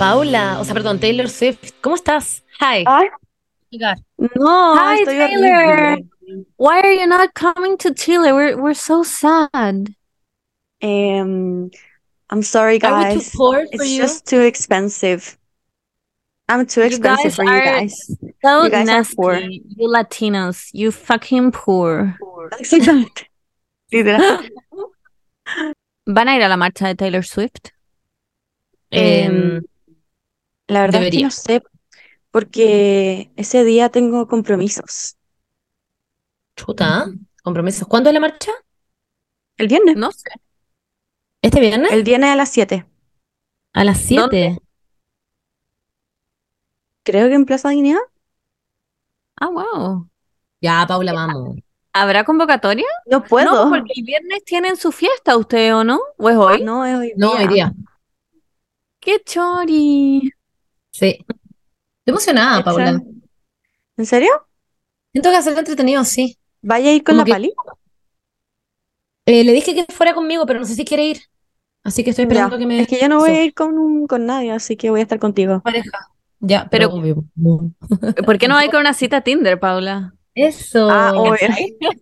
Paula, o sea, perdón, Taylor Swift, ¿cómo estás? Hi. Ay, no, Hi, estoy Taylor. horrible. Why are you not coming to Chile? We're we're so sad. Um, I'm sorry, Are we too guys. poor for It's you? just too expensive. I'm too expensive guys for you are guys. So You guys are poor. nasty. You Latinos, you fucking poor. Exactamente. ¿Van a ir a la marcha de Taylor Swift? Em, La verdad es que no sé, porque ese día tengo compromisos. chuta, compromisos. ¿Cuándo es la marcha? El viernes. No sé. ¿Este viernes? El viernes a las 7. A las 7. Creo que en Plaza Guinea. Ah, wow. Ya, Paula, vamos. ¿Habrá convocatoria? No puedo. No, porque el viernes tienen su fiesta, ¿usted o no? ¿O es hoy? No, es hoy No, hoy día. día. ¡Qué chori! Sí. Estoy emocionada, Paula. ¿En serio? Siento que va a ser entretenido, sí. ¿Vaya a ir con Como la que- Pali? Eh, le dije que fuera conmigo, pero no sé si quiere ir. Así que estoy esperando Ya. que me... Es que yo no voy a ir con, un- con nadie, así que voy a estar contigo. pareja. Ya, Pero-. ¿Por qué no hay con una cita Tinder, Paula? Eso. Ah, obvio.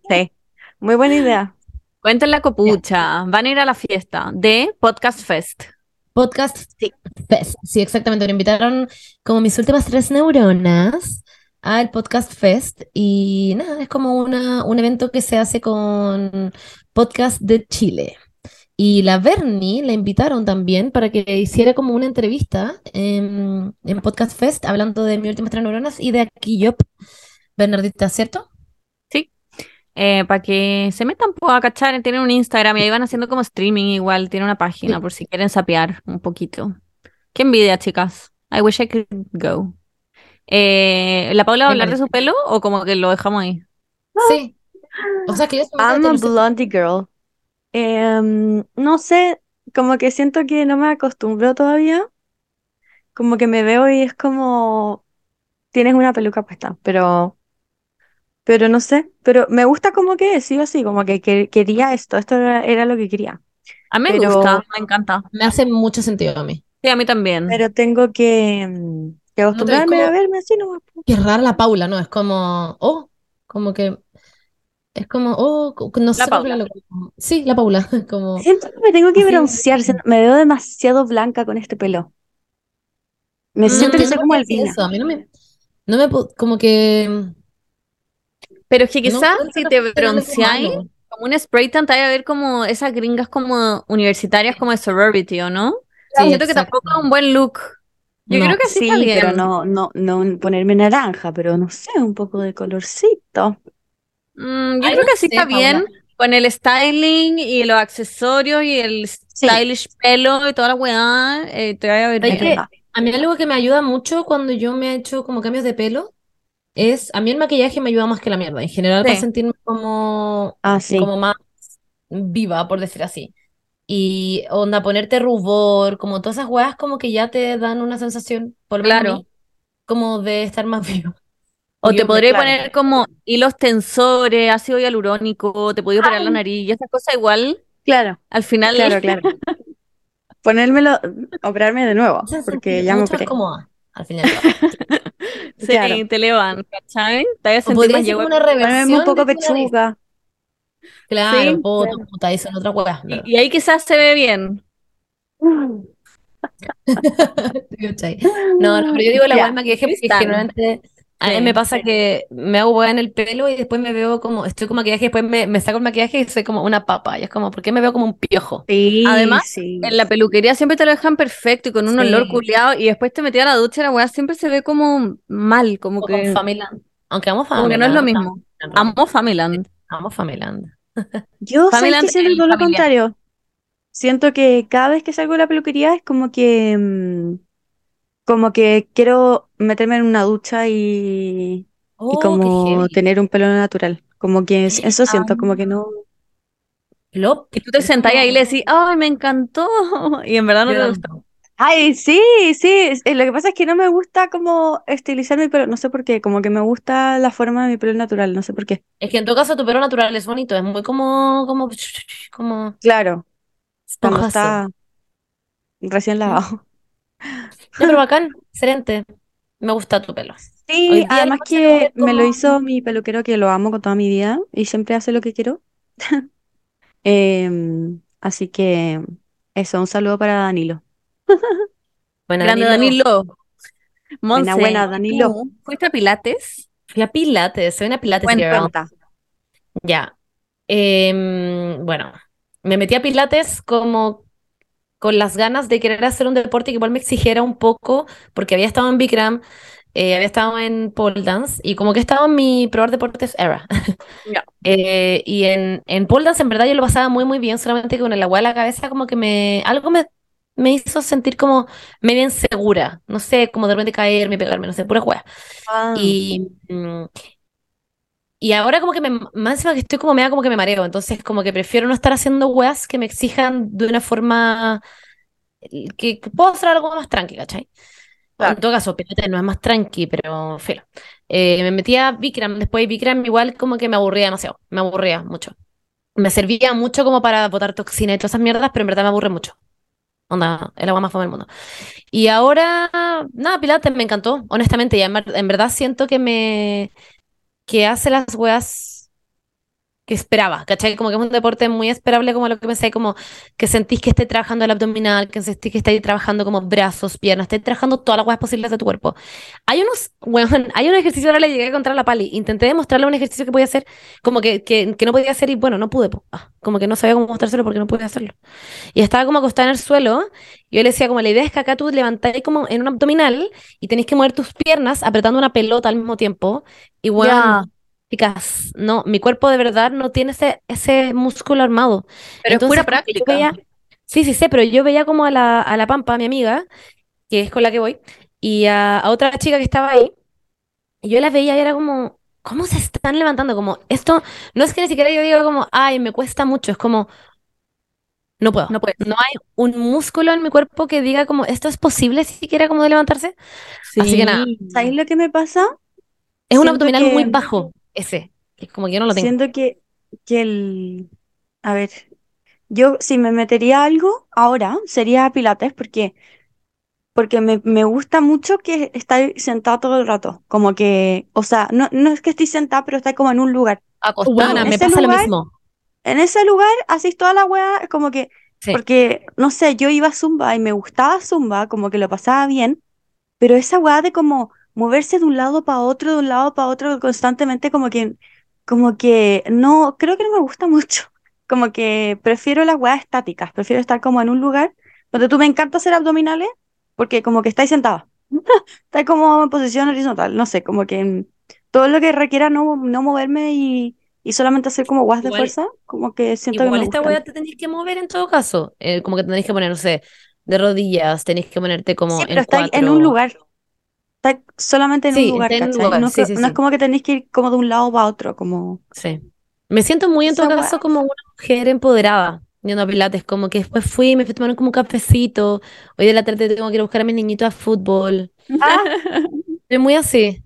Sí. Muy buena idea. Cuenten la copucha. Van a ir a la fiesta de Podcast Fest. Podcast Sí. Fest. Sí, exactamente. Me invitaron como mis últimas tres neuronas al Podcast Fest. Y nada, es como una, un evento que se hace con podcast de Chile. Y la Bernie la invitaron también para que hiciera como una entrevista en, en Podcast Fest hablando de mis últimas tres neuronas y de aquí yo, Bernardita, ¿cierto? Para que se metan pues, a cachar, tienen un Instagram y ahí van haciendo como streaming igual, tiene una página por si quieren sapear un poquito. Qué envidia, chicas. I wish I could go. Eh, ¿la Paula va a hablar de su pelo o como que lo dejamos ahí? Sí. O sea que yo soy I'm a blondie girl. Em, no sé, como que siento que no me acostumbro todavía. Como que me veo y es como tienes una peluca puesta, pero pero no sé, pero me gusta como que es, sí o sí, como que, que- quería esto, esto era, era lo que quería. A mí me Pero- gusta, me encanta. Me hace mucho sentido a mí. Sí, a mí también. Pero tengo que, mm, que acostumbrarme a como- verme así nomás. Qué rara la Paula, ¿no? Es como, oh, como que, es como, oh, no sé La hablarlo, como- Sí, la Paula, como, Siento que me tengo que Así- broncear, me veo demasiado blanca con este pelo. Me siento que entiendo soy como albina. eso, a mí no me, no me, como que, Pero es que no quizás encuentro si que te bronceáis, como un spray tan, te vas a ver como esas gringas como universitarias como de sorority, ¿o no? Sí, Siento que exacto. tampoco es un buen look. Yo No. creo que así Sí, está bien. pero no, no, no ponerme naranja, pero no sé, un poco de colorcito. Mm, yo Ay, creo no que así sé, está bien Paula. con el styling y los accesorios y el stylish pelo y toda la weá. eh, te vaya a ver Oye, bien. que-. A mí algo que me ayuda mucho cuando yo me he hecho como cambios de pelo es, a mí el maquillaje me ayuda más que la mierda, en general Sí. para sentirme como, Ah, sí. como más viva, por decir así. Y onda, ponerte rubor, como todas esas weas como que ya te dan una sensación, por lo Claro. mí, como de estar más viva. O te podría claro. poner como hilos tensores, ácido hialurónico, te podría operar la nariz y esas cosas igual Claro, al final. claro, claro. Ponérmelo, operarme de nuevo, porque ya me operé. cómoda, al final. Sí, Claro. te elevan, ¿cachai? Te a sentir más una reversión un poco pechuga. Claro, Sí, poto, claro. puta, eso en otra wea. Y, y ahí quizás se ve bien. No, no, pero yo digo la weá del maquillaje porque generalmente a mí me pasa que me hago weá en el pelo y después me veo como, estoy con maquillaje, después me, me saco el maquillaje y soy como una papa. Y es como, ¿por qué me veo como un piojo? Sí, Además, sí. En la peluquería siempre te lo dejan perfecto y con un Sí. olor culeado y después te metías a la ducha y la weá siempre se ve como mal, como O con que, Familand. Aunque amo como que no es lo Familand. mismo. Amo Familand. Amo Familand. Yo sé Pamela que lo contrario. Siento que cada vez que salgo de la peluquería es como que mm, como que quiero meterme en una ducha y, Oh, como tener un pelo natural. Como que es- eso siento, como que no. Plop. Y tú te sentás ahí y le decís, ¡ay, me encantó! Y en verdad no Yo te gustó. Ay, sí, sí. eh, Lo que pasa es que no me gusta como estilizar mi pelo, no sé por qué, como que me gusta la forma de mi pelo natural, no sé por qué. Es que en todo caso tu pelo natural es bonito, es muy como, como, como Claro, cuando está recién lavado. No, pero bacán, excelente. Me gusta tu pelo. Sí, además que me lo hizo mi peluquero que lo amo con toda mi vida y siempre hace lo que quiero. Em, así que eso, un saludo para Danilo. Bueno, Grande Danilo, Danilo. Monse, buena, Danilo. ¿tú ¿Fuiste a Pilates? Fui a Pilates, soy una Pilates Cuenta. girl. Cuenta. Ya. Em, bueno, me metí a Pilates como con las ganas de querer hacer un deporte que igual me exigiera un poco, porque había estado en Bikram, eh, había estado en pole dance, y como que estaba en mi probar deportes era. Ya. Eh, y en, en pole dance en verdad yo lo pasaba muy muy bien, solamente que con el agua a la cabeza como que me, algo me, me hizo sentir como medio insegura, no sé, como de repente caerme, pegarme, no sé, pura juega. Ah, Y, y ahora como que me, más que estoy como media como que me mareo, entonces como que prefiero no estar haciendo weas que me exijan de una forma que, que puedo hacer algo más tranqui, ¿cachai? En todo caso, Pilates no es más tranqui, pero filo. Eh, me metí a Bikram, después de Bikram igual como que me aburría demasiado, me aburría mucho. Me servía mucho como para botar toxina y todas esas mierdas, pero en verdad me aburre mucho. Onda, el agua más fome del mundo. Y ahora, nada, Pilates me encantó, honestamente, y en verdad siento que me, que hace las weas que esperaba, ¿cachai? Como que es un deporte muy esperable, como lo que pensé, como que sentís que estés trabajando el abdominal, que sentís que estáis trabajando como brazos, piernas, estáis trabajando todas las weas posibles de tu cuerpo. Hay unos, weón, hay un ejercicio, ahora le llegué a contar a la Pali, intenté demostrarle un ejercicio que podía hacer, como que, que, que no podía hacer y bueno, no pude, po. Ah, como que no sabía cómo mostrárselo porque no pude hacerlo. Y estaba como acostada en el suelo, y yo le decía como la idea es que acá tú levantáis como en un abdominal y tenéis que mover tus piernas apretando una pelota al mismo tiempo, y weón, Ya. Chicas, no, mi cuerpo de verdad no tiene ese, ese músculo armado. Pero es pura práctica. veía- sí, sí sé, pero yo veía como a la, a la Pampa, mi amiga, que es con la que voy, y a, a otra chica que estaba ahí, y yo las veía y era como, ¿cómo se están levantando? Como, esto, no es que ni siquiera yo diga como, ay, me cuesta mucho, es como, no puedo. No puedes. No hay un músculo en mi cuerpo que diga como, ¿esto es posible siquiera como de levantarse? Así que nada, Sí. ¿Sabéis lo que me pasa? es un abdominal que- muy bajo, ese, que es como que yo no lo tengo. Siento que, que el... A ver, yo si me metería algo ahora sería Pilates porque, porque me, me gusta mucho que estáis sentado todo el rato. Como que, o sea, no, no es que estéis sentada, pero estáis como en un lugar. Acostada. Me pasa lo mismo. En ese lugar hacéis toda la es como que, Sí. porque, no sé, yo iba a Zumba y me gustaba Zumba, como que lo pasaba bien, pero esa wea de como moverse de un lado para otro, de un lado para otro constantemente, como que, como que no, creo que no me gusta mucho. Como que prefiero las weas estáticas, prefiero estar como en un lugar donde tú me encanta hacer abdominales, porque como que estáis sentada. Estáis como en posición horizontal, no sé, como que todo lo que requiera no, no moverme y, y solamente hacer como guas de fuerza, como que siento que Igual me esta weá te tenéis que mover en todo caso. Eh, como que te tenéis que poner, no sé, de rodillas, tenéis que ponerte como Sí, en pero estáis en cuatro. un lugar. Estáis solamente en un lugar, está No, sí, sí, no es como que tenéis que ir como de un lado para otro, como... Sí. Me siento muy en todo caso como una mujer empoderada yendo a Pilates. Como que después fui, me fui a tomar como un cafecito. Hoy de la tarde tengo que ir a buscar a mis niñitos a fútbol. ¡Ah, Soy muy así.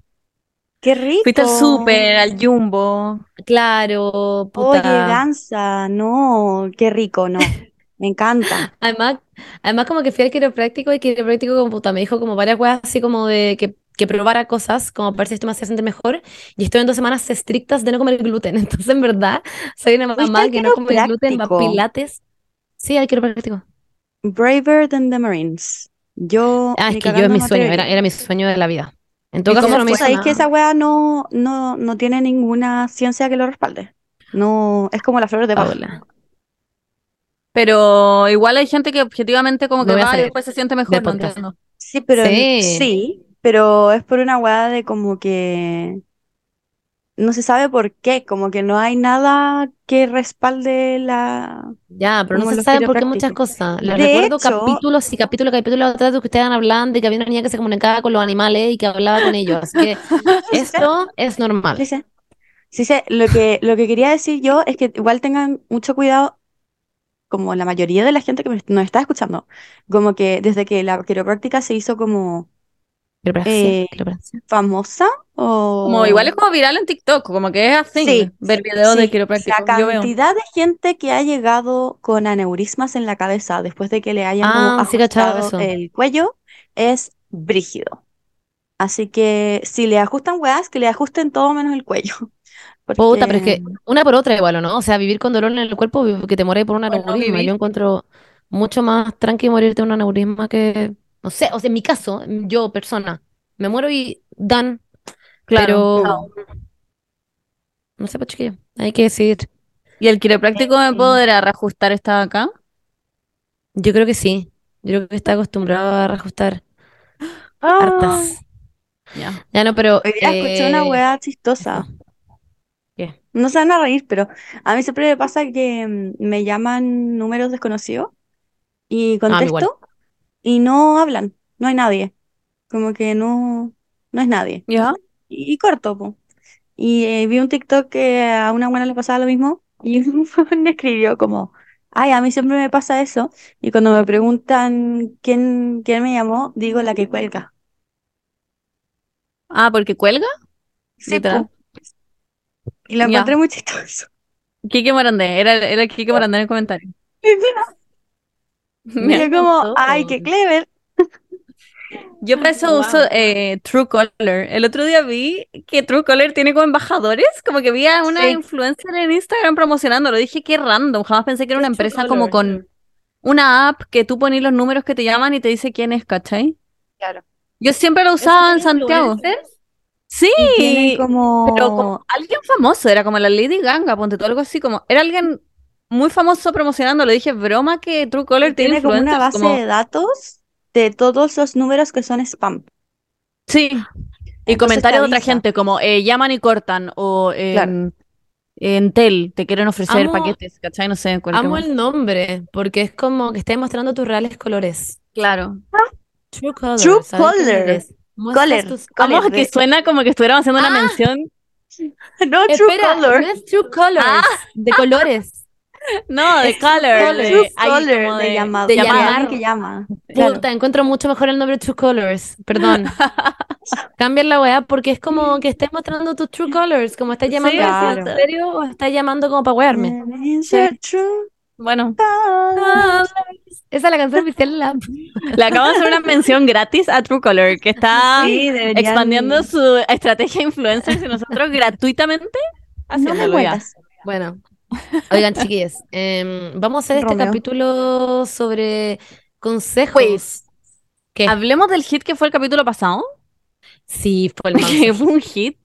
qué rico! Fuiste al súper, al Jumbo. Claro, Oye, puta. Gansa, no, qué rico, no. Me encanta. Además, además como que fui al quiropráctico y el quiropráctico como puta me dijo como varias weas así como de que, que probara cosas como para ver si esto me hacía sentir mejor y estoy en dos semanas estrictas de no comer gluten. Entonces en verdad soy una ¿Fuiste mamá que no come gluten, va pilates. Sí, al quiropráctico. Braver than the Marines. Yo Ah, es que yo es mi sueño, era, era mi sueño de la vida. En todo ¿Y caso no me sabéis que esa wea no, no, no tiene ninguna ciencia que lo respalde. No, es como las flores de. Paula, Pero igual hay gente que objetivamente como que va y después se siente mejor, no. Sí, pero Sí. sí, pero es por una weá de como que no se sabe por qué, como que no hay nada que respalde la Ya, pero no se sabe por qué muchas cosas. Les De recuerdo hecho, capítulos y capítulos y capítulos atrás de que ustedes hablando de que había una niña que se comunicaba con los animales y que hablaba con ellos. Así que sí esto es sí normal. sé, sí sé. Lo que, lo que quería decir yo es que igual tengan mucho cuidado, como la mayoría de la gente que me- nos está escuchando, como que desde que la quiropráctica se hizo como Quiropraxia, eh, quiropraxia. famosa Como igual es o... como viral en TikTok, como que es así, Sí, ver videos de sí, la quiroprácticos. Yo veo. cantidad de gente que ha llegado con aneurismas en la cabeza después de que le hayan Ah, ajustado el cuello es brígido. Así que si le ajustan weas, que le ajusten todo menos el cuello. Puta, pero es Porque que una por otra igual, ¿o ¿no? O sea, vivir con dolor en el cuerpo, que te mueres por un Bueno, aneurisma. vivir. Yo encuentro mucho más tranqui morirte de un aneurisma que, no sé, o sea, en mi caso, yo, persona, me muero y dan, Claro. pero no sé, pues chiquillo, hay que decidir. ¿Y el quiropráctico me podrá reajustar esta acá? Yo creo que sí. Yo creo que está acostumbrado a reajustar Ah, hartas. Ya. Ya no, pero hoy día escuché una eh, wea chistosa. No se van a reír, pero a mí siempre me pasa que mm, me llaman números desconocidos y Ah, contesto y no hablan, no hay nadie. Como que no, no es nadie. ¿Ya? Y, y corto, po. Y eh, vi un TikTok que a una buena le pasaba lo mismo y me escribió como, ay, a mí siempre me pasa eso. Y cuando me preguntan quién, quién me llamó, digo la que cuelga. Ah, ¿porque cuelga? Sí, po. Y lo encontré muy chistoso. Kike Morandé, era, era Kike Morandé en el comentario. Y Ya. yo como, ay, qué clever. Yo para eso Wow. uso eh, Truecaller. El otro día vi que Truecaller tiene como embajadores, como que vi a una Sí. influencer en Instagram promocionándolo. Dije, qué random, jamás pensé que era ¿Qué una es empresa como con una app que tú pones los números que te llaman y te dice quién es, ¿cachai? Claro. Yo siempre lo usaba en Santiago. Sí, Y como... pero como alguien famoso, era como la Lady Gaga, ponte tú algo así, como era alguien muy famoso promocionando. Le dije, broma que Truecaller tiene tiene como una base como- de datos de todos los números que son spam. Sí. Y Entonces comentarios de otra gente, como eh, llaman y cortan, o en, en Tel te quieren ofrecer Amo- paquetes, ¿cachai? No sé, Amo el nombre, porque es como que estás mostrando tus reales colores. Claro. True color. True ¿sabes qué color. Color. tus- Color que de- suena como que estuviéramos haciendo una Ah. mención. No, true Espera, color. no es true colors, Ah. de colores. No, de Es True color. De- True ahí color como de, de- llamado. de llamar. alguien que llama. Claro. Puta, encuentro mucho mejor el nombre True Colors. Perdón. Cambian la weá porque es como que estés mostrando tus True Colors. Como estás llamando Sí, así en claro. serio o estás llamando como para wearme. Your true Bueno, color? Esa es la canción oficial de la. le acabo de hacer una mención gratis a Truecaller, que está Sí, expandiendo su estrategia influencer y nosotros gratuitamente No me haciéndolo ya. mueras. Bueno, oigan, chiquillos, em, vamos a hacer este Romeo. capítulo sobre consejos. ¿Qué? Hablemos del hit que fue el capítulo pasado, Sí, fue el fue un hit.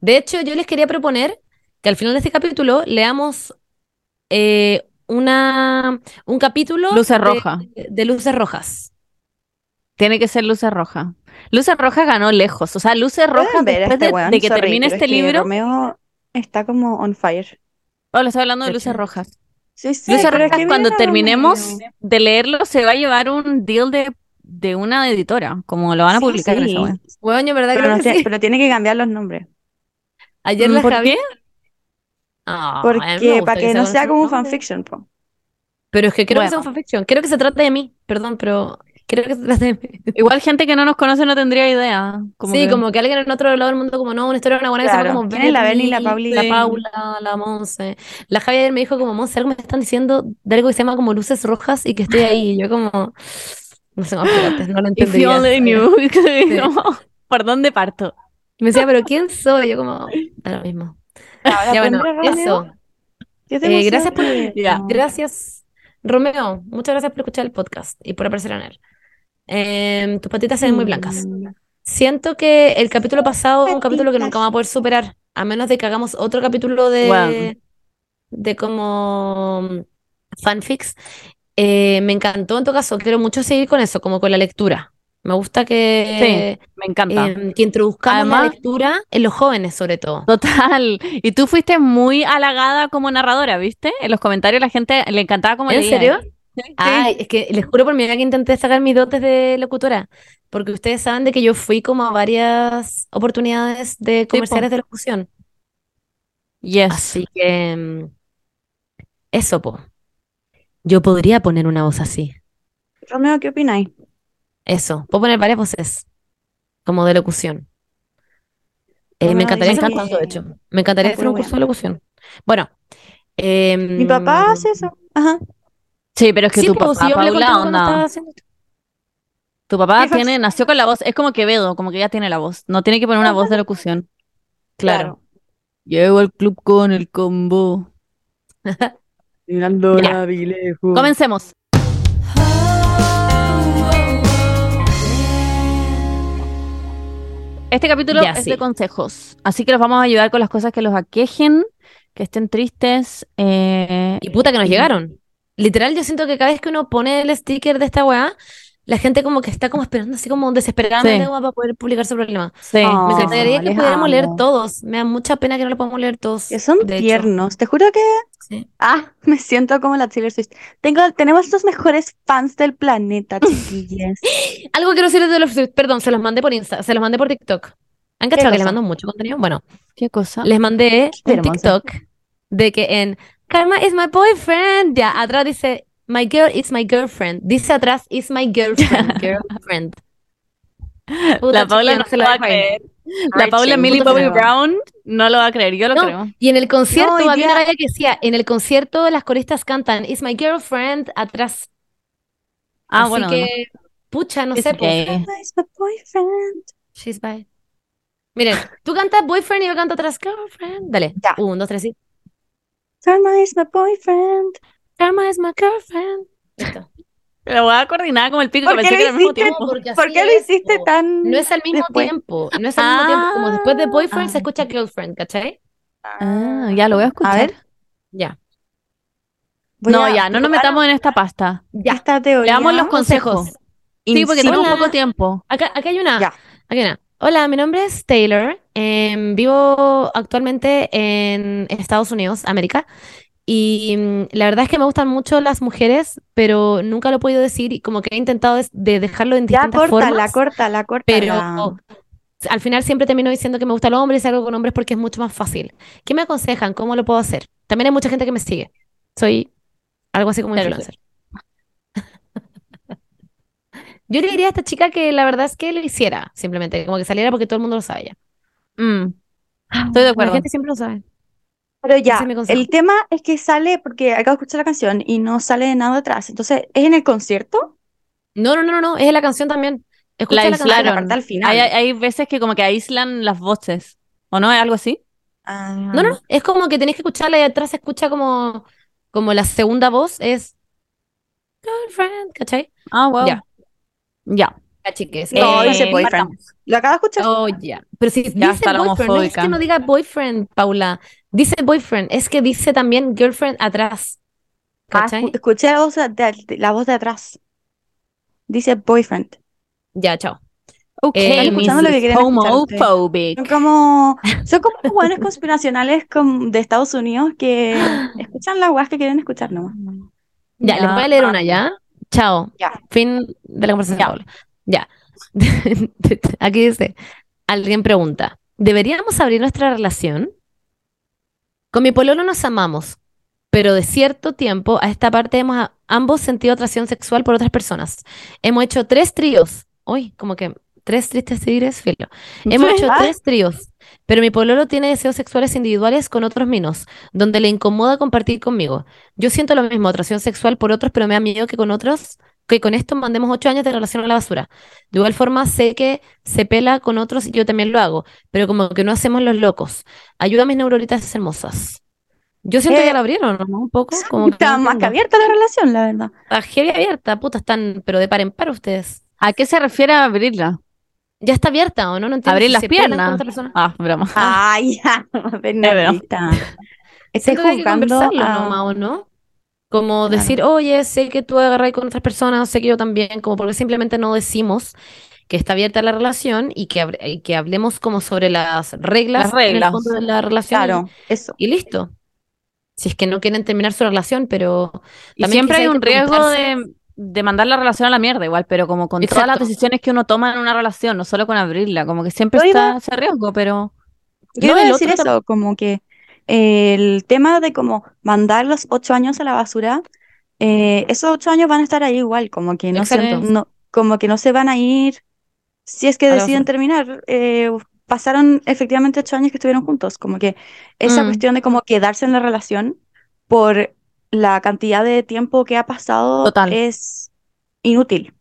De hecho, yo les quería proponer que al final de este capítulo leamos eh, una, un capítulo Luces de- rojas. de luces rojas. Tiene que ser Luces Rojas. Luces Rojas ganó lejos. O sea, Luces Rojas, después este de, weón, de que sorry, termine este es que libro. Romeo está como on fire. Oh, le estoy hablando de ¿De Luces? Rojas. Sí, sí, Luces Rojas, que cuando terminemos Romeo. de leerlo, se va a llevar un deal de, de una editora. Como lo van a Sí, publicar en esa wea. Bueno, yo verdad Pero, creo no que tiene- sí. pero tiene que cambiar los nombres. Ayer la ¿Por Ah, me Porque para que no se sea como un fanfiction, po. Pero es que quiero que sea un fanfiction. Quiero que se trate de mí. Perdón, pero quiero que se trate de mí. Igual gente que no nos conoce no tendría idea. Como sí, que- como que alguien en otro lado del mundo, como no, una historia de una buena que se Claro. como ¿Quién es la Berni, la Pauli? la. Paula, la Monse. La Javi ayer me dijo como, Monse, algo me están diciendo de algo que se llama como luces rojas y que estoy ahí. Y yo como, no sé cómo explicarte, no lo If you entendía. only knew. Como, ¿Por dónde parto? Y me decía, pero ¿quién soy? Yo como, da lo mismo. Ya bueno, eso. Eh, gracias por- Ya. Gracias, Romeo. Muchas gracias por escuchar el podcast y por aparecer en él. Em, tus patitas se ven muy blancas. Siento que el capítulo pasado es un capítulo que nunca vamos a poder superar, a menos de que hagamos otro capítulo de, de como mm, fanfics. Eh, me encantó en todo caso, quiero mucho seguir con eso, como con la lectura. Me gusta que, Me encanta. em, que introduzcamos la lectura en los jóvenes, sobre todo. Total. Y tú fuiste muy halagada como narradora, ¿viste? En los comentarios la gente le encantaba como ¿En leía. serio? Sí. Ay, es que les juro por mi vida que intenté sacar mis dotes de locutora, porque ustedes saben de que yo fui como a varias oportunidades de comerciales de locución. Yes. Así que mm, eso, po. Yo podría poner una voz así. Romeo, ¿qué opináis? Eso. Puedo poner varias voces, como de locución. Eh, me encantaría dice hacer un curso, de hecho. Me encantaría hacer un curso de locución. Bueno. em, Mi papá hace eso. Ajá. Sí, pero es que sí, tu papá, si Paula, onda, haciendo. Tu papá tiene, nació con la voz, es como Quevedo, como que ya tiene la voz. No tiene que poner una voz de locución. Claro. Llego al club con el combo. Mirando la vilejo. Comencemos. Este capítulo Ya, es sí. de consejos, así que los vamos a ayudar con las cosas que los aquejen, que estén tristes. eh, Y puta que nos y- llegaron. Literal, yo siento que cada vez que uno pone el sticker de esta weá, la gente como que está como esperando, así como desesperadamente Sí. para poder publicar su problema. Sí, Oh, Me encantaría que les pudiéramos leer todos. Me da mucha pena que no lo podamos leer todos. Que son hecho. tiernos. Te juro que. Sí. Ah, me siento como la Taylor Swift. Tengo, tenemos los mejores fans del planeta, chiquillas. Algo quiero decirles de los perdón, se los mandé por Insta, se los mandé por TikTok. ¿Han cachado que les mando mucho contenido? Bueno, ¿Qué cosa? les mandé un. TikTok de que en Karma is my boyfriend, ya atrás dice My girl is my girlfriend. Dice atrás is my girlfriend, girlfriend. Puta, La Paula no se lo va a creer. La Paula Millie Bobby. Brown no lo va a creer, yo lo No, creo. Y en el concierto había una que decía, en el concierto las coristas cantan Is my girlfriend atrás. Ah, Así bueno. que, pucha, no Es sé, pues, gay. Is my boyfriend. she's by. Miren, tú cantas boyfriend y yo canto atrás girlfriend. Dale, Ya. un, dos, tres, sí. Karma is my boyfriend. Karma is my girlfriend. Listo. Lo voy a coordinar como el pico, ¿Por pensé qué que lo era al mismo hiciste? tiempo. Porque ¿Por así qué lo es, hiciste po. tan No es al mismo después? tiempo, no es al mismo tiempo. Como después de boyfriend se Ah. escucha girlfriend, ¿cachai? Ah, ya lo voy a escuchar. A ver, Ya. voy no, a ya, no nos metamos en esta pasta. Ya. esta teoría. Leamos los consejos. Sí, porque tenemos poco tiempo. Acá, acá hay una. Ya. Acá hay una. Hola, mi nombre es Taylor. em, vivo actualmente en Estados Unidos, América. Y mm, la verdad es que me gustan mucho las mujeres, pero nunca lo he podido decir y como que he intentado de dejarlo en Ya, distintas córtala, formas. córtala, córtala. Pero al final siempre termino diciendo que me gusta el hombre y salgo con hombres porque es mucho más fácil. ¿Qué me aconsejan? ¿Cómo lo puedo hacer? También hay mucha gente que me sigue. Soy algo así como Claro. influencer. Yo le diría a esta chica que la verdad es que lo hiciera, simplemente, como que saliera porque todo el mundo lo sabe ya. Mm, Estoy de La acuerdo. gente siempre lo sabe. Pero ya, el tema es que sale, porque acabo de escuchar la canción y no sale nada atrás. Entonces, ¿es en el concierto? No, no, no, no, no, es en la canción también. Escucha La la canción. al final. Hay, veces que como que aíslan las voces. ¿O no? ¿Es algo así? Ah. No, no, no, es como que tenés que escucharla y atrás se escucha como, como la segunda voz es girlfriend, ¿cachai? Ah, wow. Ya. Ya. Ya, chiques. No, Eh, dice boyfriend. partamos. Lo acabo de escuchar. Oh, ya. Pero si Ya dice está la boyfriend, no es que no diga boyfriend, Paula. Dice boyfriend, es que dice también girlfriend atrás. Ah, escuché la voz de, de- la voz de atrás. Dice boyfriend. Ya, chao. Ok, Están escuchando lo que. Homophobic. Son como, son como buenos conspiracionales de Estados Unidos que escuchan las weas que quieren escuchar nomás. Ya, les voy a leer una ya. Chao. Ya. Fin de la conversación. Ya. Aquí dice, alguien pregunta, ¿deberíamos abrir nuestra relación? Con mi pololo nos amamos, pero de cierto tiempo a esta parte hemos ambos sentido atracción sexual por otras personas. Hemos hecho tres tríos. Uy, como que tres tristes tigres, filo. Hemos hecho tres tríos, pero mi pololo tiene deseos sexuales individuales con otros minos, donde le incomoda compartir conmigo. Yo siento lo mismo, atracción sexual por otros, pero me da miedo que con otros, que con esto mandemos ocho años de relación a la basura. De igual forma, sé que se pela con otros y yo también lo hago, pero como que no hacemos los locos. Ayuda a mis neuronitas hermosas. Yo siento que Eh, ya la abrieron, ¿no? Un poco, como Está más que abierta la relación, la verdad. Está abierta, puta, están, pero de par en par ustedes. ¿A qué se refiere a abrirla? ¿Ya está abierta o no? No entiendo Abrir si las piernas. otra persona. Ah, broma. Ay, ya, Bernardita. Estoy jugando a- nomás, ¿o no? Como Claro. decir, oye, sé que tú agarras con otras personas, sé que yo también, como porque simplemente no decimos que está abierta la relación y que, y que hablemos como sobre las reglas, Las en el reglas. fondo de la relación Claro, eso. y, listo. Si es que no quieren terminar su relación, pero Y También siempre hay un riesgo de, de mandar la relación a la mierda, igual, pero como con todas las decisiones que uno toma en una relación, no solo con abrirla, como que siempre Yo iba- está ese riesgo, pero Yo No, iba a el decir eso, como que el tema de como mandar los ocho años a la basura, eh, esos ocho años van a estar ahí igual, como que no se, no, como que no se van a ir si es que A deciden terminar. eh, pasaron efectivamente ocho años que estuvieron juntos, como que esa Mm. cuestión de como quedarse en la relación por la cantidad de tiempo que ha pasado Total. es inútil.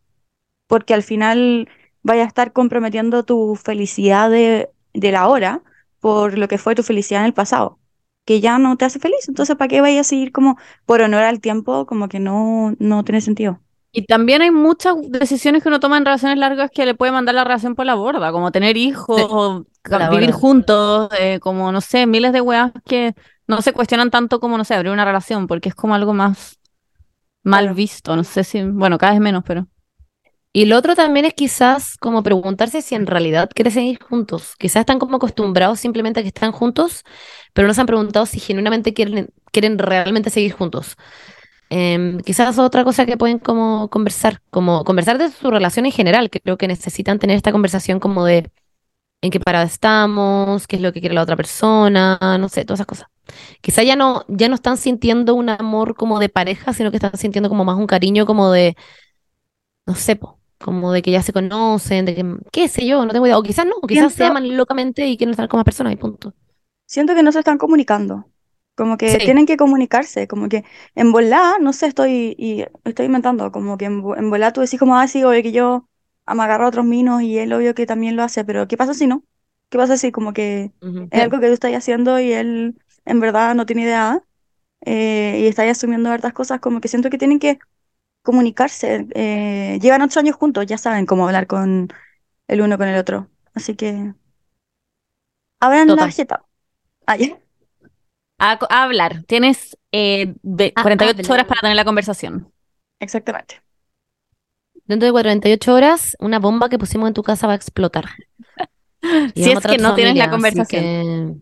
porque al final vaya a estar comprometiendo tu felicidad de, de la hora por lo que fue tu felicidad en el pasado, que ya no te hace feliz. Entonces, ¿para qué vayas a seguir como por honor al tiempo? Como que no, no tiene sentido. Y también hay muchas decisiones que uno toma en relaciones largas que le puede mandar la relación por la borda, como tener hijos, Sí, o vivir borda. juntos, eh, como no sé, miles de weas que no se cuestionan tanto como, no sé, abrir una relación, porque es como algo más mal Claro. visto, no sé si, bueno, cada vez menos, pero Y lo otro también es quizás como preguntarse si en realidad quieren seguir juntos. Quizás están como acostumbrados simplemente a que están juntos, pero no se han preguntado si genuinamente quieren, quieren realmente seguir juntos. Em, quizás otra cosa que pueden como conversar, como conversar de su relación en general, que creo que necesitan tener esta conversación como de en qué parada estamos, qué es lo que quiere la otra persona, no sé, todas esas cosas. Quizás ya no, ya no están sintiendo un amor como de pareja, sino que están sintiendo como más un cariño como de, no sé, po, como de que ya se conocen, de que, qué sé yo, no tengo idea. O quizás no, quizás se aman locamente y quieren estar con más personas y punto. Siento que no se están comunicando. Como que Sí. tienen que comunicarse, como que en volá, no sé, estoy, y estoy inventando, como que en, en volá tú decís como, ah, sí, obvio que yo me agarro a otros minos y él obvio que también lo hace, pero ¿qué pasa si no? ¿Qué pasa si como que Ujú. es algo que tú estás haciendo y él en verdad no tiene idea eh, y está asumiendo hartas cosas, como que siento que tienen que comunicarse. eh, llevan ocho años juntos, ya saben cómo hablar con el uno con el otro. Así que abran la Total. jeta. Ah, ya. a, a hablar, tienes eh, de A 48 hablar. horas para tener la conversación. Exactamente. Dentro de 48 horas, una bomba que pusimos en tu casa va a explotar. Si es que no tienes la conversación. que-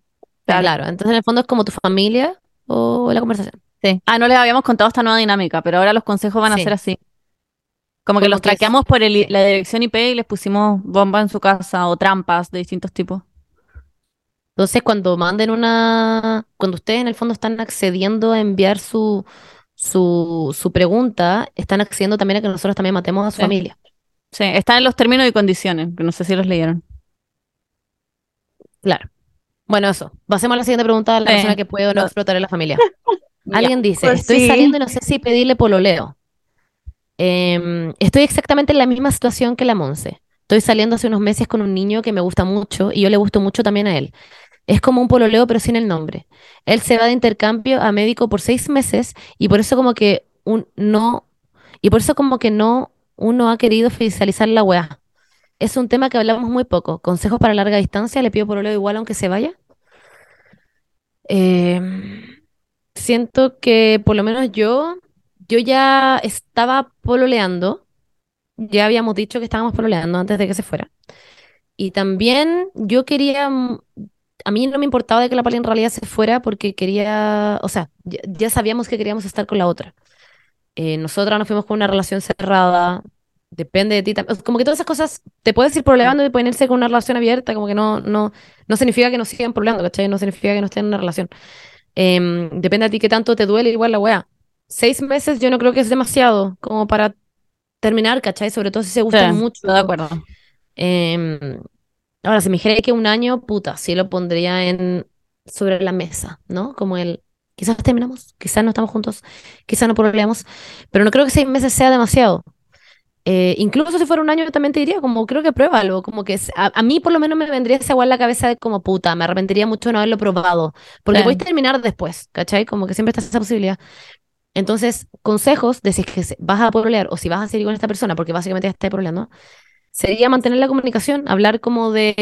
Claro. Claro, entonces en el fondo es como tu familia o la conversación. Sí. Ah, no les habíamos contado esta nueva dinámica, pero ahora los consejos van a Sí. ser así. Como que Como los que es- traqueamos por el- la dirección IP y les pusimos bomba en su casa o trampas de distintos tipos. Entonces, cuando manden una, cuando ustedes en el fondo están accediendo a enviar su, su, su pregunta, están accediendo también a que nosotros también matemos a su Sí. familia. Sí, están en los términos y condiciones, que no sé si los leyeron. Claro. Bueno, eso. Pasemos a la siguiente pregunta de la persona que puede o no Lo- explotar en la familia. Alguien dice, Pues estoy sí. saliendo y no sé si pedirle pololeo. Em, estoy exactamente en la misma situación que la Monse. Estoy saliendo hace unos meses con un niño que me gusta mucho y yo le gusto mucho también a él. Es como un pololeo pero sin el nombre. Él se va de intercambio a médico por seis meses y por eso como que un no y por eso como que no uno ha querido oficializar la weá. Es un tema que hablamos muy poco. Consejos para larga distancia, le pido pololeo igual aunque se vaya. Em, siento que por lo menos yo, yo ya estaba pololeando, ya habíamos dicho que estábamos pololeando antes de que se fuera. Y también yo quería, a mí no me importaba de que la pali en realidad se fuera porque quería, o sea, ya, ya sabíamos que queríamos estar con la otra. Eh, nosotras nos fuimos con una relación cerrada, depende de ti también. Como que todas esas cosas te puedes ir problemando y pueden irse con una relación abierta, como que no, no, no significa que no sigan problemando, ¿cachai? No significa que no estén en una relación. Em, depende a ti qué tanto te duele igual la weá. Seis meses yo no creo que es demasiado como para terminar, ¿cachai? Sobre todo si se gustan Sí, mucho. de acuerdo. Em, ahora, si me dijera que un año, puta, sí lo pondría en sobre la mesa, ¿no? Como el, quizás terminamos, quizás no estamos juntos, quizás no problemamos, pero no creo que seis meses sea demasiado. Eh, incluso si fuera un año, yo también te diría, como creo que pruébalo, como que a, a mí por lo menos me vendría esa igual la cabeza de como puta, me arrepentiría mucho de no haberlo probado, porque podéis terminar después, ¿cachai? Como que siempre está esa posibilidad. Entonces, consejos de si es que vas a pololear o si vas a seguir con esta persona, porque básicamente ya estás pololeando, sería mantener la comunicación, hablar como de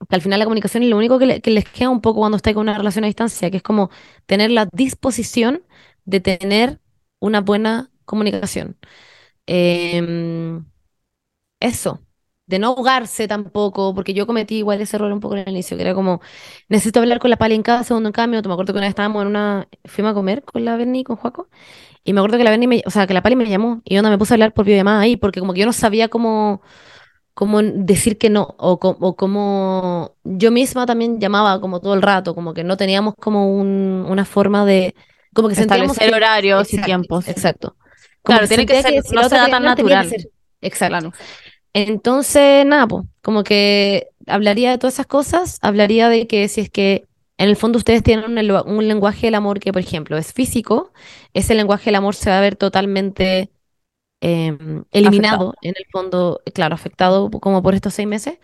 mm, que al final la comunicación es lo único que, le- que les queda un poco cuando estáis con una relación a distancia, que es como tener la disposición de tener una buena comunicación. Em, eso, de no ahogarse tampoco, porque yo cometí igual ese error un poco en el inicio, que era como, necesito hablar con la pali en cada segundo en cambio. Me acuerdo que una vez estábamos en una, fuimos a comer con la Berni con Joaco, y me acuerdo que la Berni, me, o sea, que la pali me llamó, y yo no me puse a hablar por videollamada ahí, porque como que yo no sabía cómo, cómo decir que no, o, cómo yo misma también llamaba como todo el rato, como que no teníamos como un- una forma de, como que sentíamos Establecer que- horarios y tiempos. Exacto. Como Claro, tiene que ser- si no la se da tan natural. Exacto. Claro. Entonces, nada, pues, como que hablaría de todas esas cosas, hablaría de que si es que en el fondo ustedes tienen un, lengua- un lenguaje del amor que, por ejemplo, es físico, ese lenguaje del amor se va a ver totalmente em, eliminado en el fondo, claro, afectado como por estos seis meses.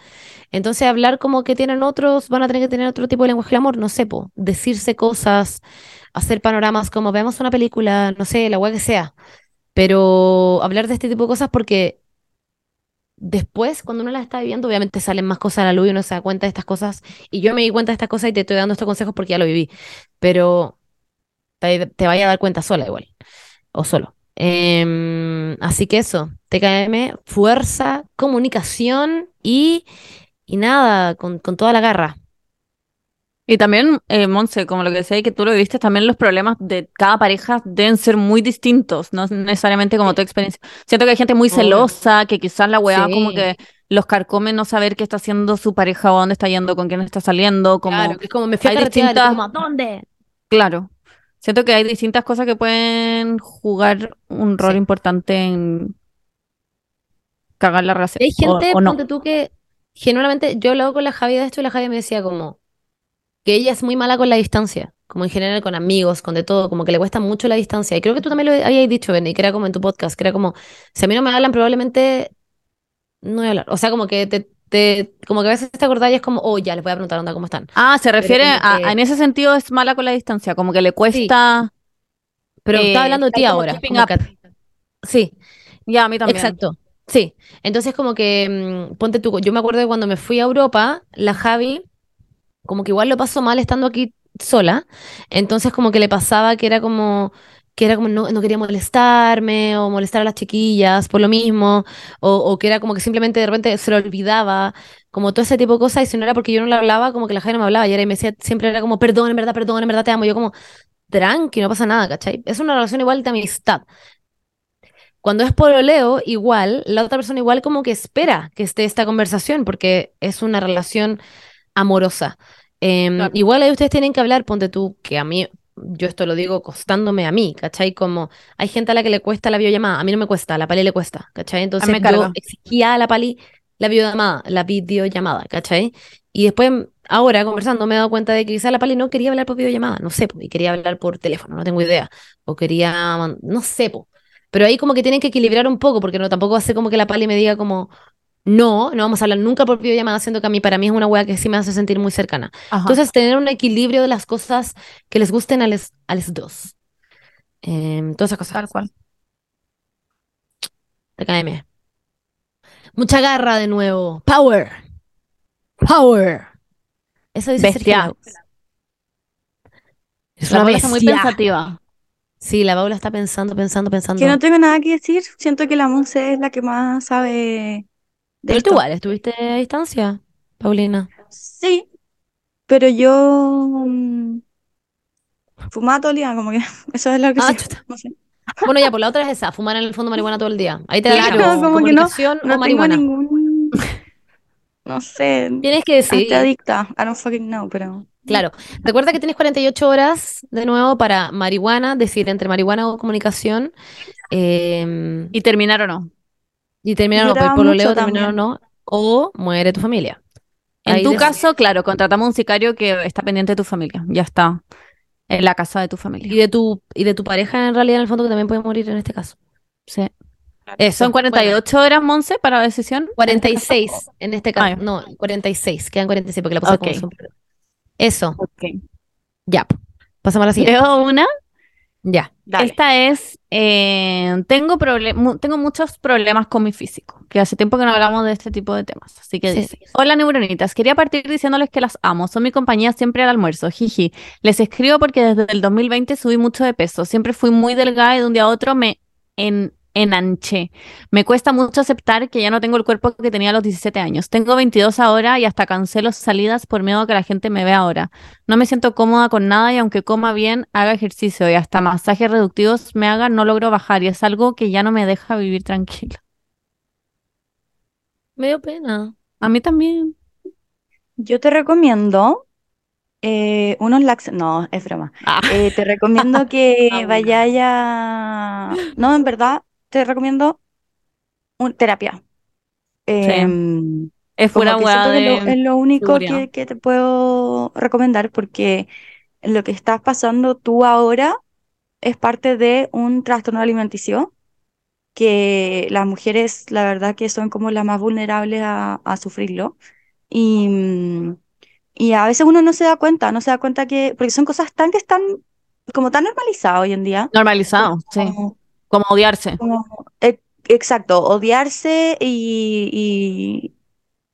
Entonces hablar como que tienen otros, van a tener que tener otro tipo de lenguaje del amor, no sé, po, decirse cosas, hacer panoramas como vemos una película, no sé, la weá que sea. Pero hablar de este tipo de cosas porque después, cuando uno las está viviendo, obviamente salen más cosas a la luz y uno se da cuenta de estas cosas. Y yo me di cuenta de estas cosas y te estoy dando estos consejos porque ya lo viví. Pero te, te vaya a dar cuenta sola igual. O solo. Em, así que eso, TKM, fuerza, comunicación y, y nada, con, con toda la garra. Y también, eh, Monse, como lo que decía, que tú lo viste, también los problemas de cada pareja deben ser muy distintos, no necesariamente como tu experiencia. Siento que hay gente muy celosa, que quizás la weá como que los carcome no saber qué está haciendo su pareja o dónde está yendo, con quién está saliendo, como... Claro, que es como me fui a hay y distintas- como, ¿a dónde? Claro. Siento que hay distintas cosas que pueden jugar un rol Sí. importante en cagar la relación. Hay gente, o no. ponte tú, que genuinamente, yo he hablado con la Javi de esto y la Javi me decía como que ella es muy mala con la distancia, como en general con amigos, con de todo, como que le cuesta mucho la distancia. Y creo que tú también lo habías dicho, Benny, que era como en tu podcast, que era como, si a mí no me hablan, probablemente no voy a hablar. O sea, como que te, te- como que a veces te acordás y es como, oh, ya, les voy a preguntar onda, ¿cómo están? Ah, se refiere a, que- en ese sentido es mala con la distancia, como que le cuesta... Pero Eh, estaba hablando de ti ahora. como que- sí, Ya, a mí también. Exacto. Sí. Entonces, como que, mm, ponte tú, yo me acuerdo de cuando me fui a Europa, la Javi, como que igual lo pasó mal estando aquí sola. Entonces, como que le pasaba que era como, que era como no, no quería molestarme o molestar a las chiquillas por lo mismo, o, o que era como que simplemente de repente se lo olvidaba, como todo ese tipo de cosas, y si no era porque yo no le hablaba, como que la Javi no me hablaba, y era y me decía, siempre era como, perdón, en verdad, perdón, en verdad te amo. Yo como, tranqui, no pasa nada, ¿cachai? Es una relación igual de amistad. Cuando es pololeo, igual, la otra persona igual como que espera que esté esta conversación, porque es una relación amorosa. Em, Claro. Igual ahí ustedes tienen que hablar, ponte tú, que a mí, yo esto lo digo costándome a mí, ¿cachai? Como hay gente a la que le cuesta la videollamada, a mí no me cuesta, a la Pali le cuesta, ¿cachai? Entonces me yo exigía a la Pali la videollamada, la videollamada, ¿cachai? Y después, ahora conversando, me he dado cuenta de que quizá la Pali no quería hablar por videollamada, no sé, y quería hablar por teléfono, no tengo idea, o quería, no sé, po. Pero ahí como que tienen que equilibrar un poco, porque no tampoco ser como que la Pali me diga como, no, no vamos a hablar nunca por videollamada, siendo que a mí, para mí es una wea que sí me hace sentir muy cercana. Ajá. Entonces, tener un equilibrio de las cosas que les gusten a los a les dos. Em, todas esas cosas. Tal cual. TKM. Mucha garra de nuevo. Power. Power. Eso dice Sergio Bestia. Es La una Paula está muy pensativa. Sí, la Paula está pensando, pensando, pensando. Que no tengo nada que decir. Siento que la Monse es la que más sabe de Pero tú esto. igual, ¿estuviste a distancia, Paulina? Sí, pero yo mm, fumaba todo el día, como que eso es lo que Ah, sé. chuta. No sé. Bueno, ya, por la otra es esa, fumar en el fondo marihuana todo el día. Ahí te da Claro, claro, como que no- comunicación o No tengo marihuana. ningún, no sé, Tienes que estoy decidir. adicta. I don't fucking know, pero Claro. Recuerda que tienes 48 horas de nuevo para marihuana, decidir entre marihuana o comunicación. eh, Y terminar o no. Y terminar o no, Dura por lo leo, mucho terminar o también. no, o muere tu familia. En Ahí tu caso, claro, contratamos un sicario que está pendiente de tu familia. Ya está. En la casa de tu Y familia. de tu, y de tu pareja, en realidad, en el fondo, que también puede morir en este caso. Sí. Eso. Son 48 horas, Monse, para la decisión. Bueno, 46 en este caso. Ah, ya. No, 46. Quedan 46 porque la puse como Ok. Zoom. Eso. Ok. Ya. Pasamos a la siguiente. Leo una. Ya. dale. Esta es, eh, tengo, tengo muchos problemas con mi físico, que hace tiempo que no hablamos de este tipo de temas. Así que Sí. dice, hola neuronitas, quería partir diciéndoles que las amo, son mi compañía siempre al almuerzo, jiji. Les escribo porque desde el 2020 subí mucho de peso, siempre fui muy delgada y de un día a otro me en, enanché. Me cuesta mucho aceptar que ya no tengo el cuerpo que tenía a los 17 años. Tengo 22 ahora y hasta cancelo salidas por miedo a que la gente me vea ahora. No me siento cómoda con nada y aunque coma bien, haga ejercicio y hasta masajes reductivos me haga, no logro bajar y es algo que ya no me deja vivir tranquila. Me dio pena. A mí también. Yo te recomiendo eh, unos lax... No, es broma. Ah. Eh, te recomiendo que Ah, vayáis a... No, en verdad, te recomiendo un, terapia. Em, Es lo- de... es lo único que, que te puedo recomendar porque lo que estás pasando tú ahora es parte de un trastorno alimenticio que las mujeres, la verdad que son como las más vulnerables a, a sufrirlo. Y, mm, y a veces uno no se da cuenta, no se da cuenta que, porque son cosas tan que están como tan normalizadas hoy en día. Normalizado, sí. Como, odiarse. como- e- exacto, odiarse y,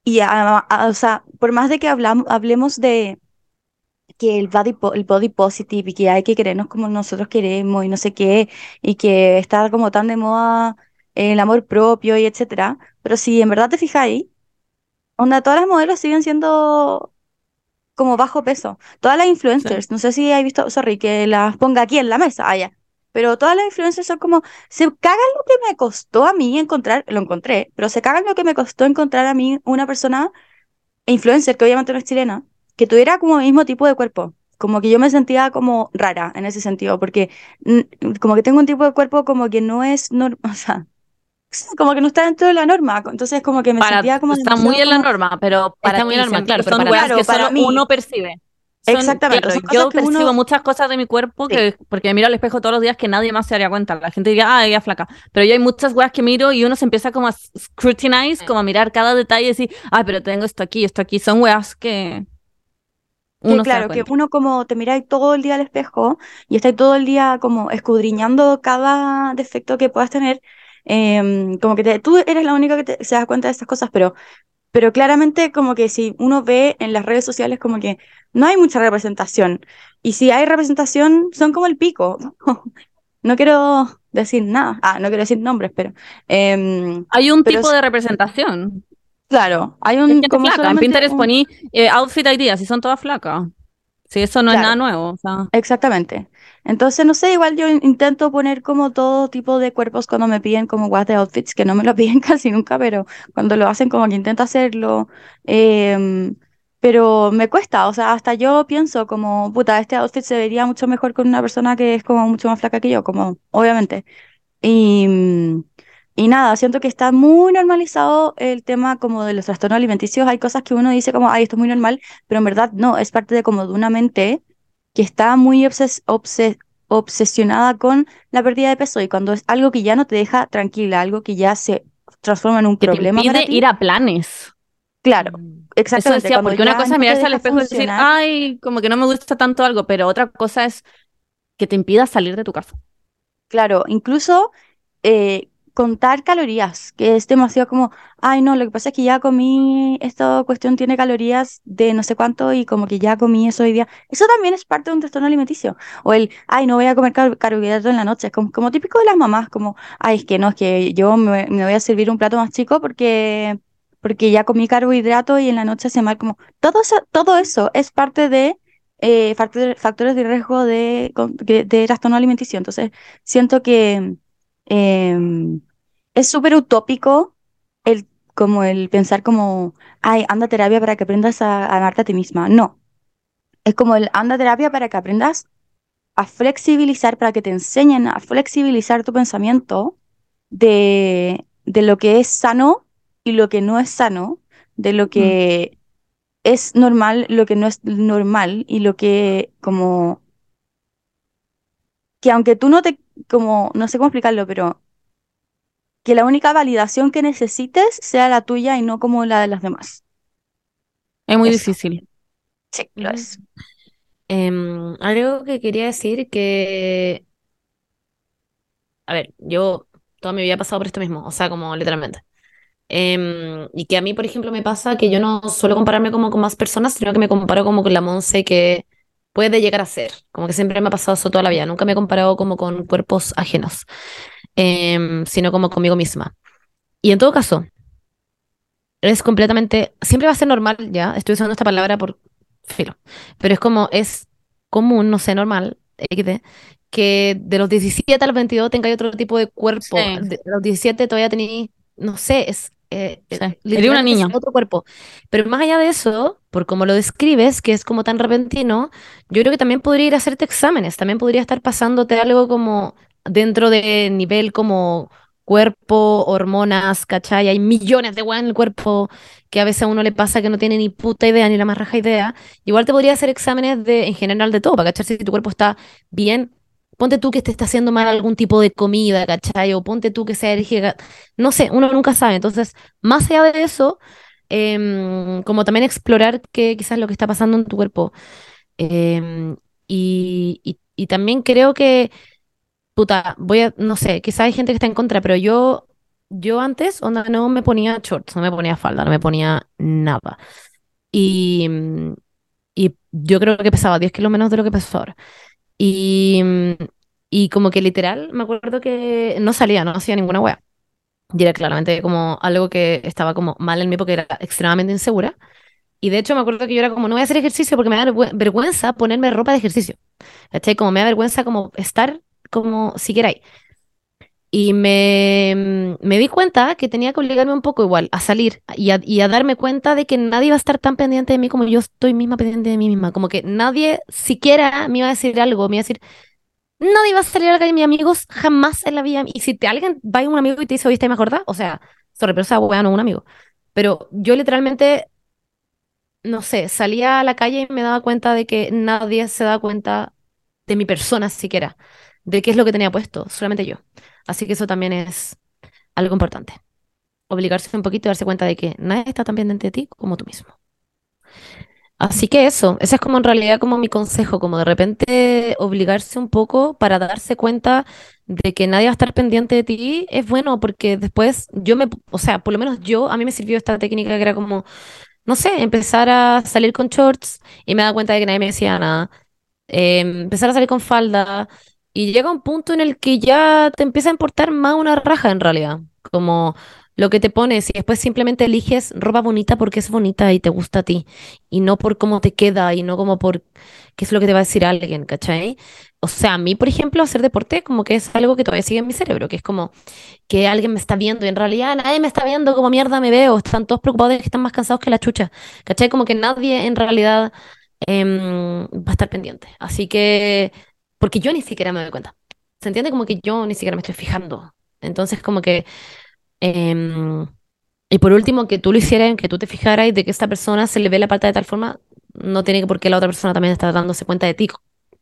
y, y a- a- o sea, por más de que hablamos, hablemos de que el body, el body positive y que hay que querernos como nosotros queremos y no sé qué, y que está como tan de moda el amor propio y etcétera, pero si en verdad te fijáis, onda, todas las modelos siguen siendo como bajo peso. Todas las influencers, no sé si habéis visto, sorry, que las ponga aquí en la mesa, allá. Pero todas las influencers son como, se cagan lo que me costó a mí encontrar, lo encontré, pero se cagan lo que me costó encontrar a mí una persona influencer, que obviamente no es chilena, que tuviera como el mismo tipo de cuerpo. Como que yo me sentía como rara en ese sentido, porque como que tengo un tipo de cuerpo como que no es normal, o sea, como que no está dentro de la norma. Entonces como que me Para, sentía como está muy en la norma, pero para Está muy en la norma, claro, pero para- Claro, que para solo mí. uno percibe. Son- Exactamente, claro, yo que uno- percibo muchas cosas de mi cuerpo que, porque me miro al espejo todos los días que nadie más se daría cuenta. La gente diría, ah, ella flaca. Pero yo hay muchas weas que miro y uno se empieza como a scrutinize, como a mirar cada detalle y decir, ah, pero tengo esto aquí, esto aquí. Son weas que uno se da claro, que uno como te miráis todo el día al espejo y estáis todo el día como escudriñando cada defecto que puedas tener, em, como que te- tú eres la única que te- se da cuenta de estas cosas, pero, pero claramente como que si uno ve en las redes sociales como que no hay mucha representación y si hay representación son como el pico. No quiero decir nada, ah, no quiero decir nombres, pero em, Hay un pero tipo es- de representación. claro, hay un como flaca. En Pinterest un- poní eh, outfit ideas y son todas flacas. Sí, eso no es nada nuevo. O sea, Exactamente. Entonces, no sé, igual yo in- intento poner como todo tipo de cuerpos cuando me piden como guas de outfits, que no me lo piden casi nunca, pero cuando lo hacen como que intento hacerlo. em, pero me cuesta, o sea, hasta yo pienso como, puta, este outfit se vería mucho mejor con una persona que es como mucho más flaca que yo, como, obviamente. Y, y nada, siento que está muy normalizado el tema como de los trastornos alimenticios. Hay cosas que uno dice como, ay, esto es muy normal, pero en verdad no, es parte de como de una mente que está muy obses- obse- obsesionada con la pérdida de peso y cuando es algo que ya no te deja tranquila, algo que ya se transforma en un que te problema para impide ti. ir a planes. Claro, Mm. Eso exactamente. decía, cuando porque una cosa es te mirarse al espejo y decir, ay, como que no me gusta tanto algo, pero otra cosa es que te impida salir de tu casa. Claro, incluso eh, contar calorías, que es demasiado como, ay no, lo que pasa es que ya comí, esta cuestión tiene calorías de no sé cuánto y como que ya comí eso hoy día. Eso también es parte de un trastorno alimenticio. O el, ay, no voy a comer car- carbohidratos en la noche, es como, como típico de las mamás, como, ay, es que no, es que yo me, me voy a servir un plato más chico porque, porque ya comí carbohidratos y en la noche hace mal, como, todo eso, todo eso es parte de... eh, factor- factores de riesgo de, de trastorno alimenticio. Entonces, siento que em, es súper utópico el, como el pensar como, ay, anda a terapia para que aprendas a, a amarte a ti misma. No, es como el anda a terapia para que aprendas a flexibilizar, para que te enseñen a flexibilizar tu pensamiento de, de lo que es sano y lo que no es sano, de lo que es normal, lo que no es normal y lo que como que aunque tú no te, como, no sé cómo explicarlo, pero que la única validación que necesites sea la tuya y no como la de las demás. Es muy Eso. difícil. Sí, lo es. Em, algo que quería decir que, a ver, yo toda mi vida he pasado por esto mismo, o sea, como literalmente. Em, y que a mí, por ejemplo, me pasa que yo no suelo compararme como con más personas, sino que me comparo como con la Monse que puede llegar a ser. Como que siempre me ha pasado eso toda la vida. Nunca me he comparado como con cuerpos ajenos, em, sino como conmigo misma. Y en todo caso, es completamente, siempre va a ser normal, ya, estoy usando esta palabra por filo, pero es como, es común, no sé, normal, XD, que de los 17 a los 22 tengáis otro tipo de cuerpo. Sí. De los 17 todavía tenéis, no sé, es... eh, Sí. eh, una niña. otro cuerpo. Pero más allá de eso, por como lo describes, que es como tan repentino, yo creo que también podría ir a hacerte exámenes, también podría estar pasándote algo como dentro de nivel como cuerpo, hormonas, ¿cachai? Hay millones de weas en el cuerpo que a veces a uno le pasa que no tiene ni puta idea, ni la más raja idea. Igual te podría hacer exámenes de, en general de todo, para cachar si tu cuerpo está bien ponte tú que te está haciendo mal algún tipo de comida, ¿cachai? O ponte tú que sea alérgica, no sé, uno nunca sabe. Entonces, más allá de eso, em, como también explorar qué quizás lo que está pasando en tu cuerpo. Em, y también creo que, puta, voy a, no sé, quizás hay gente que está en contra, pero yo, yo antes, onda, no me ponía shorts, no me ponía falda, no me ponía nada. Y, y yo creo que pesaba 10 kilos menos de lo que peso ahora. Y, y como que literal, me acuerdo que no salía, no hacía ninguna wea. Y era claramente como algo que estaba como mal en mí porque era extremadamente insegura. Y de hecho me acuerdo que yo era como, no voy a hacer ejercicio porque me da vergü- vergüenza ponerme ropa de ejercicio. ¿Cachai? Como me da vergüenza como estar como siquiera ahí. Y me, me di cuenta que tenía que obligarme un poco igual a salir y a, y a darme cuenta de que nadie iba a estar tan pendiente de mí como yo estoy misma pendiente de mí misma. Como que nadie siquiera me iba a decir algo, me iba a decir, nadie va a salir a la calle, mis amigos, jamás en la vida. Y si te, alguien va a un amigo y te dice, oye, ¿estás más? O sea, sorry, pero esa weá no un amigo. Pero yo literalmente, no sé, salía a la calle y me daba cuenta de que nadie se da cuenta de mi persona siquiera, de qué es lo que tenía puesto, solamente yo. Así que eso también es algo importante. Obligarse un poquito y darse cuenta de que nadie está tan pendiente de ti como tú mismo. Así que eso, ese es como en realidad como mi consejo, como de repente obligarse un poco para darse cuenta de que nadie va a estar pendiente de ti, es bueno porque después yo me, o sea, por lo menos yo, a mí me sirvió esta técnica que era como, no sé, empezar a salir con shorts y me daba cuenta de que nadie me decía nada, eh, empezar a salir con falda y llega un punto en el que ya te empieza a importar más una raja en realidad, como lo que te pones y después simplemente eliges ropa bonita porque es bonita y te gusta a ti y no por cómo te queda y no como por qué es lo que te va a decir alguien, ¿cachai? O sea, a mí, por ejemplo, hacer deporte como que es algo que todavía sigue en mi cerebro, que es como que alguien me está viendo y en realidad nadie me está viendo como mierda me veo, están todos preocupados de que están más cansados que la chucha, ¿cachai? Como que nadie en realidad em, va a estar pendiente. Así que, porque yo ni siquiera me doy cuenta. ¿Se entiende? Como que yo ni siquiera me estoy fijando. Entonces, como que... em, y por último, que tú lo hicieras, que tú te fijaras de que esta persona se le ve la pata de tal forma, no tiene que por qué la otra persona también está dándose cuenta de ti.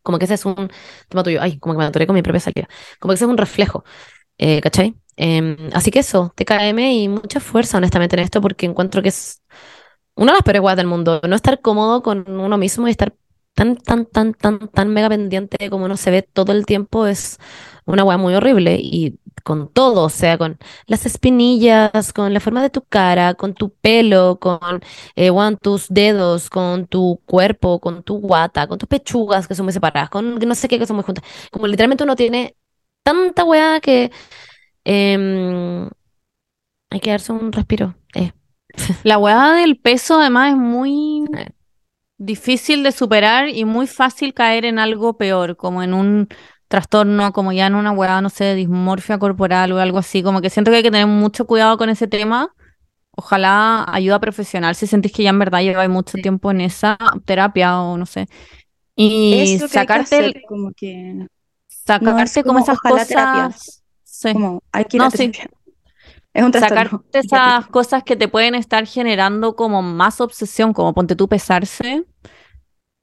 Como que ese es un tema tuyo. Ay, como que me atoré con mi propia salida. Como que ese es un reflejo, eh, ¿cachai? Em, así que eso, TKM y mucha fuerza, honestamente, en esto, porque encuentro que es una de las peores del mundo. No estar cómodo con uno mismo y estar tan, tan, tan, tan, tan mega pendiente como uno se ve todo el tiempo es una wea muy horrible. Y con todo, o sea, con las espinillas, con la forma de tu cara, con tu pelo, con eh, tus dedos, con tu cuerpo, con tu guata, con tus pechugas que son muy separadas, con no sé qué que son muy juntas. Como literalmente uno tiene tanta weá que em, hay que darse un respiro. Eh, La hueá del peso además es muy Eh. Difícil de superar y muy fácil caer en algo peor, como en un trastorno, como ya en una hueá, no sé, dismorfia corporal o algo así. Como que siento que hay que tener mucho cuidado con ese tema. Ojalá ayuda profesional si sentís que ya en verdad lleváis mucho Sí. tiempo en esa terapia o no sé. Y que que sacarte, el- como que no es sacarte como, como, esas cosas. Sí. como hay que ir No, a sí. Es un sacarte esas cosas que te pueden estar generando como más obsesión, como ponte tú pesarse.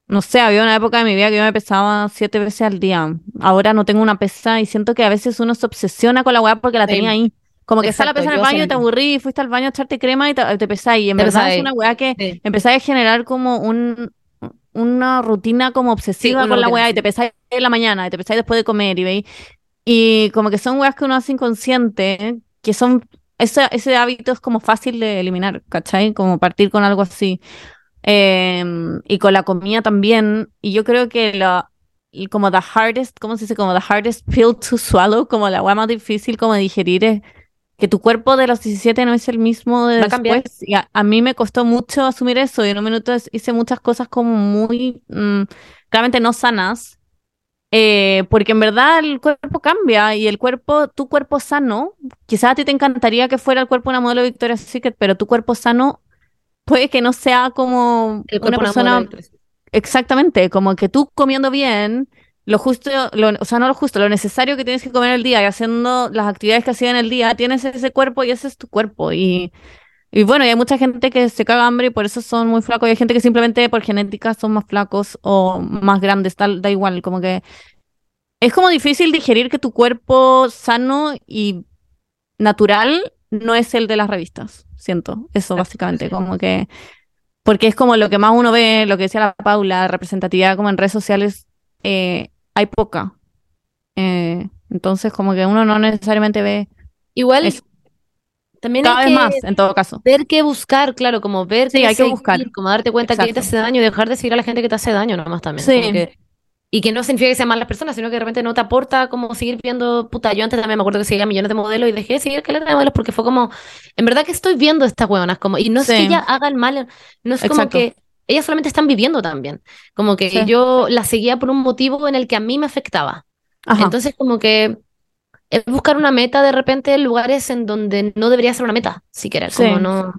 No sé, había una época de mi vida que yo me pesaba siete veces al día. Ahora no tengo una pesa y siento que a veces uno se obsesiona con la weá porque la Sí. tenía ahí. Como que está la pesa en el baño y te aburrí, fuiste al baño a echarte crema y te, te pesás. Y en Te verdad pesáis. es una weá que Sí. empezáis a generar como un, una rutina como obsesiva una con la weá y sí. te pesáis en la mañana y te pesáis después de comer y veis. Y como que son weas que uno hace inconsciente, que son, ese, ese hábito es como fácil de eliminar, ¿cachai? Como partir con algo así. Em, y con la comida también. Y yo creo que la, como the hardest, ¿cómo se dice? Como the hardest pill to swallow, como la wea más difícil como digerir es que tu cuerpo de los 17 no es el mismo de Va después. Y a, a mí me costó mucho asumir eso y en un minuto hice muchas cosas como muy, mm, claramente no sanas. Eh, porque en verdad el cuerpo cambia y el cuerpo, tu cuerpo sano, quizás a ti te encantaría que fuera el cuerpo de una modelo de Victoria's Secret, pero tu cuerpo sano puede que no sea como El una persona. Exactamente, como que tú comiendo bien, lo justo, lo- o sea, no lo justo, lo necesario que tienes que comer el día y haciendo las actividades que hacías en el día, tienes ese cuerpo y ese es tu cuerpo. Y, y bueno, y hay mucha gente que se caga hambre y por eso son muy flacos, y hay gente que simplemente por genética son más flacos o más grandes, tal, da igual, como que es como difícil digerir que tu cuerpo sano y natural no es el de las revistas, siento. Eso básicamente, como que... Porque es como lo que más uno ve, lo que decía la Paula, representatividad como en redes sociales, eh, hay poca. Eh, entonces como que uno no necesariamente ve Igual eso. También Cada hay vez que más, en todo caso. ver qué buscar, claro, como ver Sí, qué hay que seguir, buscar. como darte cuenta que te Exacto. hace daño y dejar de seguir a la gente que te hace daño nomás también. Sí. como que- y que no significa que sean malas personas, sino que de repente no te aporta como seguir viendo, puta, yo antes también me acuerdo que seguía millones de modelos y dejé de seguir caleta de modelos porque fue como, en verdad que estoy viendo estas hueonas, como, y no es que Sí. ellas hagan mal, no es como Exacto. que ellas solamente están viviendo también, como que Sí. yo las seguía por un motivo en el que a mí me afectaba. Ajá. Entonces, como que es buscar una meta de repente en lugares en donde no debería ser una meta, siquiera, como Sí. no,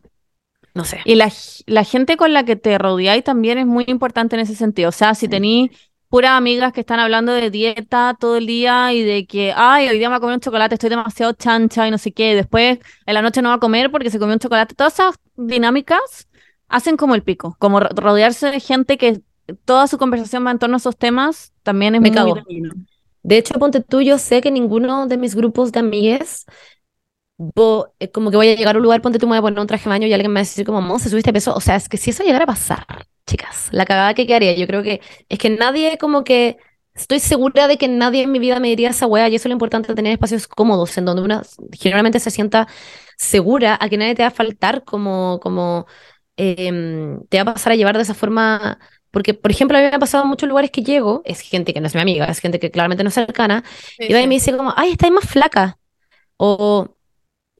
no sé. Y la, la gente con la que te rodeáis también es muy importante en ese sentido. O sea, si tení puras amigas que están hablando de dieta todo el día y de que, ay, hoy día me voy a comer un chocolate, estoy demasiado chancha y no sé qué, y después en la noche no va a comer porque se comió un chocolate. Todas esas dinámicas hacen como el pico, como ro- rodearse de gente que toda su conversación va en torno a esos temas, también es Me muy cago. De hecho, ponte tú, yo sé que ninguno de mis grupos de amigues, eh, como que voy a llegar a un lugar, ponte tú, me voy a poner un traje de baño y alguien me va a decir como, Monse, subiste peso. O sea, es que si eso llegara a pasar, chicas, la cagada que quedaría, yo creo que es que nadie como que, estoy segura de que nadie en mi vida me diría esa wea y eso es lo importante, tener espacios cómodos en donde una generalmente se sienta segura a que nadie te va a faltar como, como em, te va a pasar a llevar de esa forma. Porque, por ejemplo, a mí me ha pasado en muchos lugares que llego, es gente que no es mi amiga, es gente que claramente no es cercana, y va y me dice como, ay, estáis más flaca. O,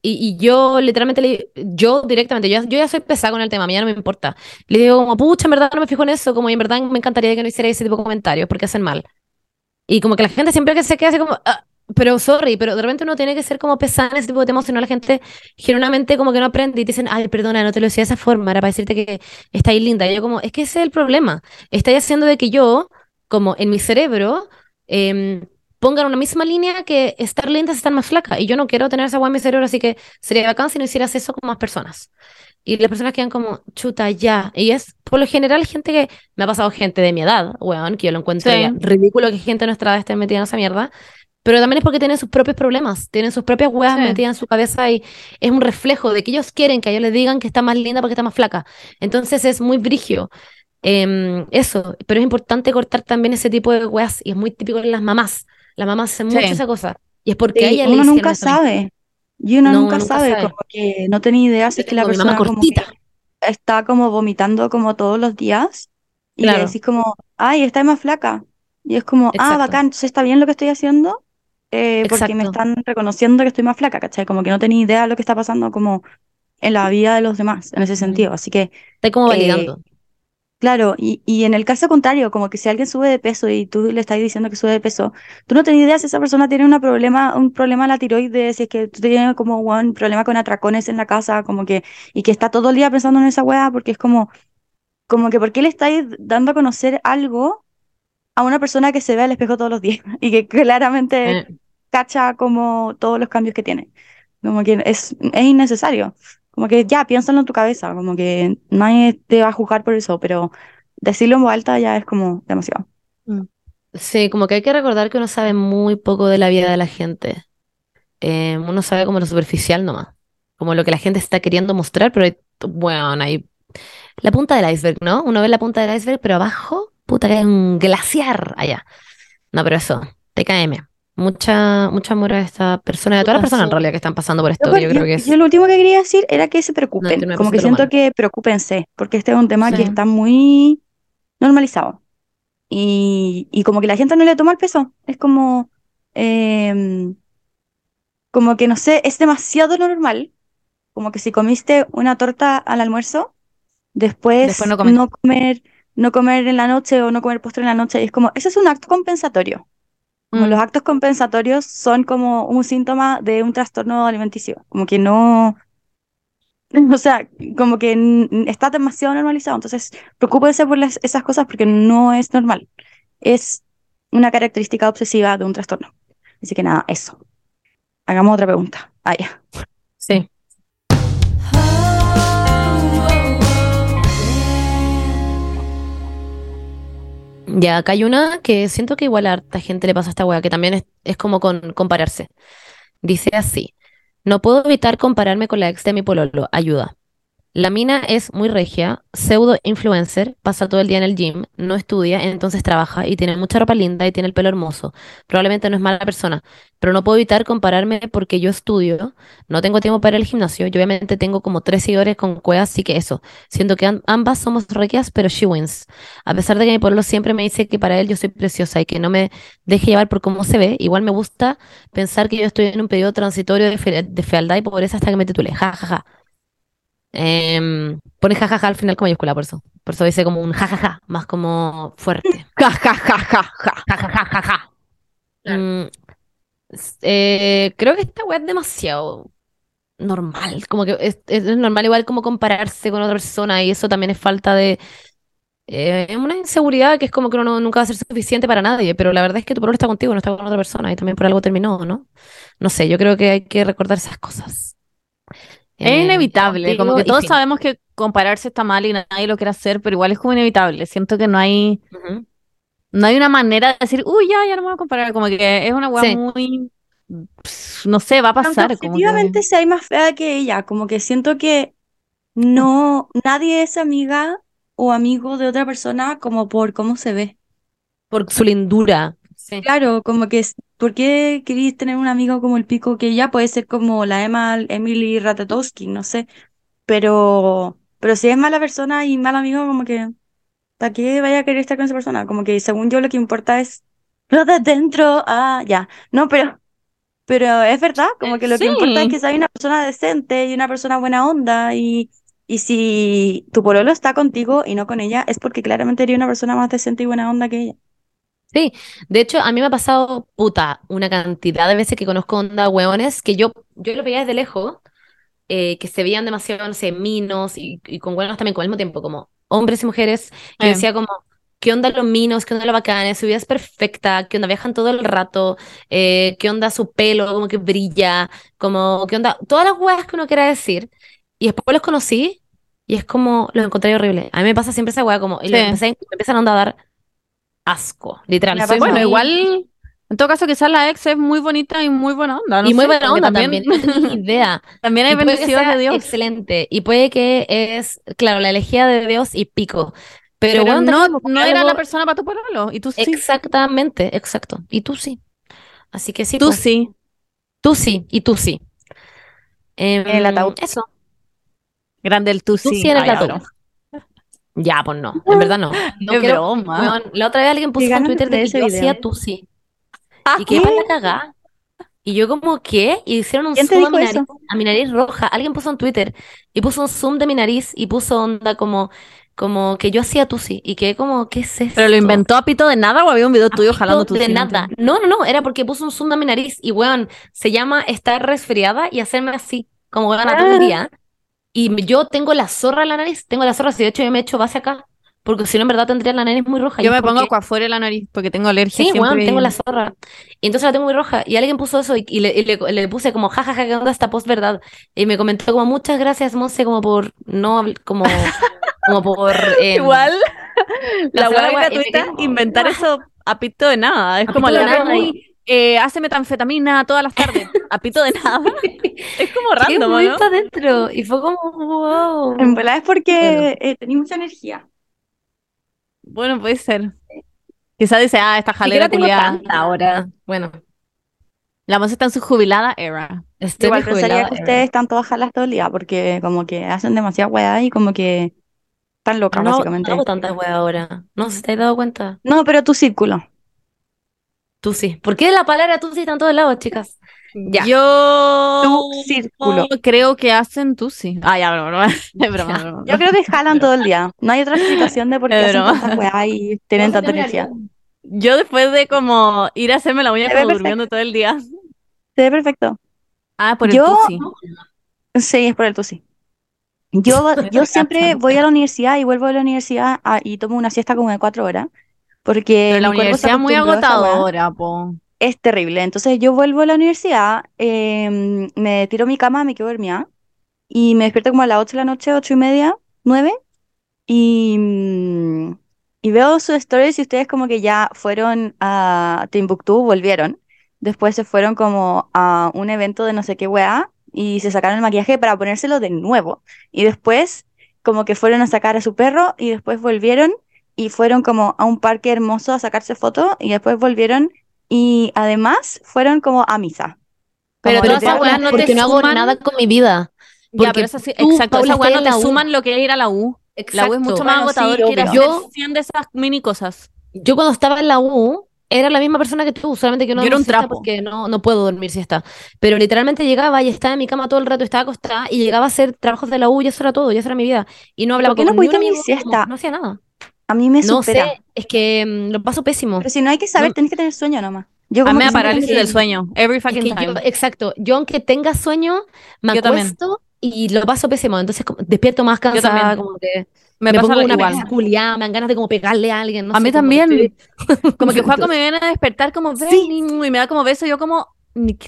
y, y yo literalmente, le, yo directamente, yo, yo ya soy pesada con el tema, a mí ya no me importa. Le digo como, pucha, en verdad no me fijo en eso, como y en verdad me encantaría que no hiciera ese tipo de comentarios porque hacen mal. Y como que la gente siempre que se queda así como, "Ah, pero sorry, pero de repente uno tiene que ser como pesada en ese tipo de temas, si no la gente genuinamente como que no aprende y te dicen, ay, perdona, no te lo decía de esa forma, era para decirte que estáis linda. Y yo como, es que ese es el problema. Estáis haciendo de que yo, como en mi cerebro, em, pongan una misma línea que estar linda es estar más flaca. Y yo no quiero tener esa hueá en mi cerebro, así que sería bacán si no hicieras eso con más personas. Y las personas quedan como, chuta, ya. Y es, por lo general, gente que, me ha pasado gente de mi edad, weón, que yo lo encuentro Sí. ridículo que gente de nuestra edad esté metida en esa mierda. Pero también es porque tienen sus propios problemas, tienen sus propias hueas Sí. metidas en su cabeza y es un reflejo de que ellos quieren que a ellos les digan que está más linda porque está más flaca. Entonces es muy brigio. Em, eso, pero es importante cortar también ese tipo de weas y es muy típico en las mamás. Las mamás hacen mucho Sí. esa cosa. Y es porque Sí, ella le uno nunca sabe. Y uno No, nunca, nunca sabe, sabe. como que no tenía idea si es que la persona como que está como vomitando como todos los días y le Claro. decís como, ay, está más flaca. Y es como, ah, bacán, entonces está bien lo que estoy haciendo eh, porque me están reconociendo que estoy más flaca, ¿cachai? Como que no tenía idea de lo que está pasando como en la vida de los demás en ese sentido. Así que, Está como eh, validando. claro, y, y en el caso contrario, como que si alguien sube de peso y tú le estás diciendo que sube de peso, tú no tenías idea si esa persona tiene una problema, un problema en la tiroides, si es que tú tienes como un problema con atracones en la casa, como que, y que está todo el día pensando en esa weá, porque es como, como que, ¿por qué le estáis dando a conocer algo a una persona que se ve al espejo todos los días y que claramente Eh, cacha como todos los cambios que tiene? Como que es, es innecesario. Como que ya, piénsalo en tu cabeza, como que nadie te va a juzgar por eso, pero decirlo en voz alta ya es como demasiado. Sí, como que hay que recordar que uno sabe muy poco de la vida de la gente. Eh, uno sabe como lo superficial nomás. Como lo que la gente está queriendo mostrar, pero hay- bueno, hay la punta del iceberg, ¿no? Uno ve la punta del iceberg, pero abajo, puta que hay un glaciar allá. No, pero eso, TKM. Mucha, mucho amor a esta persona a todas las personas en realidad que están pasando por esto. Yo, Yo creo que es yo lo último que quería decir era que se preocupen, 99% como que siento humano. que preocúpense, porque este es un tema Sí. que está muy normalizado. Y, y como que la gente no le toma el peso. Es como, em, como que no sé, es demasiado normal. Como que si comiste una torta al almuerzo, después, Después no comer. no comer, no comer en la noche o no comer postre en la noche. Y es como, eso es un acto compensatorio. Como Mm. los actos compensatorios son como un síntoma de un trastorno alimenticio. Como que no, o sea, como que está demasiado normalizado. Entonces, preocúpense por las- esas cosas porque no es normal. Es una característica obsesiva de un trastorno. Así que nada, eso. Hagamos otra pregunta. Ah, ya. Sí. Ya, acá hay una que siento que igual a harta gente le pasa a esta wea, que también es, es como con compararse. Dice así, no puedo evitar compararme con la ex de mi pololo, ayuda. La mina es muy regia, pseudo influencer, pasa todo el día en el gym, no estudia, entonces trabaja y tiene mucha ropa linda y tiene el pelo hermoso. Probablemente no es mala persona, pero no puedo evitar compararme porque yo estudio, no tengo tiempo para al gimnasio y obviamente tengo como tres seguidores con cuevas, así que eso. Siento que am- ambas somos regias, pero she wins. A pesar de que mi pololo siempre me dice que para él yo soy preciosa y que no me deje llevar por cómo se ve, igual me gusta pensar que yo estoy en un periodo transitorio de, de fealdad y pobreza hasta que me titule. Ja, ja, ja. Em, pone jajaja al final con mayúscula, por eso. Por eso dice como un jajaja, más como fuerte. Ja, ja, ja, ja, ja. Jajajajaja. Claro. Mm, eh, creo que esta weá es demasiado normal. Como que es, es normal igual como compararse con otra persona y eso también es falta de eh, una inseguridad que es como que uno no- nunca va a ser suficiente para nadie, pero la verdad es que tu problema está contigo, no está con otra persona y también por algo terminó, ¿no? No sé, yo creo que hay que recordar esas cosas. Es Eh, inevitable, como que todos fin. sabemos que compararse está mal y nadie lo quiere hacer, pero igual es como inevitable. Siento que no hay, no hay una manera de decir, uy, ya, ya no me voy a comparar. Como que es una weá Sí. muy, no sé, va a pasar. Como que... objetivamente sea más fea que ella, como que siento que no, nadie es amiga o amigo de otra persona como por cómo se ve. Por su lindura. Sí. Claro, como que, ¿por qué queréis tener un amigo como el pico que ella puede ser como la Emma, Emily Ratatowski, no sé, pero, pero si es mala persona y mal amigo, como que, ¿para qué vaya a querer estar con esa persona? Como que según yo lo que importa es lo de dentro, ah, ya, no, pero, pero es verdad, como que lo que importa es que sea una persona decente y una persona buena onda y, y si tu pololo está contigo y no con ella, es porque claramente eres una persona más decente y buena onda que ella. Sí, de hecho, a mí me ha pasado, puta, una cantidad de veces que conozco onda hueones que yo, yo lo veía desde lejos, eh, que se veían demasiado, no sé, minos y, y con hueones también, con al mismo tiempo, como hombres y mujeres, que Eh. decía como, ¿qué onda los minos? ¿Qué onda los bacanes? Su vida es perfecta, ¿qué onda viajan todo el rato? Eh, ¿qué onda su pelo? Como que brilla, como, ¿qué onda? Todas las hueas que uno quiera decir. Y después los conocí y es como, los encontré horribles. A mí me pasa siempre esa hueá, como, y los Sí. empecé, me empiezan a dar asco, literal. Soy Bueno, muy- igual, en todo caso, quizás la ex es muy bonita y muy buena onda. no y muy sé, buena onda también, no tenía idea. también hay sea de Dios. excelente. Y puede que es, claro, la elegía de Dios y pico. Pero, Pero bueno, no, no era algo- la persona para tu pololo. Y tú sí. Exactamente, exacto. Y tú sí. Así que sí, Tú pues, sí. tú sí, y tú sí. Em, el ataúd. Eso. Grande el tú Tú sí. sí en el Ay. Ya, pues no. En verdad no. No Es quiero- broma. La otra vez alguien puso Qué en Twitter de que ese yo video. hacía tú sí. Ah, Y que para la cagá. Y yo como, ¿qué? Y hicieron un ¿Quién te zoom a mi nariz, eso? a mi nariz roja. Alguien puso en Twitter y puso un zoom de mi nariz y puso onda como, como que yo hacía tusi. Y que como, ¿qué es esto? ¿Pero lo inventó a pito de nada o había un video tuyo jalando tu de nada. No, no, no. Era porque puso un zoom de mi nariz. Y weón, se llama estar resfriada y hacerme así, como weón, a todo el Ah. día. Y yo tengo la zorra en la nariz. Tengo la zorra. Si de hecho yo me he hecho base acá. Porque si no, en verdad tendría la nariz muy roja. Yo me pongo en la nariz porque tengo alergia Sí, siempre. weón, tengo la zorra. Y entonces la tengo muy roja. Y alguien puso eso y, y le, y le- le puse como, jajaja, ¿qué onda esta post verdad? Y me comentó como, muchas gracias, Monse, como por no, como, como por... Igual, la la hueá gratuita, inventar eso a pito de nada. Es como la nada, Remy, eh, hace metanfetamina todas las tardes. A pito de nada. Es como random, muy ¿no? adentro. Y fue como, wow. En verdad es porque Bueno. eh, tenía mucha energía. Bueno, puede ser. Quizás dice, ah, esta jalera tengo tanta ahora. Bueno, La Monse está en su jubilada era. estoy Igual pensaría que ustedes están todas jalas todo el día porque como que hacen demasiada weá y como que están locas, No, básicamente. no hago tantas weas ahora. No sé si te has dado cuenta. No, pero tu círculo. Tú sí. ¿Por qué la palabra tú sí está en todos lados, chicas? Ya. Yo Tu círculo. creo que hacen tú sí. Ah, ya, broma, broma. Es broma, Ya. broma. Yo creo que jalan todo el día. No hay otra explicación de por qué hacen tantas y tienen tanta energía. Yo después de como ir a hacerme la uña como perfecto. durmiendo todo el día. Se ve perfecto. Ah, por el Yo- tusi. Sí, es por el tusi. Yo, yo siempre voy a la universidad y vuelvo de la universidad ah, y tomo una siesta como de cuatro horas. Porque Pero la universidad es muy agotadora, po. Es terrible. Entonces yo vuelvo a la universidad, em, me tiro mi cama, me quedo dormida y me despierto como a las 8 de la noche, ocho y media, nueve. Y, mm, y veo sus stories y ustedes como que ya fueron a Timbuktu, volvieron. Después se fueron como a un evento de no sé qué weá y se sacaron el maquillaje para ponérselo de nuevo. Y después como que fueron a sacar a su perro y después volvieron y fueron como a un parque hermoso a sacarse fotos y después volvieron y además fueron como a misa. Pero todas esas weas no te porque no hago suman- nada con mi vida. Ya, Porque pero eso sí, tú, exacto, esas weas no te suman lo que es ir a la U. La U es mucho más Bueno, sí, agotador que ir a Yo- 100 de esas mini cosas. Yo cuando estaba en la U era la misma persona que tú, solamente que no Yo era un trapo. porque no, no puedo dormir siesta. Pero literalmente llegaba y estaba en mi cama todo el rato, estaba acostada y llegaba a hacer trabajos de la U y eso era todo, y eso era mi vida. Y no hablaba ¿Por qué con no ni un pudiste dormir siesta? no, no hacía nada. A mí me No supera. sé, es que mm, lo paso pésimo. Pero si no hay que saber, No. tenés que tener sueño nomás. Yo A como mí me que parálisis que- del sueño. Every Es fucking que yo, time. exacto, yo aunque tenga sueño, me Yo también. y lo paso pésimo. Entonces como- despierto más cansada, también. como que Me, pongo una culiada, me dan ganas de como pegarle a alguien. no A sé, mí que también. estoy- Como que Juaco me viene a despertar como ven Sí. y me da como beso. Yo como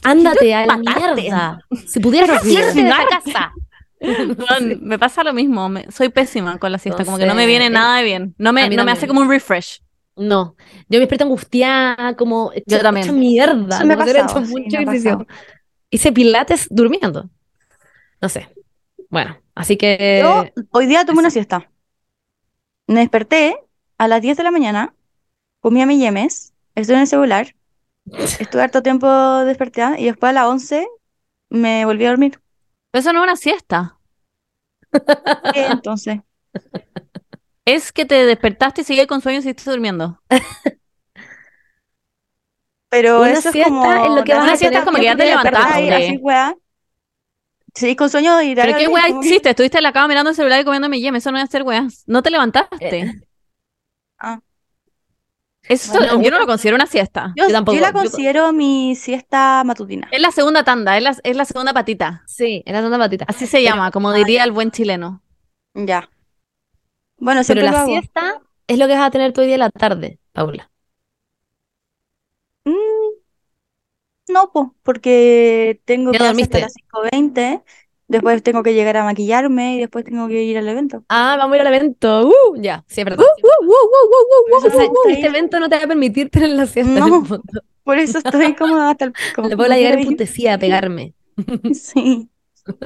Ándate a la mierda. Si pudieras irte la casa. Me pasa lo mismo. me- soy pésima con la siesta. Como que no me viene nada de bien. No me, no me hace como un refresh. No, yo me despierto angustiada, como hecha, también. hecha mierda. Eso me pasado, sí, mucho me. Hice pilates durmiendo. No sé. Bueno, así que Yo hoy día tomé una siesta. Me desperté a las 10 de la mañana, comí a mi yemes, estuve en el celular, estuve harto tiempo despertada y después a las 11 me volví a dormir. Pero eso no es una siesta. ¿Qué entonces? Es que te despertaste y sigues con sueño y seguiste durmiendo. Pero Una eso es como... es lo que vas a siesta tener es como que ya te hacer levantaste así, weá. Seguís con sueño y ¿Pero qué weá hiciste? Estuviste en la cama mirando el celular y comiendo mi yem. Eso no es hacer weas. No te levantaste. Eh, Ah. Eso Bueno, yo no lo considero una siesta. Yo, Yo tampoco, yo la yo- considero mi siesta matutina. Es la segunda tanda, es la, es la segunda patita. sí, en la segunda patita. Así se Pero- llama, como diría el buen chileno. Ya. Bueno, Pero lo la hago. siesta es lo que vas a tener hoy día en la tarde, Paula. Mm, no, pues, porque tengo clases dormiste. de las 5.20, después tengo que llegar a maquillarme y después tengo que ir al evento. Ah, vamos a ir al evento. Uh, ya, sí, es verdad. Este evento no te va a permitir tener la siesta. en No. el fondo. Por eso estoy como hasta el pico. Le puedo llegar No emputecida a pegarme. Sí.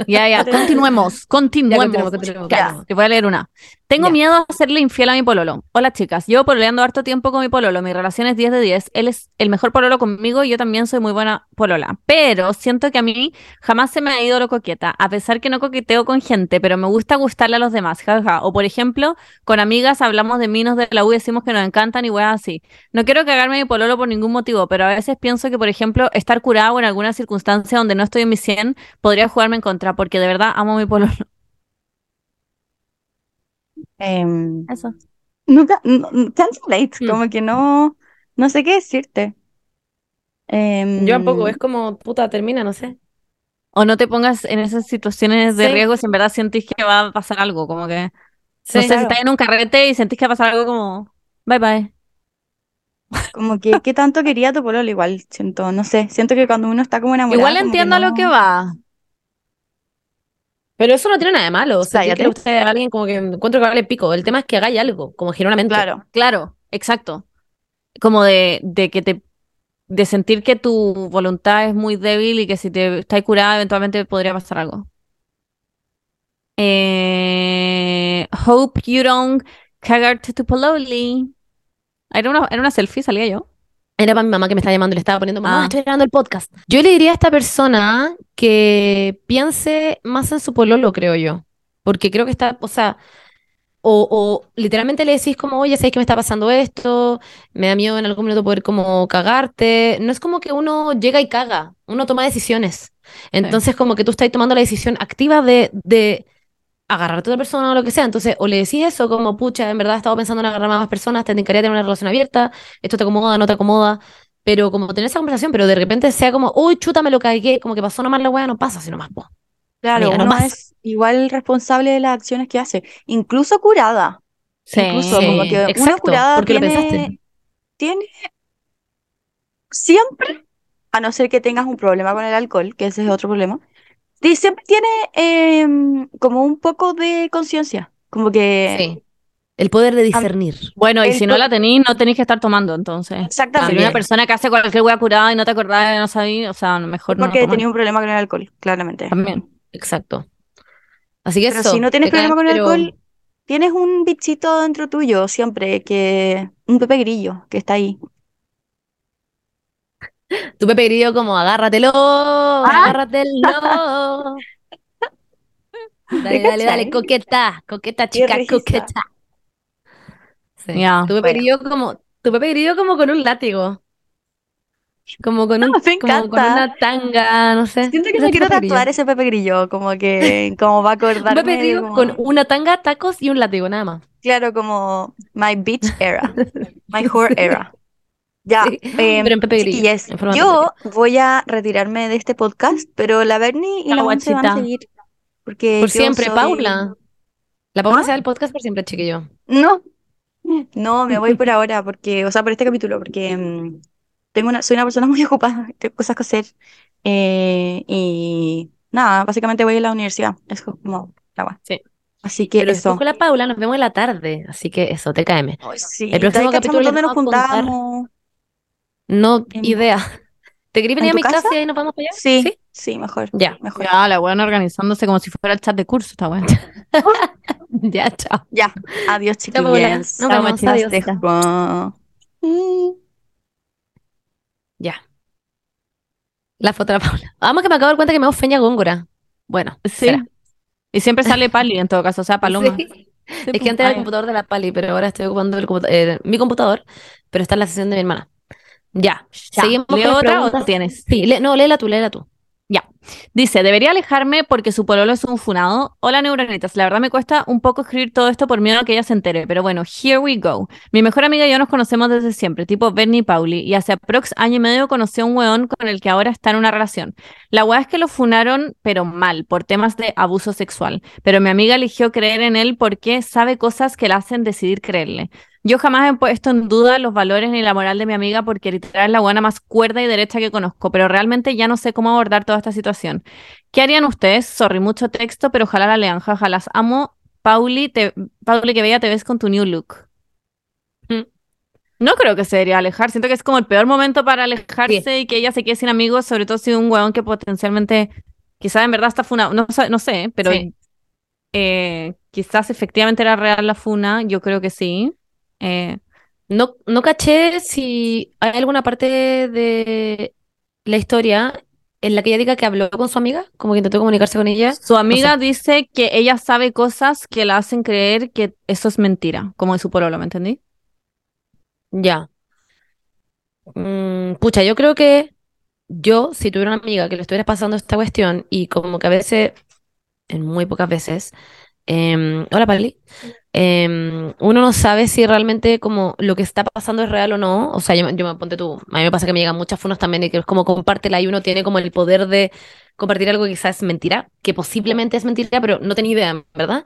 Ya, ya, continuemos, continuemos. continuemos, continuemos, Ya, continuemos. te voy a leer una. Tengo miedo a serle infiel a mi pololo. Hola, chicas. Llevo pololeando harto tiempo con mi pololo. Mi relación es 10 de 10. Él es el mejor pololo conmigo y yo también soy muy buena polola. Pero siento que a mí jamás se me ha ido lo coqueta, a pesar que no coqueteo con gente, pero me gusta gustarle a los demás. jaja. O por ejemplo, con amigas hablamos de minos de la U y decimos que nos encantan y weas así. No quiero cagarme mi pololo por ningún motivo, pero a veces pienso que, por ejemplo, estar curado en alguna circunstancia donde no estoy en mi 100 podría jugarme en contra, porque de verdad amo a mi pololo. Em, Eso. nunca, no, can't relate, Mm. como que no, no sé qué decirte. Em, Yo tampoco, es como, puta, termina, no sé. O no te pongas en esas situaciones de Sí. riesgo si en verdad sentís que va a pasar algo, como que, Sí, no sé, si claro. estás en un carrete y sentís que va a pasar algo como, bye bye. Como que, ¿qué tanto quería tu pololo? Igual, siento, no sé, siento que cuando uno está como enamorado, Igual como que entiendo a lo no- que va. Pero eso no tiene nada de malo. O sea, Cállate. le gusta a alguien como que encuentro que vale pico. El tema es que hagáis algo, como genuinamente. Claro, Claro, exacto. Como de, de que te, de sentir que tu voluntad es muy débil y que si te estás curada eventualmente podría pasar algo. Eh, hope you don't cagarte tu pololi. Era una, era una selfie, salía yo. Era para mi mamá que me está llamando y le estaba poniendo, mamá, Ah. estoy grabando el podcast. Yo le diría a esta persona que piense más en su pololo, creo yo. Porque creo que está, o sea, o, o literalmente le decís como, oye, ¿sabes que me está pasando esto? Me da miedo en algún minuto poder como cagarte. No es como que uno llega y caga, uno toma decisiones. Entonces como que tú estás tomando la decisión activa de, de agarrarte a otra persona o lo que sea. Entonces, o le decís eso como, pucha, en verdad he estado pensando en agarrar a más personas, te encantaría tener una relación abierta, esto te acomoda, no te acomoda, pero como tener esa conversación, pero de repente sea como, uy, chuta, me lo cagué, como que pasó nomás la weá, no pasa así nomás, po. claro, Amiga, no uno pasa. es igual responsable de las acciones que hace, incluso curada. Incluso Sí, como que una exacto, curada porque lo pensaste. tiene siempre, a no ser que tengas un problema con el alcohol, que ese es otro problema, siempre tiene em, como un poco de conciencia, como que Sí, El poder de discernir. Bueno, y El si no la tenéis, no tenéis que estar tomando, entonces. Si Exactamente. También. una persona que hace cualquier wea curada y no te acordás, no sabías, o sea, mejor no Porque tenía un problema con el alcohol, claramente. También. Exacto. Así que Pero eso. si no tienes problema con el pero- alcohol, tienes un bichito dentro tuyo siempre, que un Pepe Grillo que está ahí. Tu Pepe Grillo como agárratelo, Ah. agárratelo. Dale, dale, dale, coqueta, coqueta, chica, coqueta. Sí. Tu Pepe bueno. Grillo como, tu Pepe Grillo como con un látigo. Como con un, como con una tanga, no sé. Siento que me quiero Pepe tatuar ese Pepe Grillo, como que, como va a Pepe acordarme de Grillo como- con una tanga, tacos y un látigo, nada más. claro, como my bitch era, my whore era. Ya, Sí, em, pero en Pepe Grillo, chiquillas, en yo voy a retirarme de este podcast, pero la Bernie y La la van a seguir. Porque Por siempre, soy- Paula. La Paula ¿Ah? se da el podcast por siempre, chiquillo. No, no, me voy por ahora, porque, o sea, por este capítulo, porque mm, tengo una, soy una persona muy ocupada, tengo cosas que hacer. eh, y nada, básicamente voy a la universidad, es como la wea. Sí. Así que Pero eso. con la Paula nos vemos en la tarde, así que eso, te caeme. Ay, sí, El próximo ¿sabes capítulo les dónde nos juntamos? No idea. ¿Te querés venir a mi casa? casa y ahí nos vamos para allá? Sí, sí, mejor, Ya, mejor. Ya, la weón organizándose como si fuera el chat de curso, esta weón. ya, chao. Ya, adiós, chiquillas. Nos Chao, vemos, adiós. Dejo. Mm. Ya. La foto de la Paula. Vamos que me acabo de dar cuenta que me hago Feña Góngora. Bueno, Sí. será. Y siempre sale Pali en todo caso, o sea, Paloma. Sí. Sí, Es pues. que antes era el computador de la Pali, pero ahora estoy ocupando el eh, mi computador, pero está en la sesión de mi hermana. Ya, Ya. seguimos ¿Leo otra o preguntas. tienes? Sí, lé- no, léela tú, léela tú. Ya. Dice, debería alejarme porque su pololo es un funado. Hola, neuronitas. La verdad me cuesta un poco escribir todo esto por miedo a que ella se entere. Pero bueno, here we go. Mi mejor amiga y yo nos conocemos desde siempre, tipo Bernie Pauli. Y hace aprox año y medio conocí a un weón con el que ahora está en una relación. La weá es que lo funaron, pero mal, por temas de abuso sexual. Pero mi amiga eligió creer en él porque sabe cosas que la hacen decidir creerle. Yo jamás he puesto en duda los valores ni la moral de mi amiga porque literal es la buena más cuerda y derecha que conozco, pero realmente ya no sé cómo abordar toda esta situación. ¿Qué harían ustedes? Sorry, mucho texto, pero ojalá la lean, jaja, las amo. Pauli, te, Pauli, que bella te ves con tu new look. Mm. No creo que se debería alejar, siento que es como el peor momento para alejarse y que ella se quede sin amigos, sobre todo si un huevón que potencialmente, quizás en verdad está funado, no, no sé, pero Sí. eh, quizás efectivamente era real la funa, yo creo que sí. Eh, No, no caché si hay alguna parte de la historia en la que ella diga que habló con su amiga, como que intentó comunicarse con ella. Su amiga dice que ella sabe cosas que la hacen creer que eso es mentira, como de su pololo, ¿me entendí? Ya. Mm, pucha, yo creo que yo, si tuviera una amiga que le estuviera pasando esta cuestión y como que a veces, en muy pocas veces, em, hola Pali, em, uno no sabe si realmente como lo que está pasando es real o no. O sea, yo, yo me ponte tú, a mí me pasa que me llegan muchas funas también y que es como compártela y uno tiene como el poder de compartir algo que quizás es mentira, que posiblemente es mentira, pero no tenía idea, ¿verdad?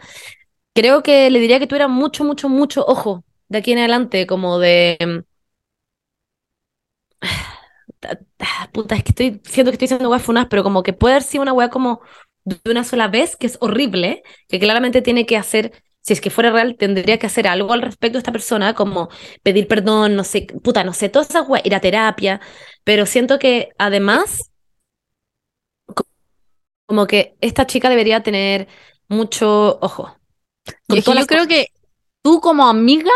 Creo que le diría que tuviera mucho, mucho, mucho ojo de aquí en adelante, como de... em, ta- ta- Puta, es que estoy, siento que estoy diciendo weas funas, pero como que puede haber una wea como de una sola vez, que es horrible, que claramente tiene que hacer, si es que fuera real, tendría que hacer algo al respecto de esta persona, como pedir perdón, no sé, puta, no sé, todas esas weas, ir a terapia, pero siento que además, co- como que esta chica debería tener mucho ojo. Con yo creo cosas. que tú como amiga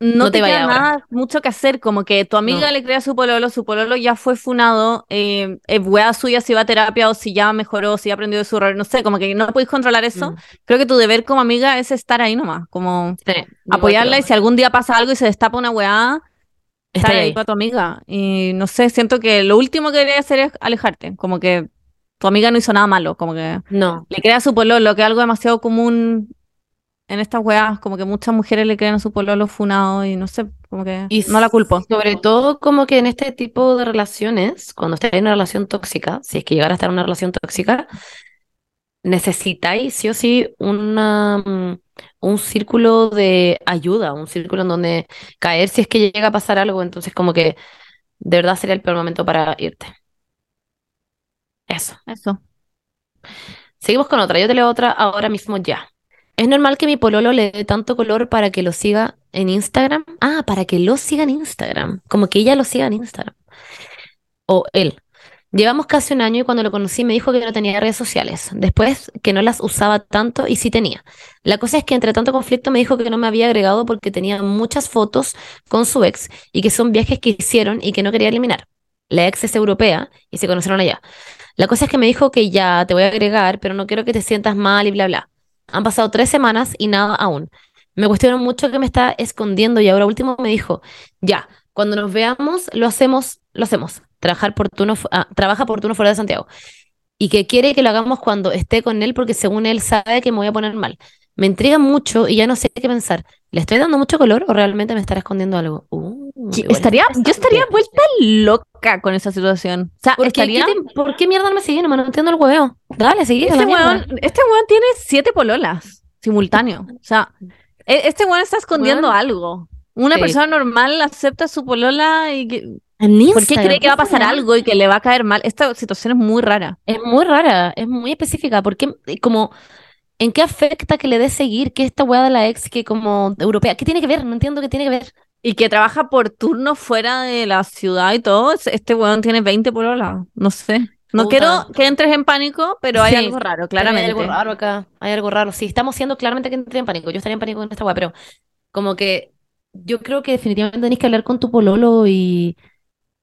no, No te te vaya queda nada mucho que hacer, como que tu amiga No. le crea su pololo, su pololo ya fue funado, eh, es wea suya si va a terapia o si ya mejoró, si ya aprendió de su error, no sé, como que no podéis controlar eso. Mm, Creo que tu deber como amiga es estar ahí nomás, como sí, apoyarla y si algún día pasa algo y se destapa una weá, estar ahí ahí. para tu amiga. Y no sé, siento que lo último que debería hacer es alejarte, como que tu amiga no hizo nada malo, como que No, le crea su pololo, que es algo demasiado común en estas weas, como que muchas mujeres le crean a su pololo funado y no sé, como que Y no la culpo. Sobre todo como que en este tipo de relaciones, cuando estáis en una relación tóxica, si es que llegara a estar en una relación tóxica, necesitáis sí o sí una, mm, un círculo de ayuda, un círculo en donde caer si es que llega a pasar algo, entonces como que de verdad sería el peor momento para irte. Eso. Eso. Seguimos con otra, yo te leo otra ahora mismo ya. ¿Es normal que mi pololo le dé tanto color para que lo siga en Instagram? Ah, para que lo siga en Instagram. Como que ella lo siga en Instagram. O él. Llevamos casi un año y cuando lo conocí me dijo que no tenía redes sociales. Después que no las usaba tanto y sí tenía. La cosa es que entre tanto conflicto me dijo que no me había agregado porque tenía muchas fotos con su ex y que son viajes que hicieron y que no quería eliminar. La ex es europea y se conocieron allá. La cosa es que me dijo que ya te voy a agregar, pero no quiero que te sientas mal y bla, bla. Han pasado tres semanas y nada aún. Me cuestionó mucho que me está escondiendo y ahora último me dijo, ya, cuando nos veamos lo hacemos, lo hacemos. Trabajar por turno, ah, trabaja por turno fuera de Santiago. Y que quiere que lo hagamos cuando esté con él porque según él sabe que me voy a poner mal. Me intriga mucho y ya no sé qué pensar. ¿Le estoy dando mucho color o realmente me estará escondiendo algo? Uh, estaría, yo estaría vuelta loca con esa situación. O sea, ¿Por qué, estaría... ¿Qué te- ¿Por qué mierda no me sigue? No entiendo el hueveo. Dale, sigue. Este este weón tiene siete pololas simultáneo. O sea, e- este weón está escondiendo Weón. algo. Una Sí. persona normal acepta su polola y que, ¿por qué cree que va a ¿qué pasar algo y que le va a caer mal? Esta situación es muy rara. Es muy rara, es muy específica. ¿Por qué? Como, ¿en qué afecta que le dé seguir que esta weá de la ex que como europea? ¿Qué tiene que ver? No entiendo qué tiene que ver. Y que trabaja por turno fuera de la ciudad y todo. Este weón tiene 20 pololas. No sé. No Puta. quiero que entres en pánico, pero hay Sí, algo raro, claramente. Hay algo raro acá, hay algo raro. Sí, estamos siendo claramente que entré en pánico. Yo estaría en pánico con esta weá, pero como que yo creo que definitivamente tenés que hablar con tu pololo y,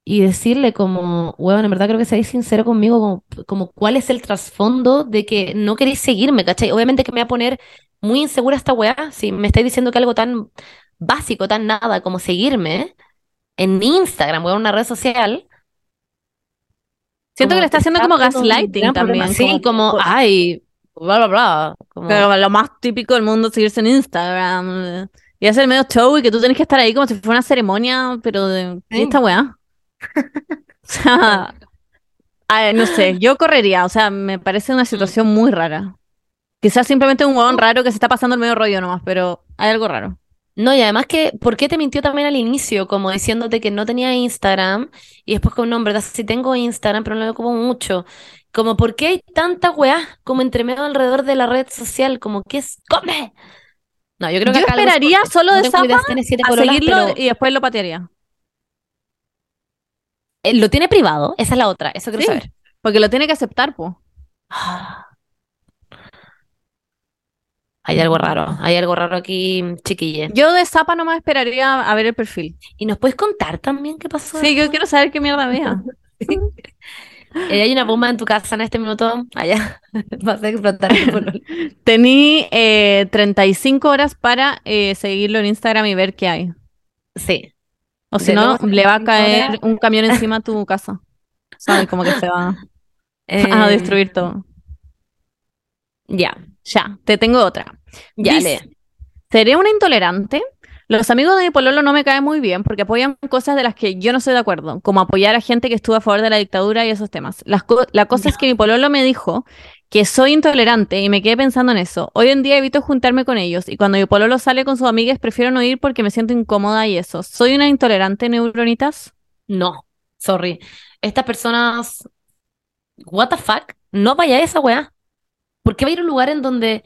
y decirle como, weón, en verdad creo que seáis sincero conmigo, como, como cuál es el trasfondo de que no queréis seguirme, ¿cachai? Obviamente que me va a poner muy insegura esta weá, si me estáis diciendo que algo tan básico, tan nada como seguirme en Instagram, weón, una red social. Siento que le está haciendo como gaslighting también. Sí, como, ay, bla, bla, bla. como- Pero lo más típico del mundo es seguirse en Instagram eh, y hacer medio show y que tú tenés que estar ahí como si fuera una ceremonia, pero de ¿qué Sí. esta weá? O sea, no sé, yo correría, o sea, me parece una situación muy rara. Quizás simplemente un huevón raro que se está pasando el medio rollo nomás, pero hay algo raro. No, y además que, ¿por qué te mintió también al inicio? Como diciéndote que no tenía Instagram y después con, no, en verdad sí tengo Instagram, pero no lo ocupo mucho. Como, ¿por qué hay tanta weá como entre medio alrededor de la red social? Como, ¿qué es? ¡Come! No, yo creo que Yo acá esperaría esconde. solo No de Zapa a pololas, seguirlo pero y después lo patearía. Eh, lo tiene privado, esa es la otra, eso quiero Sí. saber. Porque lo tiene que aceptar, po. Hay algo raro, hay algo raro aquí, chiquille. Yo de Zapa nomás esperaría a ver el perfil. ¿Y nos puedes contar también qué pasó? Sí, yo quiero saber qué mierda vea. Eh, hay una bomba en tu casa en este minuto. Allá vas a explotar. Tení eh, 35 horas para eh, seguirlo en Instagram y ver qué hay. Sí. O si no, le va a 35 caer un camión encima a tu casa. ¿Sabes? Como que se va a Eh, destruir todo. Ya, Ya, te tengo otra. ya, Dice, lee. ¿Seré una intolerante? Los amigos de mi pololo no me caen muy bien porque apoyan cosas de las que yo no estoy de acuerdo, como apoyar a gente que estuvo a favor de la dictadura y esos temas. Las co- la cosa es que mi pololo me dijo que soy intolerante y me quedé pensando en eso. Hoy en día evito juntarme con ellos y cuando mi pololo sale con sus amigas prefiero no ir porque me siento incómoda y eso. ¿Soy una intolerante, neuronitas? No, sorry. Estas personas, what the fuck, no vaya a esa weá. ¿Por qué va a ir a un lugar en donde,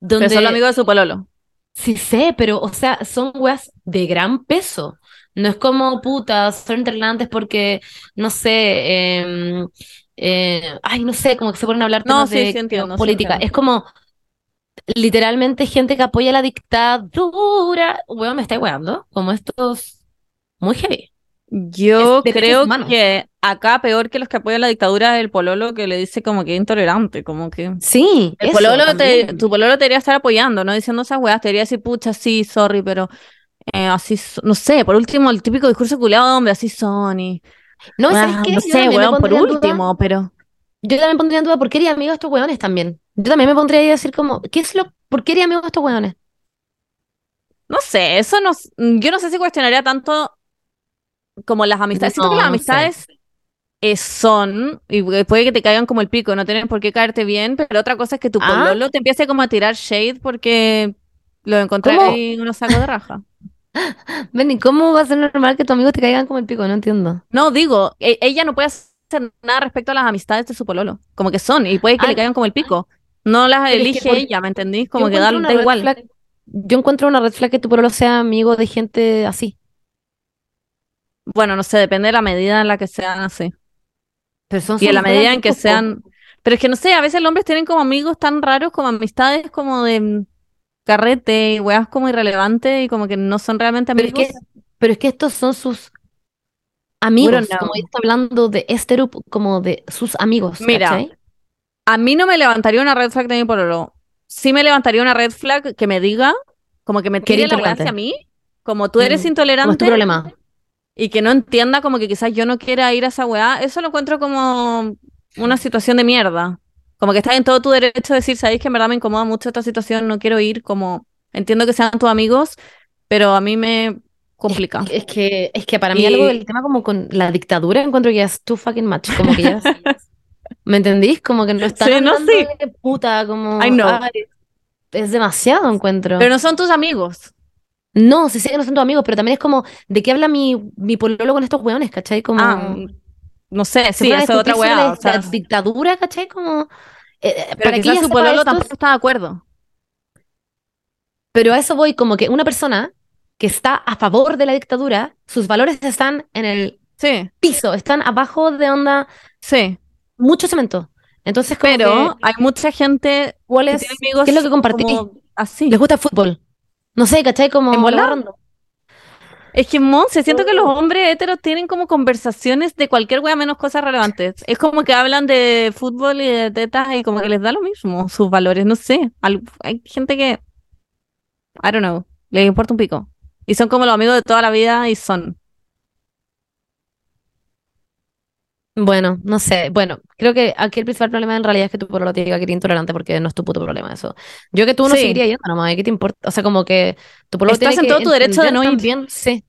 donde, son los amigos de su pololo. sí sé, pero, o sea, son weas de gran peso. No es como, putas, son intolerantes porque, no sé, em, eh, ay, no sé, como que se ponen a hablar No, temas sí, de sí entiendo, sí política. entiendo. Es como, literalmente, gente que apoya la dictadura. Weón, me está weando. Como estos, muy heavy. Yo Es creo humanos. que acá peor que los que apoyan la dictadura es el pololo que le dice como que es intolerante, como que... Sí, El pololo te, tu pololo te debería estar apoyando, no diciendo esas weas, te debería decir, pucha, sí, sorry, pero eh, así, no sé, por último, el típico discurso culiado, hombre, así son y... No, Ah, ¿sabes qué? no Yo sé, weón, por pondría en duda- último, pero... Yo también pondría en duda por qué eres amigo de estos weones también. Yo también me pondría ahí a decir como, ¿qué es lo, por qué eres amigo de estos weones? No sé, eso no... Yo no sé si cuestionaría tanto como las amistades. Siento que No, las no sé. amistades eh, son, y puede que te caigan como el pico, no tienen por qué caerte bien, pero otra cosa es que tu Ah. pololo te empiece como a tirar shade porque lo encontré ¿Cómo? ahí unos sacos de raja. Benny, ¿cómo va a ser normal que tus amigos te caigan como el pico? No entiendo. No, digo, e- ella no puede hacer nada respecto a las amistades de su pololo. Como que son, y puede que Ah. le caigan como el pico. No las Pero es que elige por- ella, ¿me entendís? Yo Como que da, igual. flag- yo encuentro una red flag que tu pololo sea amigo de gente así. Bueno, no sé, depende de la medida en la que sean así. Pero son Y en la medida en que sean... Pero es que no sé, a veces los hombres tienen como amigos tan raros, como amistades como de mm, carrete y weas como irrelevantes y como que no son realmente Pero es amigos. que, pero es que estos son sus amigos, como ella está hablando de este grupo, como de sus amigos, Mira, ¿cachai? A mí no me levantaría una red flag de mi pololo. Sí me levantaría una red flag que me diga, como que me tire la intolerante. hacia mí, como tú eres Mm, ¿Cómo es tu intolerante problema? y que no entienda como que quizás yo no quiera ir a esa weá, eso lo encuentro como una situación de mierda. Como que estás en todo tu derecho de decir, sabéis que en verdad me incomoda mucho esta situación, no quiero ir, como entiendo que sean tus amigos, pero a mí me complica. Es que, es que para mí Y- algo del tema como con la dictadura encuentro que ya es too fucking much, como que ya ¿me entendís? Como que no están Sí, no, sí. de puta, como I know. ay, es demasiado encuentro. Pero no son tus amigos. No, sí sé que no son tus amigos, pero también es como, ¿de qué habla mi, mi pololo con estos hueones, cachai? Como, Ah, no sé, sí, es otra la o sea, dictadura, ¿cachai? Como, eh, eh, pero para quizás su pololo tampoco está de acuerdo. Pero a eso voy, como que una persona que está a favor de la dictadura, sus valores están en el Sí, piso, están abajo de onda, sí. mucho cemento. Entonces, como Pero que, hay mucha gente ¿cuál es, qué es lo que compartí? así. ¿Les gusta el fútbol? No sé, ¿cachai? Como ¿En volar? Es que, Monse, siento que los Oh. hombres heteros tienen como conversaciones de cualquier wea menos cosas relevantes. Es como que hablan de fútbol y de tetas y como que les da lo mismo sus valores, no sé. Hay gente que, I don't know, les importa un pico. Y son como los amigos de toda la vida y son. Bueno, no sé. Bueno, creo que aquí el principal problema en realidad es que tu pololo te diga que eres intolerante porque no es tu puto problema eso. Yo que tú no Sí. seguiría yendo nomás, ¿qué te importa? O sea, como que tu pololo Estás tiene en todo tu derecho de no ir. también, sí,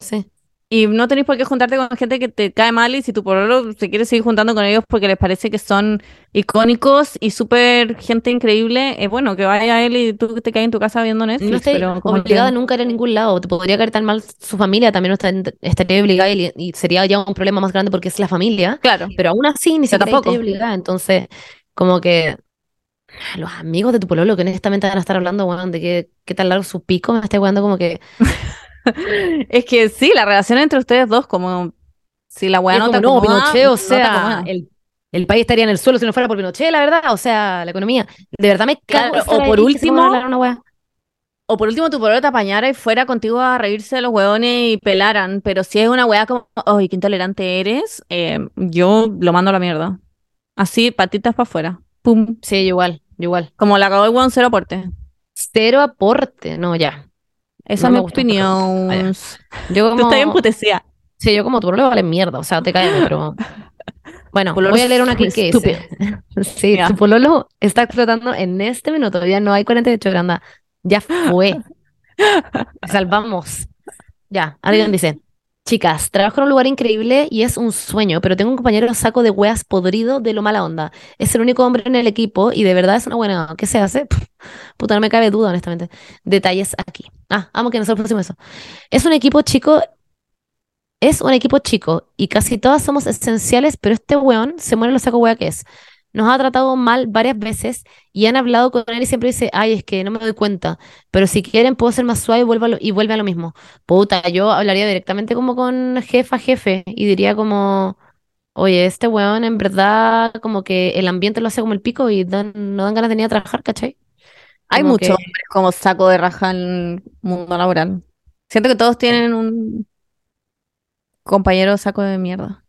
sí. Y no tenéis por qué juntarte con gente que te cae mal y si tu pololo se quiere seguir juntando con ellos porque les parece que son icónicos y súper gente increíble, es bueno que vaya él y tú te caes en tu casa viendo Netflix, No estoy pero como que- obligada nunca a ir a ningún lado. Te podría caer tan mal su familia, también no está- estaría obligada y, y sería ya un problema más grande porque es la familia. Claro. Pero aún así, ni siquiera tampoco. obligada. Entonces, como que los amigos de tu pololo que honestamente van a estar hablando, weón, de qué, qué tan largo su pico, me está jugando como que Es que sí, la relación entre ustedes dos, como si la weá no te no, Pinochet, o sea, el, el país estaría en el suelo si no fuera por Pinochet, la verdad, o sea, la economía. De verdad me cago Claro, o por último- una. O por último, tu pololo te apañara y fuera contigo a reírse de los hueones y pelaran, pero si es una weá como, ay, qué intolerante eres, eh, yo lo mando a la mierda. Así, patitas para afuera. Pum. Sí, igual, igual. Como la cagó el weón, cero aporte. Cero aporte, no, ya. Esa No es mi opinión. Yo Tú como... estás emputecida. Sí, yo como tu pololo vale mierda, o sea, te cae, pero... Bueno, Pololo voy a leer una aquí que dice... Sí, Ya. tu pololo está explotando en este minuto, ya no hay 48 granda, ya fue. Salvamos. Ya, alguien dice... Chicas, trabajo en un lugar increíble y es un sueño, pero tengo un compañero saco de weas podrido de lo mala onda. Es el único hombre en el equipo y de verdad es una buena... ¿Qué se hace? Puta, no me cabe duda, honestamente. Detalles aquí. Ah, amo que nosotros pusimos eso. Es un equipo chico es un equipo chico y casi todas somos esenciales, pero este weón se muere lo saco wea que es. Nos ha tratado mal varias veces y han hablado con él y siempre dice, ay, es que no me doy cuenta, pero si quieren puedo ser más suave y vuelvo a lo, y vuelve a lo mismo. Puta, yo hablaría directamente como con jefa, jefe y diría como, oye, este weón en verdad como que el ambiente lo hace como el pico y dan- no dan ganas de ni a trabajar, ¿cachai? Hay Como muchos que- hombres como saco de raja en el mundo laboral. Siento que todos tienen un compañero saco de mierda.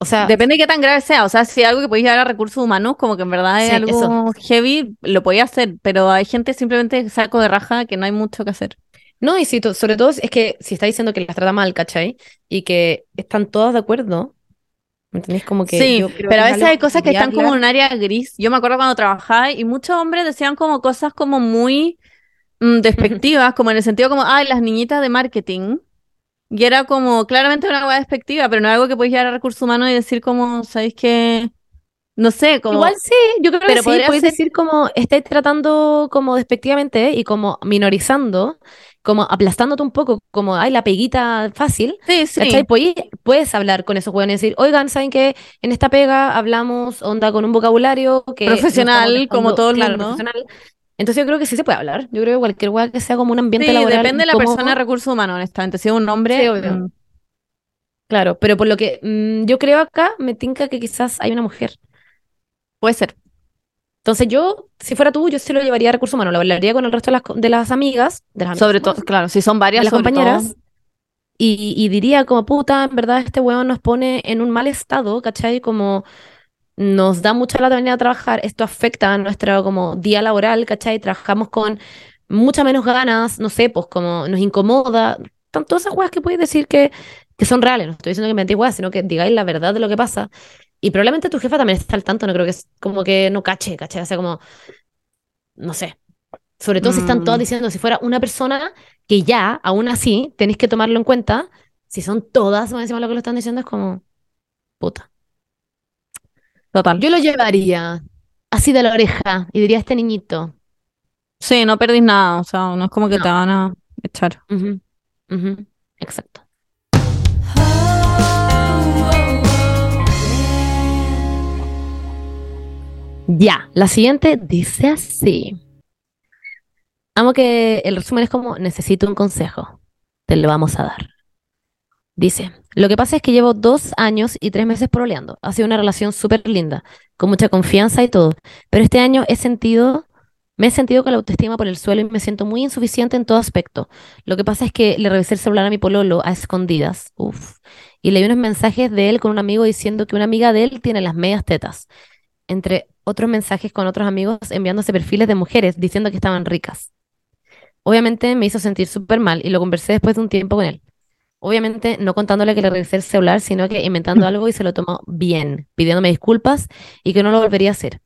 O sea, Depende de qué tan grave sea. O sea, si algo que podéis llevar a recursos humanos, como que en verdad es Sí, algo heavy, lo podía hacer. Pero hay gente simplemente saco de raja que no hay mucho que hacer. No, y si sobre todo es que si está diciendo que las trata mal, ¿cachai? Y que están todas de acuerdo, ¿me entendés? Como que Sí, yo creo pero a que es veces hay cosas que están como en un área gris. Yo me acuerdo cuando trabajaba y muchos hombres decían como cosas como muy mm, despectivas, como en el sentido como, ay, las niñitas de marketing. Y era como claramente una hueá despectiva, pero no algo que puedes llevar a recursos humanos y decir como, ¿sabéis qué? No sé, como... Igual sí, yo creo que Pero sí, podría podéis ser- decir como estáis tratando como despectivamente y como minorizando como aplastándote un poco, como, ay, la peguita fácil, Sí, sí. Puedes, puedes hablar con esos hueones y decir, oigan, ¿saben qué? En esta pega hablamos, onda, con un vocabulario que... Profesional, como todo el claro, mundo. profesional. Entonces yo creo que sí se puede hablar. Yo creo que cualquier hueá que sea como un ambiente Sí, laboral depende de la persona de recursos humanos, honestamente. Si es un hombre, Sí, obvio. mm, Claro, pero por lo que mm, yo creo acá, me tinca que quizás hay una mujer. puede ser. Entonces yo, si fuera tú, yo sí lo llevaría a recursos humanos, lo hablaría con el resto de las, de las amigas, de las amigas, Sobre ¿cómo todo, claro, si son varias, las compañeras y, y diría como puta, en verdad este weón nos pone en un mal estado, ¿cachai? Como nos da mucha lata venir a trabajar, esto afecta a nuestro como día laboral, ¿cachai? Trabajamos con muchas menos ganas, no sé, pues como nos incomoda, Están todas esas weas que podéis decir que, que son reales, no estoy diciendo que mentís weas, sino que digáis la verdad de lo que pasa. Y probablemente tu jefa también está al tanto, no creo que es como que no cache, ¿cachai? O sea, como, no sé. Sobre todo si están todas Mm. diciendo, si fuera una persona que ya, aún así, tenéis que tomarlo en cuenta, si son todas más encima lo que lo están diciendo, es como, puta. Total. Yo lo llevaría así de la oreja y diría a este niñito. Sí, no perdís nada, o sea, no es como que No. te van a echar. Exacto. Ya, la siguiente dice así. Amo que el resumen es como, necesito un consejo. Te lo vamos a dar. Dice, lo que pasa es que llevo dos años y tres meses pololeando. Ha sido una relación súper linda, con mucha confianza y todo. Pero este año he sentido, me he sentido con la autoestima por el suelo y me siento muy insuficiente en todo aspecto. Lo que pasa es que le revisé el celular a mi pololo a escondidas. Uf. Y leí unos mensajes de él con un amigo diciendo que una amiga de él tiene las medias tetas. Entre otros mensajes con otros amigos enviándose perfiles de mujeres diciendo que estaban ricas. Obviamente me hizo sentir súper mal y lo conversé después de un tiempo con él. Obviamente no contándole que le revisé el celular, sino que inventando algo y se lo tomó bien, pidiéndome disculpas y que no lo volvería a hacer.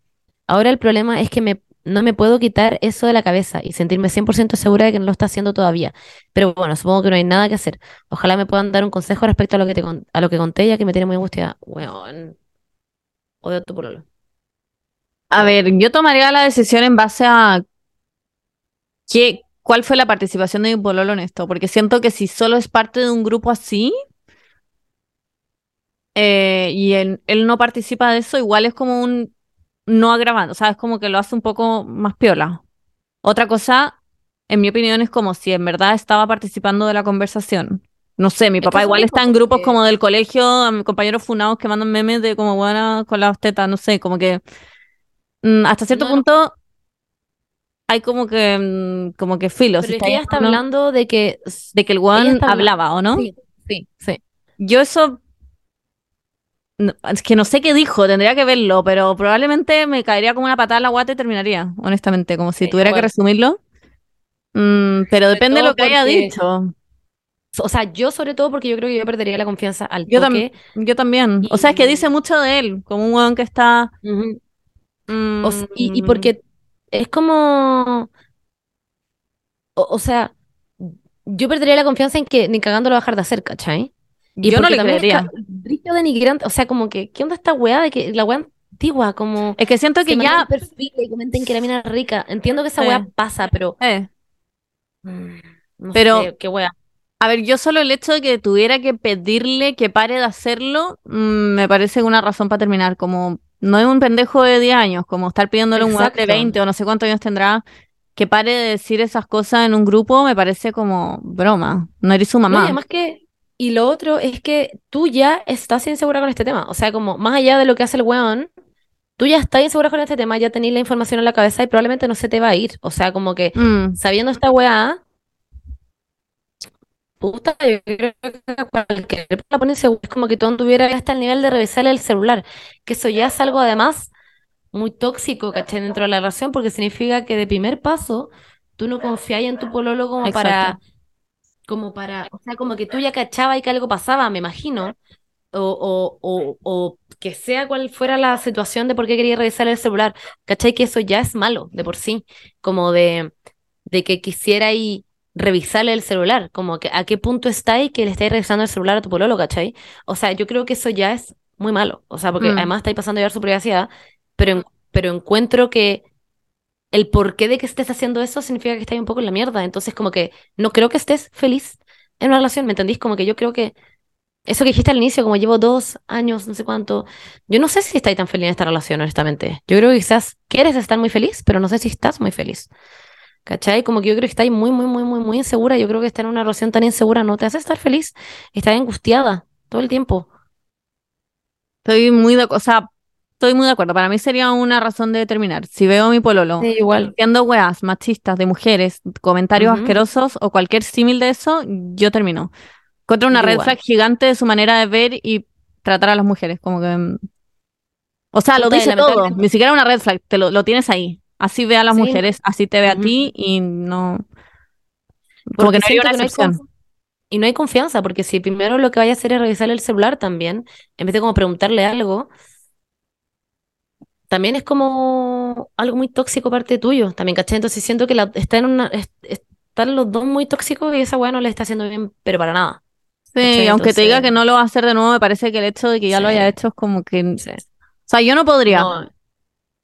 Ahora el problema es que me, no me puedo quitar eso de la cabeza y sentirme 100% segura de que no lo está haciendo todavía. Pero bueno, supongo que no hay nada que hacer. Ojalá me puedan dar un consejo respecto a lo que, te a lo que conté, ya que me tiene muy angustiada. Weón. Odio tu pololo. A ver, yo tomaría la decisión en base a qué, cuál fue la participación de mi pololo en esto, porque siento que si solo es parte de un grupo así eh, y él, él no participa de eso, igual es como un no agravando, o sea, es como que lo hace un poco más piola. Otra cosa, en mi opinión, es como si en verdad estaba participando de la conversación. No sé, mi Es que papá igual está en grupos como del colegio, a mis compañeros funados que mandan memes de como buena con las tetas, no sé, como que mm, hasta cierto no. punto hay como que mm, como que filo, Pero está ella está hablando hablando de que... de que el habla- hablaba, ¿o no? Sí, sí, sí. Yo eso no, es que no sé qué dijo, tendría que verlo, pero probablemente me caería como una patada en la guata y terminaría, honestamente, como si Sí, tuviera que resumirlo. Mm, pero depende de lo que haya dicho. O sea, yo sobre todo porque yo creo que yo perdería la confianza al Yo, toque. tam- yo también. O sea, es que Y- dice mucho de él, como un weón que está. Mm, O y, y porque es como... O, o sea, yo perdería la confianza en que ni cagando lo va a dejar de hacer, ¿cachai? Y yo no le creería. brillo denigrante, o sea, como que, ¿qué onda esta weá de que la weá antigua, como... Es que siento que ya. perfiles y comenten que la mina es rica. Entiendo que esa weá pasa, pero... eh, mm, No Pero- sé, qué weá. A ver, yo solo el hecho de que tuviera que pedirle que pare de hacerlo, mm, me parece una razón para terminar. Como no es un pendejo de 10 años, como estar pidiéndole a un weón de Exacto. 20 o no sé cuántos años tendrá, que pare de decir esas cosas en un grupo, me parece como broma. No eres su No, y mamá. además que, y lo otro es que tú ya estás insegura con este tema. O sea, como más allá de lo que hace el weón, tú ya estás insegura con este tema, ya tenés la información en la cabeza y probablemente no se te va a ir. O sea, como que Mm, sabiendo esta weá, puta, yo creo que cualquier la pone. Es como que tú anduvieras hasta el nivel de revisarle el celular. Que eso ya es algo además muy tóxico, ¿cachai? Dentro de la relación, porque significa que de primer paso tú no confías en tu pololo como para como para, o sea, como que tú ya cachabas y que algo pasaba, me imagino, o, o, o, o que sea cual fuera la situación de por qué quería revisar el celular, ¿cachai? Que eso ya es malo de por sí, como de, de que quisiera y revisarle el celular, como que a qué punto está y que le estáis revisando el celular a tu pololo, ¿cachai? O sea, yo creo que eso ya es muy malo, o sea, porque Mm. además estáis pasando a llevar su privacidad, pero, pero encuentro que el porqué de que estés haciendo eso significa que estás un poco en la mierda. Entonces, como que no creo que estés feliz en una relación, ¿me entendís? Como que yo creo que eso que dijiste al inicio, como llevo dos años, no sé cuánto, yo no sé si estáis tan feliz en esta relación, honestamente. Yo creo que quizás quieres estar muy feliz, pero no sé si estás muy feliz. ¿Cachai? Como que yo creo que estáis muy, muy, muy, muy, muy insegura. Yo creo que estar en una relación tan insegura no te hace estar feliz. Estás angustiada todo el tiempo. Estoy muy de, o sea, estoy muy de acuerdo. Para mí sería una razón de terminar. Si veo a mi pololo Sí, igual. haciendo weas machistas de mujeres, comentarios Ujú. asquerosos o cualquier símil de eso, yo termino. Encuentro una red flag gigante de su manera de ver y tratar a las mujeres. Como que. mm, O sea, lo dice todo. Ni siquiera una red flag. Te lo, lo tienes ahí. Así ve a las Sí. mujeres, así te ve a ti y no. Como Porque que no hay una que no hay excepción. y no hay confianza, porque si primero lo que vaya a hacer es revisar el celular también, en vez de como preguntarle algo, también es como algo muy tóxico parte tuyo, también, ¿cachai? Entonces siento que la, está en una, es- están los dos muy tóxicos y esa weá no le está haciendo bien, pero para nada. Sí, aunque te diga que no lo va a hacer de nuevo, me parece que el hecho de que ya lo haya hecho es como que. Sí. O sea, yo no podría. No,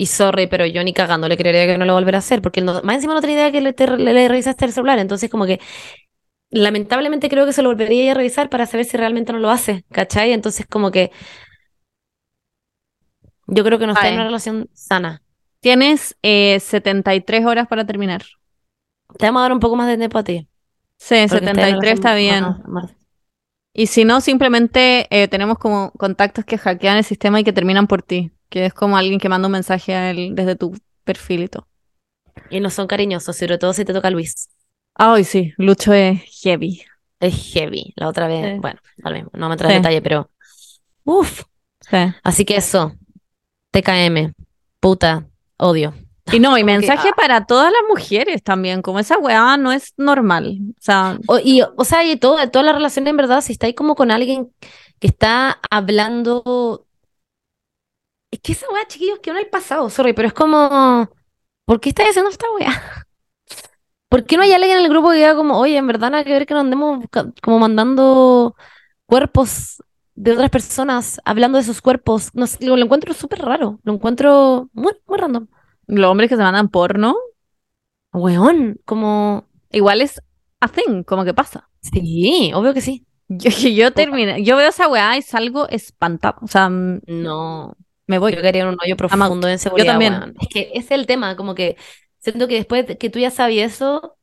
y sorry, pero yo ni cagando le creería que no lo volverá a hacer, porque no- más encima no tenía idea que le, te- le- le revisaste el celular, entonces como que lamentablemente creo que se lo volvería a revisar para saber si realmente no lo hace, ¿cachai? Entonces como que yo creo que no está en una relación sana. Tienes eh, 73 horas para terminar. Te vamos a dar un poco más de tiempo a ti. Sí, porque está en una 73 está bien. relación más- más- Y si no, simplemente eh, tenemos como contactos que hackean el sistema y que terminan por ti, que es como alguien que manda un mensaje a él desde tu perfil y todo. Y no son cariñosos, sobre todo si te toca Luis. Ay, sí, Lucho es heavy. Es heavy. La otra vez, Sí. bueno, tal vez, no me en Sí. detalle, pero uff. Sí. Así que eso, TKM, puta, odio. Y no, y que, mensaje ah. para todas las mujeres también, como esa weá no es normal. O sea, O, y, o sea, y todo, todas las relaciones en verdad, si estáis como con alguien que está hablando. Es que esa weá, chiquillos, que no hay pasado, sorry, pero es como. ¿Por qué estáis haciendo esta weá? ¿Por qué no hay alguien en el grupo que diga como, oye, en verdad nada que ver que nos andemos como mandando cuerpos de otras personas, hablando de sus cuerpos? No sé, lo, lo encuentro súper raro, lo encuentro muy, muy random. los hombres que se mandan porno, Weón, como. igual es a thing, como que pasa. Sí, obvio que sí. Yo, yo termino, yo veo esa weá y salgo espantada. O sea, m- No. Me voy. Yo quería un hoyo profundo de inseguridad, también. weón. Es que ese es el tema, como que siento que después de que tú ya sabías eso,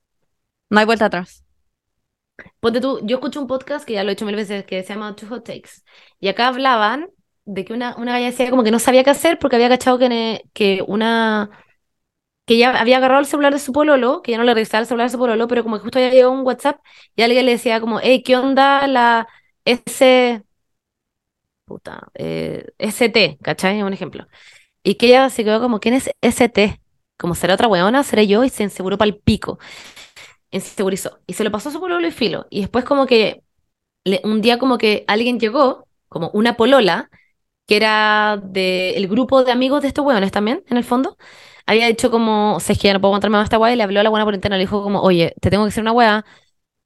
No hay vuelta atrás. ponte tú, yo escucho un podcast que ya lo he hecho mil veces, que se llama Two Hot Takes, y acá hablaban de que una, una galla decía como que no sabía qué hacer porque había cachado que, ne- que una, que ya había agarrado el celular de su pololo, que ya no le revisaba el celular de su pololo, pero como que justo había llegado un WhatsApp y alguien le decía como, hey, ¿qué onda la S... Puta, eh, ST, ¿cachai? Un ejemplo. Y que ella se quedó como, ¿quién es ST? Como será otra weona, seré yo, y se inseguró para el pico. Insegurizó. Y se lo pasó a su pololo y filo. Y después como que le- un día como que alguien llegó, como una polola, que era del grupo de amigos de estos weones también, en el fondo. Había dicho como, o sea, es que ya no puedo aguantarme más esta weá, y le habló a la buena por interno, le dijo como, oye, te tengo que decir una weá,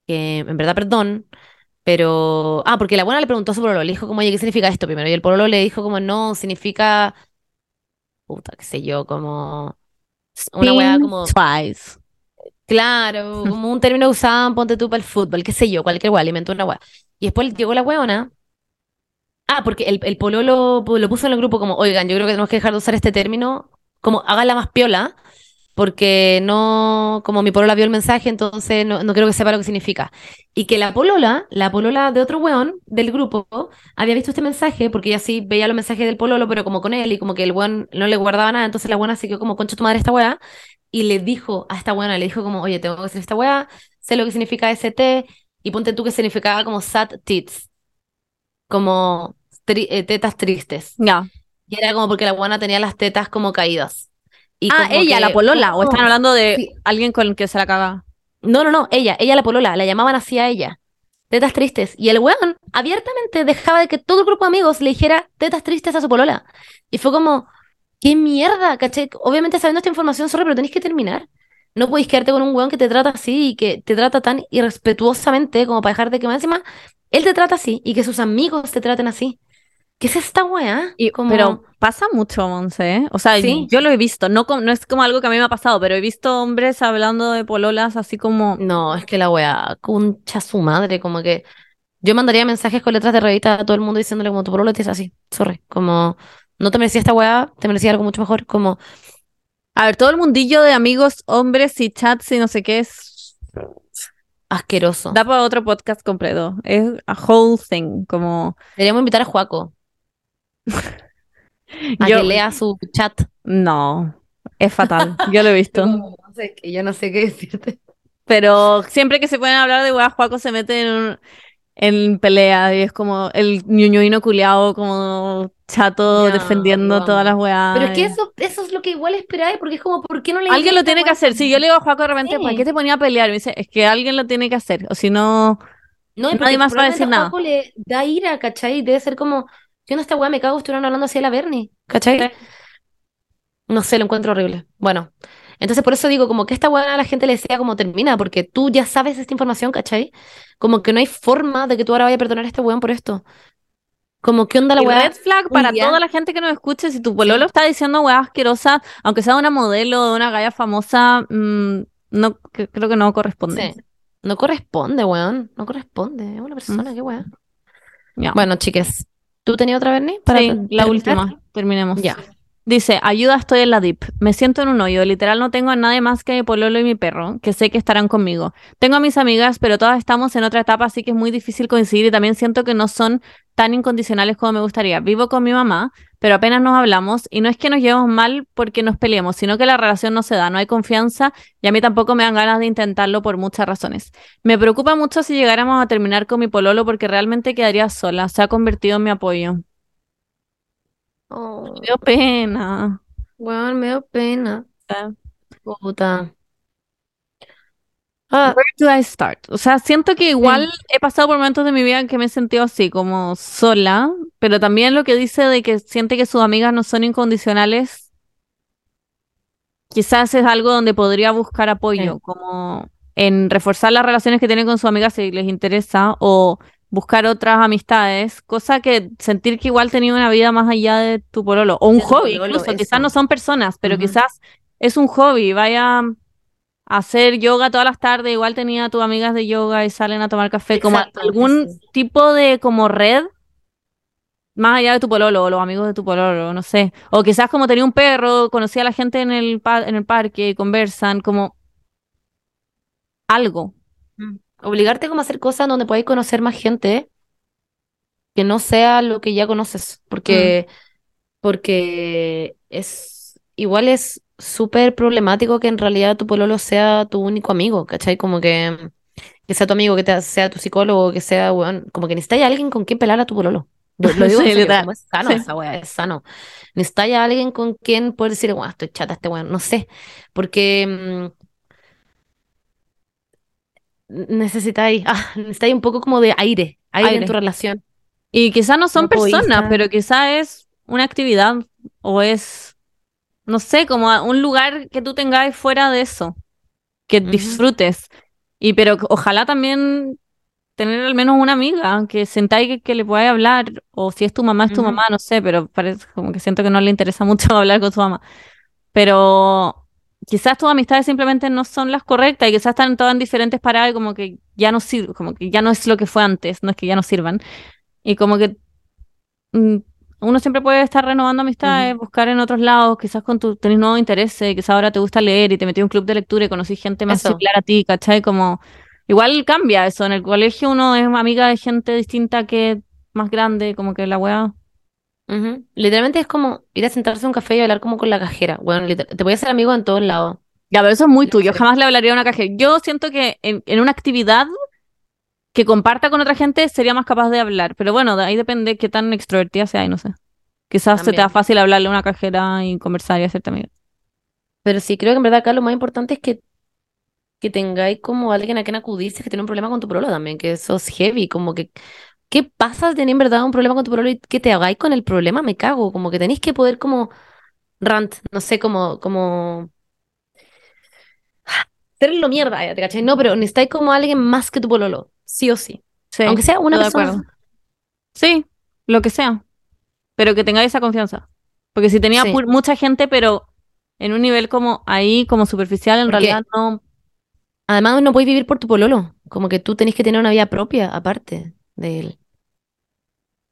que en verdad perdón, pero... Ah, porque la buena le preguntó a su pololo, le dijo como, oye, ¿qué significa esto primero? Y el pololo le dijo como, no, significa... Puta, qué sé yo, como... Una weá como... Twice. Claro, como un término que usaban, ponte tú para el fútbol, qué sé yo, cualquier weá, alimentó una weá. Y después llegó la weona. Ah, porque el, el pololo lo puso en el grupo como, oigan, yo creo que tenemos que dejar de usar este término, como háganla más piola, porque no, como mi polola vio el mensaje, entonces no, no creo que sepa lo que significa. Y que la polola, la polola de otro weón del grupo, había visto este mensaje, porque ella sí veía los mensajes del pololo, pero como con él, y como que el weón no le guardaba nada, entonces la buena se quedó como, concha tu madre esta weá, y le dijo a esta buena, le dijo como, oye, tengo que hacer esta weá, sé lo que significa ST, y ponte tú que significaba como sad tits, como tri- eh, tetas tristes. Ya. Y era como porque la buena tenía las tetas como caídas. Y Ah, ella, que- la polola, o están hablando de Sí. alguien con el que se la caga. No, no, no, ella, ella la polola, la llamaban así a ella. Tetas tristes. Y el weón abiertamente dejaba de que todo el grupo de amigos le dijera tetas tristes a su polola. Y fue como, ¿qué mierda? ¿Cachai? Obviamente sabiendo esta información, sorry, pero tenéis que terminar. No podéis quedarte con un weón que te trata así y que te trata tan irrespetuosamente como para dejar de que más encima él te trata así y que sus amigos te traten así. ¿Qué es esta weá? Y- Como- Pero pasa mucho, Monse. ¿eh? O sea, Sí. yo lo he visto. No, es como algo que a mí me ha pasado, pero he visto hombres hablando de pololas así como. No, es que la weá, concha su madre, como que yo mandaría mensajes con letras de revista a todo el mundo diciéndole como tu pololo te dice así, sorry, como no te merecía esta weá, te merecía algo mucho mejor, como A ver, todo el mundillo de amigos, hombres y chats y no sé qué es. asqueroso. Da para otro podcast completo. Es a whole thing. Como. Deberíamos invitar a Juaco a Yo- que lea su chat. No, es fatal. Yo lo he visto. No sé, yo no sé qué decirte. Pero siempre que se pueden hablar de weas, Juaco se mete en, un- en pelea y es como el ñuñuino culiao, como chato, defendiendo todas las weas. Pero es que eso, eso es lo que igual esperáis, porque es como, ¿por qué no le Alguien lo tiene que hacer. Si yo le digo a Juaco de repente, Sí. ¿para qué te ponía a pelear? Me dice, es que alguien lo tiene que hacer. O si no, No, Nadie más va a decir nada. Le da ira, ¿cachai? Debe ser como, yo no esta weá me cago, estuvieron hablando así de la Bernie, ¿cachai? No sé, lo encuentro horrible. Bueno, entonces por eso digo, como que esta weá a la gente le sea como termina, porque tú ya sabes esta información, ¿cachai? Como que no hay forma de que tú ahora vayas a perdonar a este weón por esto. Como, ¿qué onda la weá? red flag para día- toda la gente que nos escuche. Si tu pololo está diciendo weas asquerosas, aunque sea una modelo o una galla famosa, mm, no, que- creo que no corresponde. Sí. No corresponde, weón. No corresponde. Es una persona, qué weá. Bueno, chiques, ¿tú tenías otra Bernie? Sí, la última. Terminemos. Ya. Dice, ayuda, estoy en la dip. Me siento en un hoyo. Literal no tengo a nadie más que mi pololo y mi perro, que sé que estarán conmigo. Tengo a mis amigas, pero todas estamos en otra etapa, así que es muy difícil coincidir y también siento que no son tan incondicionales como me gustaría. Vivo con mi mamá, pero apenas nos hablamos y no es que nos llevemos mal porque nos peleemos, sino que la relación no se da, no hay confianza y a mí tampoco me dan ganas de intentarlo por muchas razones. Me preocupa mucho si llegáramos a terminar con mi pololo porque realmente quedaría sola. Se ha convertido en mi apoyo. Oh, Me dio pena. weón, me dio pena. Puta. Ah, Where do I start? O sea, siento que igual he pasado por momentos de mi vida en que me he sentido así, como sola, pero también lo que dice de que siente que sus amigas no son incondicionales, quizás es algo donde podría buscar apoyo, Sí. como en reforzar las relaciones que tiene con sus amigas si les interesa, o buscar otras amistades, cosa que sentir que igual tenía una vida más allá de tu pololo, o un hobby pololo, incluso, eso. quizás no son personas, pero quizás es un hobby, vaya hacer yoga todas las tardes, igual tenía a tus amigas de yoga y salen a tomar café, como algún sí, tipo de como red más allá de tu pololo o los amigos de tu pololo, no sé. O quizás como tenía un perro, conocía a la gente en el, pa- en el parque, conversan, como algo. Mm. Obligarte como a hacer cosas donde podáis conocer más gente que no sea lo que ya conoces, porque, porque es igual es súper problemático que en realidad tu pololo sea tu único amigo, ¿cachai? Como que, que sea tu amigo, que te- sea tu psicólogo, que sea, weón, como que necesitas a alguien con quien pelar a tu pololo. Lo, lo digo en Sí, serio, literal. como es sano Sí. esa weá, es sano. Necesitas a alguien con quien poder decir, weón, estoy chata este weón, no sé, porque... mm, necesitáis, ah, necesitáis un poco como de aire, aire, Aire. en tu relación. Y quizás no son No personas, pero quizás es una actividad o es, no sé, como a- un lugar que tú tengáis fuera de eso, que disfrutes. Y pero ojalá también tener al menos una amiga que sentáis que, que le podáis hablar, o si es tu mamá, es tu Ujú. mamá, no sé, pero parece como que siento que no le interesa mucho hablar con su mamá. Pero quizás tus amistades simplemente no son las correctas y quizás están todas en diferentes paradas y como que ya no sirve, como que ya no es lo que fue antes, no es que ya no sirvan. Y como que mm, uno siempre puede estar renovando amistades, buscar en otros lados, quizás con tu, tenés nuevos intereses, quizás ahora te gusta leer y te metí un club de lectura y conocí gente más Eso. similar a ti, ¿cachai? Como, igual cambia eso, en el colegio uno es amiga de gente distinta que más grande, como que la weá. Literalmente es como ir a sentarse a un café y hablar como con la cajera. Bueno, te voy a hacer amigo en todos lados. Ya, pero eso es muy tuyo, jamás le hablaría a una cajera. Yo siento que en, en una actividad que comparta con otra gente sería más capaz de hablar, pero bueno, de ahí depende qué tan extrovertida sea y no sé. Quizás se te da También. fácil hablarle a una cajera y conversar y hacerte amiga. Pero sí, creo que en verdad acá lo más importante es que, que tengáis como alguien a quien acudir si es que tiene un problema con tu problema también, que eso es heavy, como que, ¿qué pasa si tenés en verdad un problema con tu problema y que te hagáis con el problema? Me cago, como que tenéis que poder como rant, no sé, como, como hacerlo mierda, ya, ¿te cachai? No, pero necesitáis como alguien más que tu pololo, sí o sí. Sí, Aunque sea una de persona. acuerdo. Sí, lo que sea. pero que tengáis esa confianza. Porque si tenía Sí. mucha gente, pero en un nivel como ahí, como superficial, en Porque- realidad no. Además, no puedes vivir por tu pololo. Como que tú tenés que tener una vida propia aparte de él.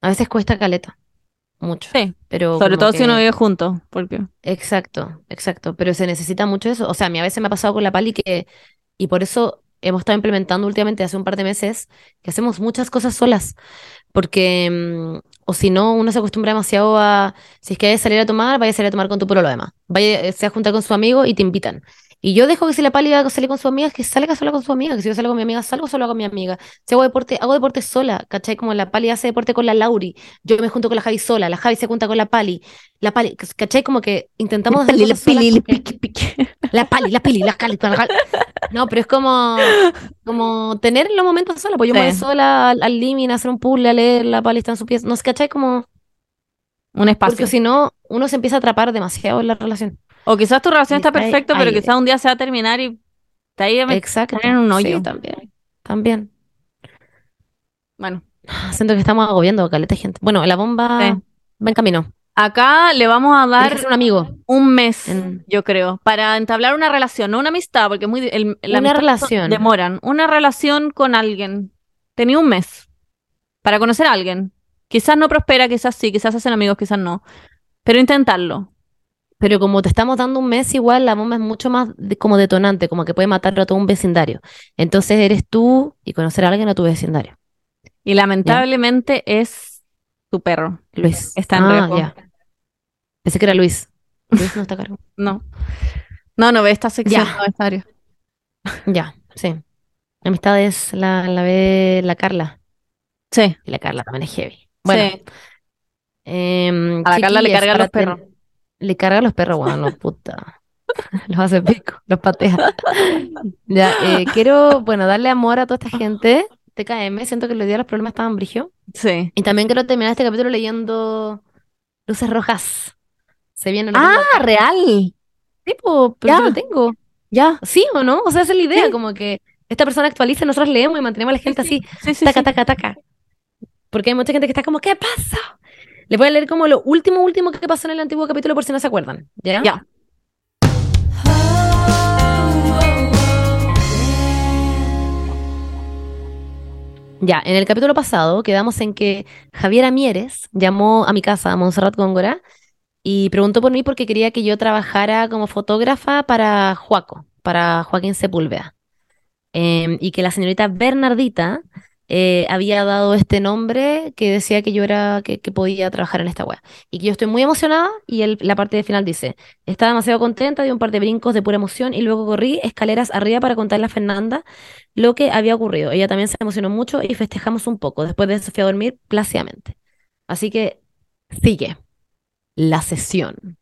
A veces cuesta caleta. Mucho. Sí, Pero sobre todo si uno vive juntos, porque Exacto, exacto. Pero se necesita mucho eso. O sea, a mí a veces me ha pasado con la Pali que, y por eso hemos estado implementando últimamente, hace un par de meses, que hacemos muchas cosas solas. Porque, mm, o si no, uno se acostumbra demasiado a, si es que hay que salir a tomar, vaya a salir a tomar con tu pololo además. Vaya, eh, se va a juntar con su amigo y te invitan. Y yo dejo que si la Pali va a salir con su amiga, que salga sola con su amiga. Que si yo salgo con mi amiga, salgo sola con mi amiga. Si hago deporte, hago deporte sola. ¿Cachai? Como la Pali hace deporte con la Lauri. Yo me junto con la Javi sola. La Javi se junta con la Pali. La Pali, ¿cachai? Como que intentamos hacer solas porque- la pali, la pili, la cali, la cali. No, pero es como, como tener los momentos sola. Pues yo me voy Sí. sola al, al living a hacer un puzzle, a leer, la pali está en su pieza. No sé, ¿cachai? Como, un espacio. porque si no, uno se empieza a atrapar demasiado en la relación. O quizás tu relación está perfecto, pero quizás un día se va a terminar y te ahí a Exacto. en un hoyo. Sí, también. También. Bueno, Siento que estamos agobiando a caleta gente. Bueno, la bomba Sí. va en camino. acá le vamos a dar un amigo. un mes, En- yo creo, para entablar una relación, no una amistad, porque muy el- la Una relación. demoran. Una relación con alguien. Tenía un mes para conocer a alguien. Quizás no prospera, quizás sí, quizás hacen amigos, quizás no. Pero intentarlo. Pero como te estamos dando un mes, igual la bomba es mucho más de- como detonante, como que puede matar a todo un vecindario. Entonces eres tú y conocer a alguien a tu vecindario. Y lamentablemente es tu perro. Luis. Está en ah, ya. Pensé que era Luis. Luis no está a cargo. No. No, no ve esta sección Ya. no, esta área. Ya, sí. Amistades la, la ve la Carla. Sí, Y la Carla también es heavy. Bueno, sí. em, A la Carla le cargan los perros. Le carga a los perros, bueno, puta. Los hace pico, los patea. Ya, eh, quiero, bueno, darle amor a toda esta gente. TKM, siento que los días los problemas estaban brigio. Sí. Y también quiero terminar este capítulo leyendo Luces Rojas. Se viene Ah, acá. real. Sí, po, pero Ya. yo lo tengo. Ya. ¿Sí o no? O sea, esa es la idea, Sí. como que esta persona actualiza, nosotros leemos y mantenemos a la gente así, Sí, sí, taca, taca, taca. Porque hay mucha gente que está como, ¿qué pasa? Les voy a leer como lo último, último que pasó en el antiguo capítulo por si no se acuerdan. ¿Ya? Ya. Ya, en el capítulo pasado quedamos en que Javiera Mieres llamó a mi casa, a Montserrat Góngora, y preguntó por mí porque quería que yo trabajara como fotógrafa para Juaco, para Joaquín Sepúlveda. Em, y que la señorita Bernardita eh, había dado este nombre que decía que yo era, que, podía trabajar en esta web. Y que yo estoy muy emocionada y el- la parte de final dice, estaba demasiado contenta, di un par de brincos de pura emoción y luego corrí escaleras arriba para contarle a Fernanda lo que había ocurrido. Ella también se emocionó mucho y festejamos un poco. Después de eso fui a dormir plácidamente. Así que sigue la sesión.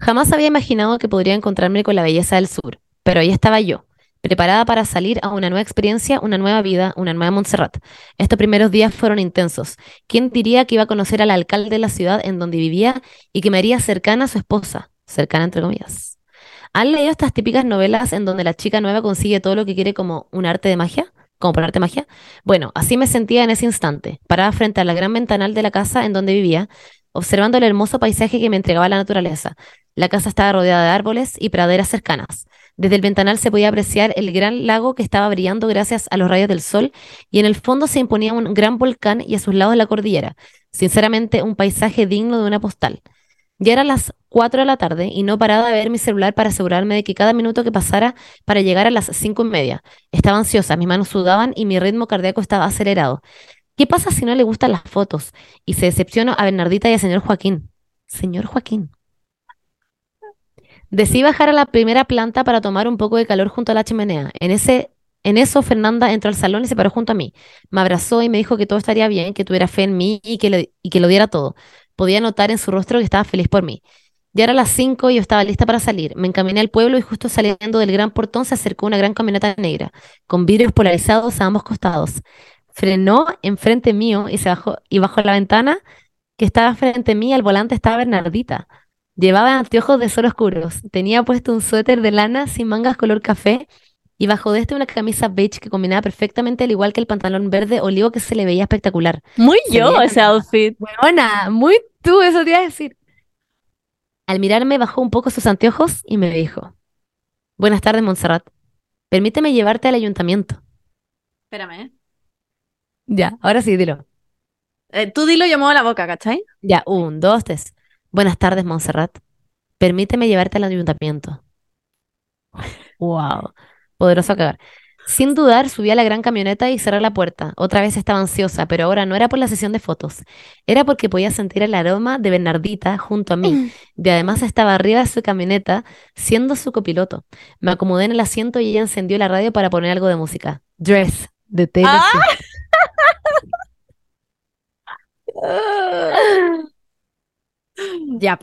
Jamás había imaginado que podría encontrarme con la belleza del sur, pero ahí estaba yo, preparada para salir a una nueva experiencia, una nueva vida, una nueva Montserrat. Estos primeros días fueron intensos. ¿Quién diría que iba a conocer al alcalde de la ciudad en donde vivía y que me haría cercana a su esposa? Cercana entre comillas. ¿Han leído estas típicas novelas en donde la chica nueva consigue todo lo que quiere como un arte de magia? ¿Como por arte magia? Bueno, así me sentía en ese instante, parada frente a la gran ventanal de la casa en donde vivía, observando el hermoso paisaje que me entregaba la naturaleza. La casa estaba rodeada de árboles y praderas cercanas. Desde el ventanal se podía apreciar el gran lago que estaba brillando gracias a los rayos del sol y en el fondo se imponía un gran volcán y a sus lados la cordillera. Sinceramente, un paisaje digno de una postal. Ya eran las 4 de la tarde y no paraba de ver mi celular para asegurarme de que cada minuto que pasara para llegar a las cinco y media. Estaba ansiosa, mis manos sudaban y mi ritmo cardíaco estaba acelerado. ¿Qué pasa si no le gustan las fotos? Y se decepcionó a Bernardita y al señor Joaquín. Señor Joaquín. Decidí bajar a la primera planta para tomar un poco de calor junto a la chimenea. En ese, en eso, Fernanda entró al salón y se paró junto a mí. Me abrazó y me dijo que todo estaría bien, que tuviera fe en mí y que, le- y que lo diera todo. Podía notar en su rostro que estaba feliz por mí. Ya era las 5 y yo estaba lista para salir. Me encaminé al pueblo y justo saliendo del gran portón se acercó una gran camioneta negra, con vidrios polarizados a ambos costados. Frenó enfrente mío y se bajó, y bajo la ventana que estaba frente a mí, al volante estaba Bernardita. Llevaba anteojos de sol oscuros, tenía puesto un suéter de lana sin mangas color café y bajo de este una camisa beige que combinaba perfectamente al igual que el pantalón verde olivo que se le veía espectacular. Muy Se yo ese outfit. Buena, muy tú, eso te iba a decir. Al mirarme bajó un poco sus anteojos y me dijo, Buenas tardes, Montserrat. Permíteme llevarte al ayuntamiento. Espérame. Ya, ahora sí, dilo. Eh, tú dilo, yo muevo la boca, ¿cachai? Ya, un, dos, tres. Buenas tardes, Montserrat. Permíteme llevarte al ayuntamiento. Wow, poderoso a cagar. Sin dudar, subí a la gran camioneta y cerré la puerta. Otra vez estaba ansiosa, pero ahora no era por la sesión de fotos. Era porque podía sentir el aroma de Bernardita junto a mí. Y además estaba arriba de su camioneta, siendo su copiloto. Me acomodé en el asiento y ella encendió la radio para poner algo de música. Dress, de Taylor ¡Ah! Ya.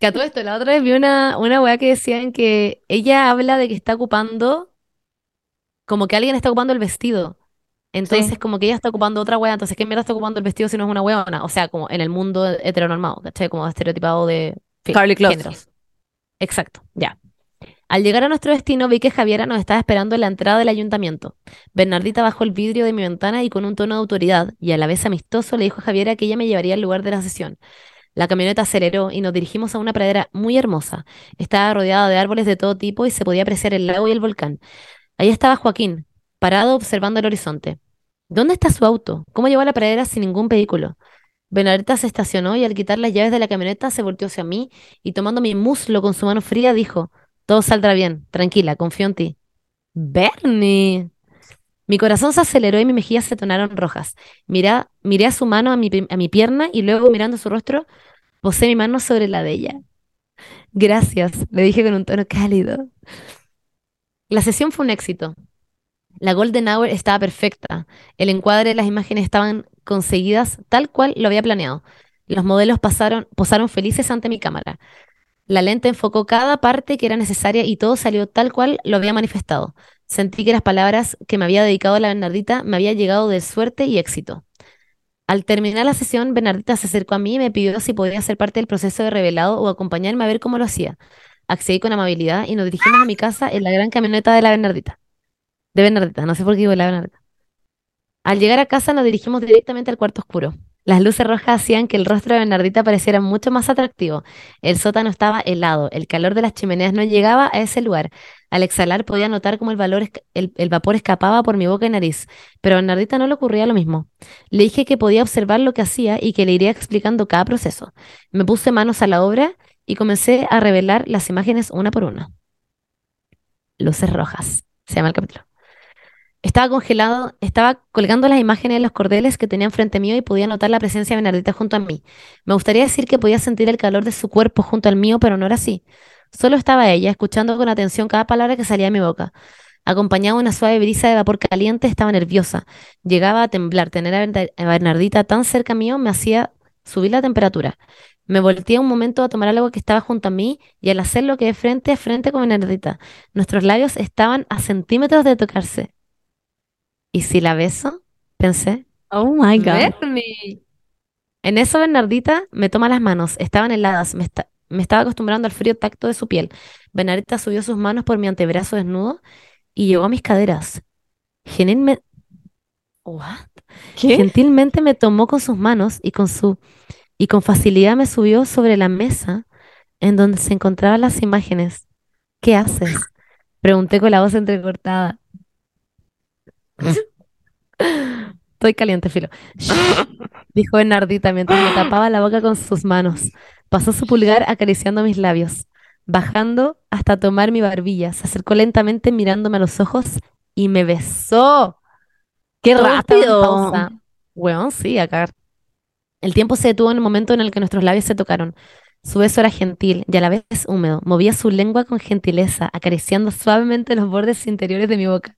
Que a todo esto, la otra vez vi una, una weá que decían que ella habla de que está ocupando, como que alguien está ocupando el vestido. Entonces, Sí. como que ella está ocupando otra weá. Entonces, ¿qué mierda está ocupando el vestido si no es una weona? O sea, como en el mundo heteronormado, ¿cachai? Como estereotipado de Carly géneros. Exacto, ya. Al llegar a nuestro destino, vi que Javiera nos estaba esperando en la entrada del ayuntamiento. Bernardita bajó el vidrio de mi ventana y con un tono de autoridad y a la vez amistoso le dijo a Javiera que ella me llevaría al lugar de la sesión. La camioneta aceleró y nos dirigimos a una pradera muy hermosa. Estaba rodeada de árboles de todo tipo y se podía apreciar el lago y el volcán. Ahí estaba Joaquín, parado observando el horizonte. ¿Dónde está su auto? ¿Cómo llegó a la pradera sin ningún vehículo? Bernardita se estacionó y al quitar las llaves de la camioneta se volteó hacia mí y tomando mi muslo con su mano fría dijo, todo saldrá bien, tranquila, confío en ti. Bernie. Mi corazón se aceleró y mis mejillas se tornaron rojas. Miré a su mano a mi, a mi pierna y luego mirando su rostro, posé mi mano sobre la de ella. Gracias, le dije con un tono cálido. La sesión fue un éxito. La Golden Hour estaba perfecta. El encuadre de las imágenes estaban conseguidas tal cual lo había planeado. Los modelos pasaron, posaron felices ante mi cámara. La lente enfocó cada parte que era necesaria y todo salió tal cual lo había manifestado. Sentí que las palabras que me había dedicado la Bernardita me había llegado de suerte y éxito. Al terminar la sesión, Bernardita se acercó a mí y me pidió si podía ser parte del proceso de revelado o acompañarme a ver cómo lo hacía. Accedí con amabilidad y nos dirigimos a mi casa en la gran camioneta de la Bernardita. De Bernardita, no sé por qué digo la Bernardita. Al llegar a casa nos dirigimos directamente al cuarto oscuro. Las luces rojas hacían que el rostro de Bernardita pareciera mucho más atractivo. El sótano estaba helado, el calor de las chimeneas no llegaba a ese lugar. Al exhalar podía notar cómo el, vapor escapaba por mi boca y nariz, pero a Bernardita no le ocurría lo mismo. Le dije que podía observar lo que hacía y que le iría explicando cada proceso. Me puse manos a la obra y comencé a revelar las imágenes una por una. Luces rojas, se llama el capítulo. Estaba congelado, estaba colgando las imágenes de los cordeles que tenían frente mío y podía notar la presencia de Bernardita junto a mí. Me gustaría decir que podía sentir el calor de su cuerpo junto al mío, pero no era así. Solo estaba ella, escuchando con atención cada palabra que salía de mi boca. Acompañada de una suave brisa de vapor caliente, estaba nerviosa. Llegaba a temblar. Tener a Bernardita tan cerca mío me hacía subir la temperatura. Me volteé un momento a tomar algo que estaba junto a mí y al hacerlo quedé frente a frente con Bernardita. Nuestros labios estaban a centímetros de tocarse. ¿Y si la beso? Pensé. Oh my God. En eso Bernardita me toma las manos, estaban heladas, me, esta- me estaba acostumbrando al frío tacto de su piel. Bernardita subió sus manos por mi antebrazo desnudo y llegó a mis caderas. Genilme- What? ¿Qué? Gentilmente me tomó con sus manos y con su y con facilidad me subió sobre la mesa en donde se encontraban las imágenes. ¿Qué haces? Pregunté con la voz entrecortada. Estoy caliente, filo. Dijo Bernardita mientras me tapaba la boca con sus manos. Pasó su pulgar acariciando mis labios, bajando hasta tomar mi barbilla. Se acercó lentamente mirándome a los ojos y me besó. ¡Qué rápido! Weón, sí, acá. El tiempo se detuvo en el momento en el que nuestros labios se tocaron. Su beso era gentil y a la vez húmedo. Movía su lengua con gentileza, acariciando suavemente los bordes interiores de mi boca.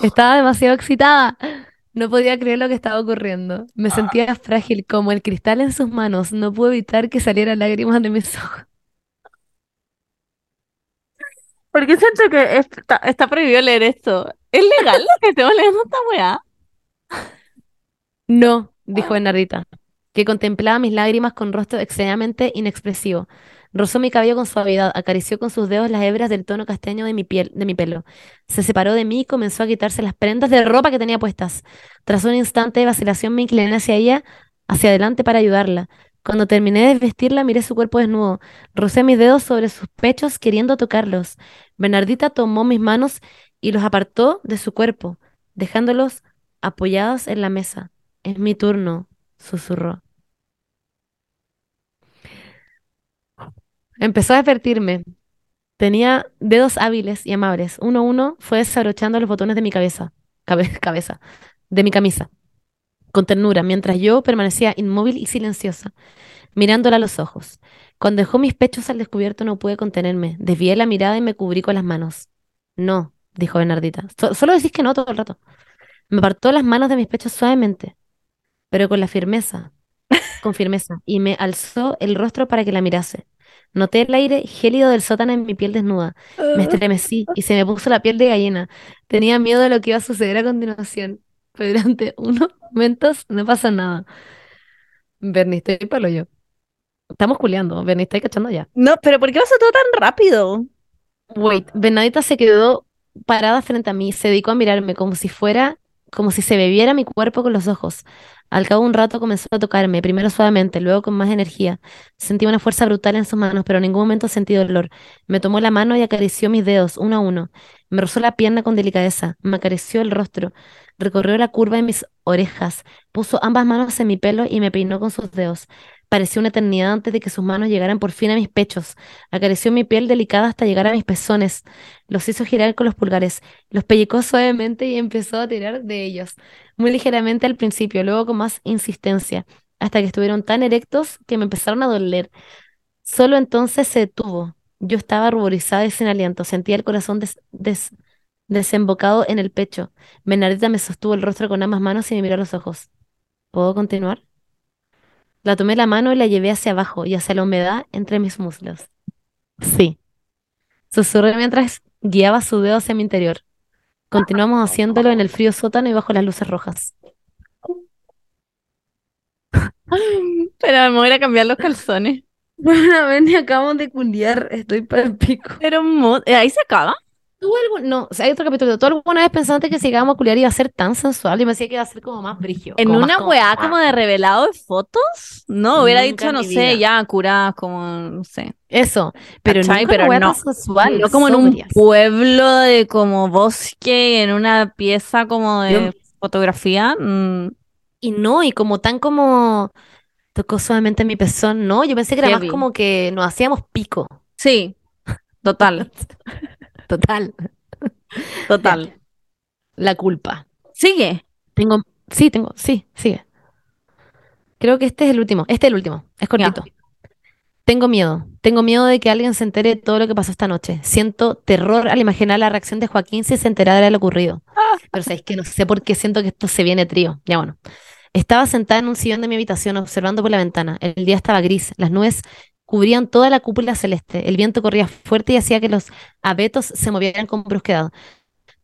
Estaba demasiado excitada. No podía creer lo que estaba ocurriendo. Me sentía frágil como el cristal en sus manos. No pude evitar que salieran lágrimas de mis ojos. ¿Por qué siento que está, está prohibido leer esto? ¿Es legal lo que estemos leyendo esta weá? No, dijo Bernardita, que contemplaba mis lágrimas con rostro extrañamente inexpresivo. Rozó mi cabello con suavidad, acarició con sus dedos las hebras del tono castaño de mi piel, de mi pelo. Se separó de mí y comenzó a quitarse las prendas de ropa que tenía puestas. Tras un instante de vacilación me incliné hacia ella, hacia adelante para ayudarla. Cuando terminé de vestirla, miré su cuerpo desnudo. Rocé mis dedos sobre sus pechos queriendo tocarlos. Bernardita tomó mis manos y los apartó de su cuerpo, dejándolos apoyados en la mesa. Es mi turno, susurró. Empezó a advertirme. Tenía dedos hábiles y amables. Uno a uno fue desabrochando los botones de mi cabeza, cabe- cabeza, de mi camisa, con ternura, mientras yo permanecía inmóvil y silenciosa, mirándola a los ojos. Cuando dejó mis pechos al descubierto no pude contenerme. Desvié la mirada y me cubrí con las manos. No, dijo Bernardita. "So- solo decís que no todo el rato. Me apartó las manos de mis pechos suavemente, pero con la firmeza, con firmeza, y me alzó el rostro para que la mirase. Noté el aire gélido del sótano en mi piel desnuda. Me estremecí y se me puso la piel de gallina. Tenía miedo de lo que iba a suceder a continuación, pero durante unos momentos no pasa nada. Bernie, estoy palo yo. Estamos culeando, Bernie, ¿estáis cachando ya? No, pero ¿por qué pasó todo tan rápido? Wait, Bernadita se quedó parada frente a mí, se dedicó a mirarme como si fuera, como si se bebiera mi cuerpo con los ojos. Al cabo de un rato comenzó a tocarme, primero suavemente, luego con más energía. Sentí una fuerza brutal en sus manos, pero en ningún momento sentí dolor. Me tomó la mano y acarició mis dedos, uno a uno. Me rozó la pierna con delicadeza, me acarició el rostro, recorrió la curva de mis orejas, puso ambas manos en mi pelo y me peinó con sus dedos. Pareció una eternidad antes de que sus manos llegaran por fin a mis pechos. Acarició mi piel delicada hasta llegar a mis pezones. Los hizo girar con los pulgares. Los pellizcó suavemente y empezó a tirar de ellos. Muy ligeramente al principio, luego con más insistencia, hasta que estuvieron tan erectos que me empezaron a doler. Solo entonces se detuvo. Yo estaba ruborizada y sin aliento. Sentía el corazón des- des- desembocado en el pecho. Bernardita me sostuvo el rostro con ambas manos y me miró a los ojos. ¿Puedo continuar? La tomé la mano y la llevé hacia abajo y hacia la humedad entre mis muslos. Sí. Susurré mientras guiaba su dedo hacia mi interior. Continuamos haciéndolo en el frío sótano y bajo las luces rojas. Pero me voy a ir a cambiar los calzones. Bueno, ven, acabamos de culiar, estoy para el pico. Pero eh, ahí se acaba. ¿Tú algún- no, o sea, hay otro capítulo. ¿Tú alguna vez pensaste que si llegábamos a culiar iba a ser tan sensual? Y me decía que iba a ser como más brigio. En una como- weá como de revelado de fotos. No, hubiera Nunca dicho, no sé, vida. ya curadas como, no sé. Eso, pero nunca Pero no. sensual, No como en un pueblo de como bosque, en una pieza como de Yo- fotografía. mm, Y no, y como tan como tocó suavemente mi pezón, no, yo pensé que era más como que nos hacíamos pico. sí, total, Total. total. La culpa. Sigue. Tengo, sí, tengo, sí, sigue. Creo que este es el último, este es el último, es cortito. Tengo miedo, tengo miedo de que alguien se entere de todo lo que pasó esta noche. Siento terror al imaginar la reacción de Joaquín si se enterara de lo ocurrido. Pero sabéis que no sé por qué siento que esto se viene trío. Ya bueno. Estaba sentada en un sillón de mi habitación observando por la ventana. El día estaba gris, las nubes cubrían toda la cúpula celeste. El viento corría fuerte y hacía que los abetos se movieran con brusquedad.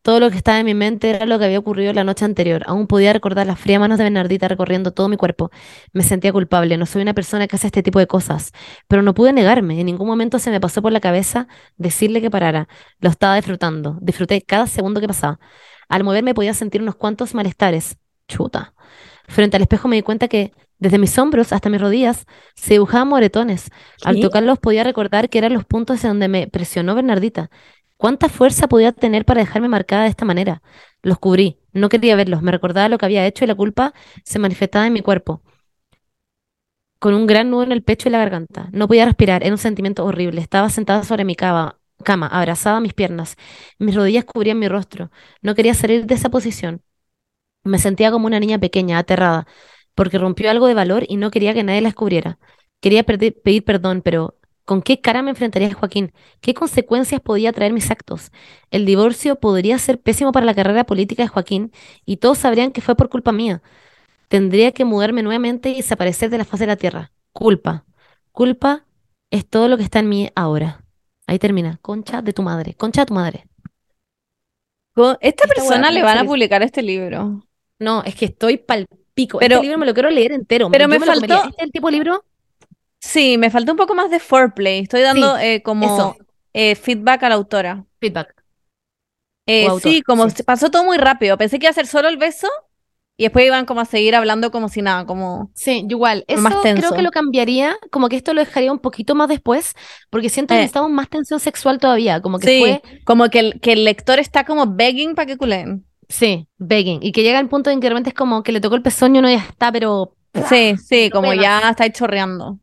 Todo lo que estaba en mi mente era lo que había ocurrido la noche anterior. Aún podía recordar las frías manos de Bernardita recorriendo todo mi cuerpo. Me sentía culpable. No soy una persona que hace este tipo de cosas. Pero no pude negarme. En ningún momento se me pasó por la cabeza decirle que parara. Lo estaba disfrutando. Disfruté cada segundo que pasaba. Al moverme podía sentir unos cuantos malestares. Chuta. Frente al espejo me di cuenta que desde mis hombros hasta mis rodillas se dibujaban moretones. Al tocarlos podía recordar que eran los puntos en donde me presionó Bernardita. ¿Cuánta fuerza podía tener para dejarme marcada de esta manera? Los cubrí, no quería verlos, me recordaba lo que había hecho y la culpa se manifestaba en mi cuerpo, con un gran nudo en el pecho y la garganta. No podía respirar, era un sentimiento horrible. Estaba sentada sobre mi cama, cama, abrazada a mis piernas. Mis rodillas cubrían mi rostro. No quería salir de esa posición. Me sentía como una niña pequeña, aterrada, porque rompió algo de valor y no quería que nadie la descubriera. Quería pedir perdón, pero ¿con qué cara me enfrentaría a Joaquín? ¿Qué consecuencias podía traer mis actos? El divorcio podría ser pésimo para la carrera política de Joaquín y todos sabrían que fue por culpa mía. Tendría que mudarme nuevamente y desaparecer de la faz de la tierra. Culpa. Culpa es todo lo que está en mí ahora. Ahí termina. Concha de tu madre. Concha de tu madre. Esta Esta persona le van a publicar este libro. No, es que estoy pal pico. Pero- este libro me lo quiero leer entero. pero me faltó- Este es el tipo de libro Sí, me falta un poco más de foreplay. Estoy dando Sí, eh, como eh, feedback a la autora. Feedback. Eh, autor, sí, como sí. pasó todo muy rápido. Pensé que iba a ser solo el beso y después iban como a seguir hablando como si nada, como... Sí, igual. Eso Más creo que lo cambiaría, como que esto lo dejaría un poquito más después, porque siento que necesitamos más tensión sexual todavía, como que Sí, fue, como que el, que el lector está como begging para que culen. Sí, begging, y que llega el punto en que de repente es como que le tocó el pezón y uno ya está, pero Sí, sí, como ya está chorreando.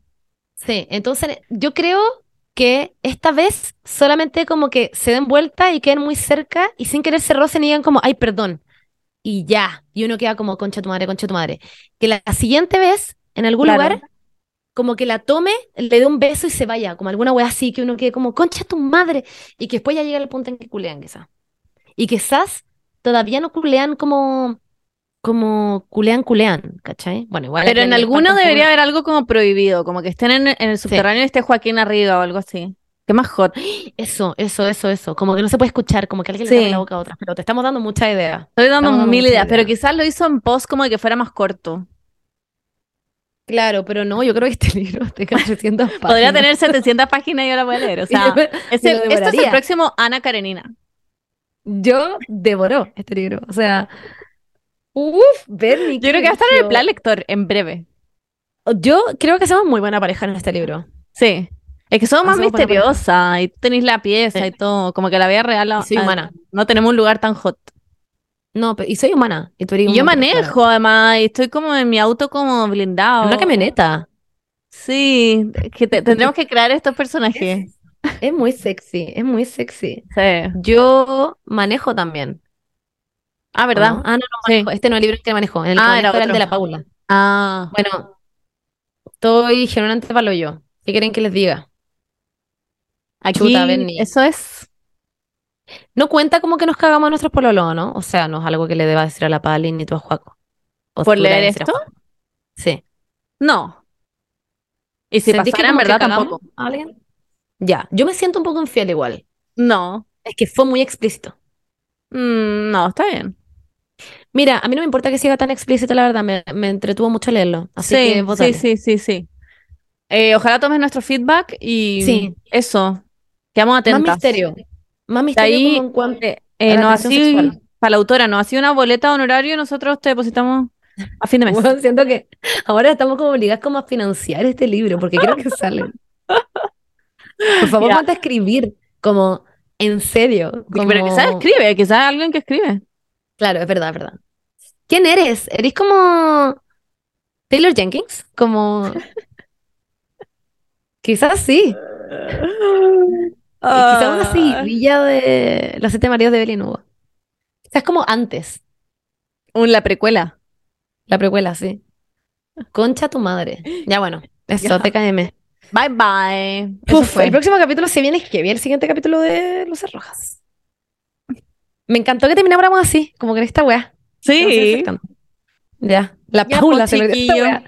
sí, entonces yo creo que esta vez solamente como que se den vuelta y queden muy cerca y sin querer se rocen y digan como, ay, perdón, y ya, y uno queda como, concha tu madre, concha tu madre. Que la siguiente vez, en algún Claro. lugar, como que la tome, le dé un beso y se vaya, como alguna wea así, que uno quede como, concha tu madre, y que después ya llega el punto en que culean quizás. Y quizás todavía no culean como, como culean, culean, ¿cachai? Bueno, igual Pero le- en le alguno debería haber algo como prohibido, como que estén en, en el subterráneo y esté Joaquín arriba o algo así. Qué más hot. Eso, eso, eso, eso, como que no se puede escuchar, como que alguien le Sí. tape la boca a otra, pero te estamos dando mucha idea. Estoy dando dando mil ideas, pero quizás lo hizo en post como de que fuera más corto. Claro, pero no, yo creo que este libro tenga 300 páginas. Podría tener 700 páginas y yo la voy a leer. O sea, es el- esto es el próximo Ana Karenina. Yo devoró este libro. O sea, uff, Bernie. Yo creo que va a estar en el plan lector en breve. Yo creo que somos muy buena pareja en este libro. Sí. Es que somos más pareja. misteriosas y tú tenés la pieza y todo. Como que la vida real Y soy ah, humana. no tenemos un lugar tan hot. No, pero, y soy humana. Y, tú eres Y yo manejo además y estoy como en mi auto como blindado. Una camioneta. Sí, que te- tendremos que crear estos personajes. Es muy sexy, es muy sexy. Sí. Yo manejo también. Ah, ¿o ¿verdad? no? Ah, no, no Sí. manejo. Este no es el libro en que manejo. En el que Ah, manejo era era el de la Paula. Ah. Bueno, estoy genuinamente palo yo. ¿Qué quieren que les diga? Aquí, Chuta, eso es. No cuenta como que nos cagamos a nuestros pololos, ¿no? O sea, no es algo que le deba decir a la Pali ni tú a Juaco. O ¿Por leer esto? Sí. No. Y si ¿Sentís que pasara en verdad tampoco. a alguien? Ya, yo me siento un poco infiel igual. No. Es que fue muy explícito. Mm, no, está bien. Mira, a mí no me importa que siga tan explícito, la verdad, me, me entretuvo mucho leerlo. Así sí, que sí, sí, sí, sí. Eh, ojalá tomes nuestro feedback y Sí. eso. Quedamos Más atentas. misterio. Más misterio ahí, como en cuanto eh, eh, así, para la autora, nos hacía una boleta de honorario y nosotros te depositamos a fin de mes. Bueno, siento que ahora estamos como obligadas como a financiar este libro, porque creo que salen. Por favor, Ya. ponte a escribir, como en serio. Pero como- quizás escribe, quizás alguien que escribe. Claro, es verdad, es verdad. ¿Quién eres? ¿Eres como Taylor Jenkins? Como... Quizás sí. Y Quizás una Ah. seguidilla de Los Siete Maridos de Evelyn Hugo. Quizás como antes, Un, la precuela. la precuela, sí. Concha tu madre. Ya bueno, eso. TKM. Bye bye. Uf, el próximo capítulo se viene viene el siguiente capítulo de Luces Rojas. Me encantó que termináramos así, como que en esta weá. Sí. Ya, la Ya, Paula pues, se weá.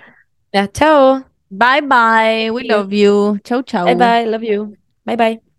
Ya, chao. Bye bye. We love you. Chau, chau. Bye bye, love you. Bye bye.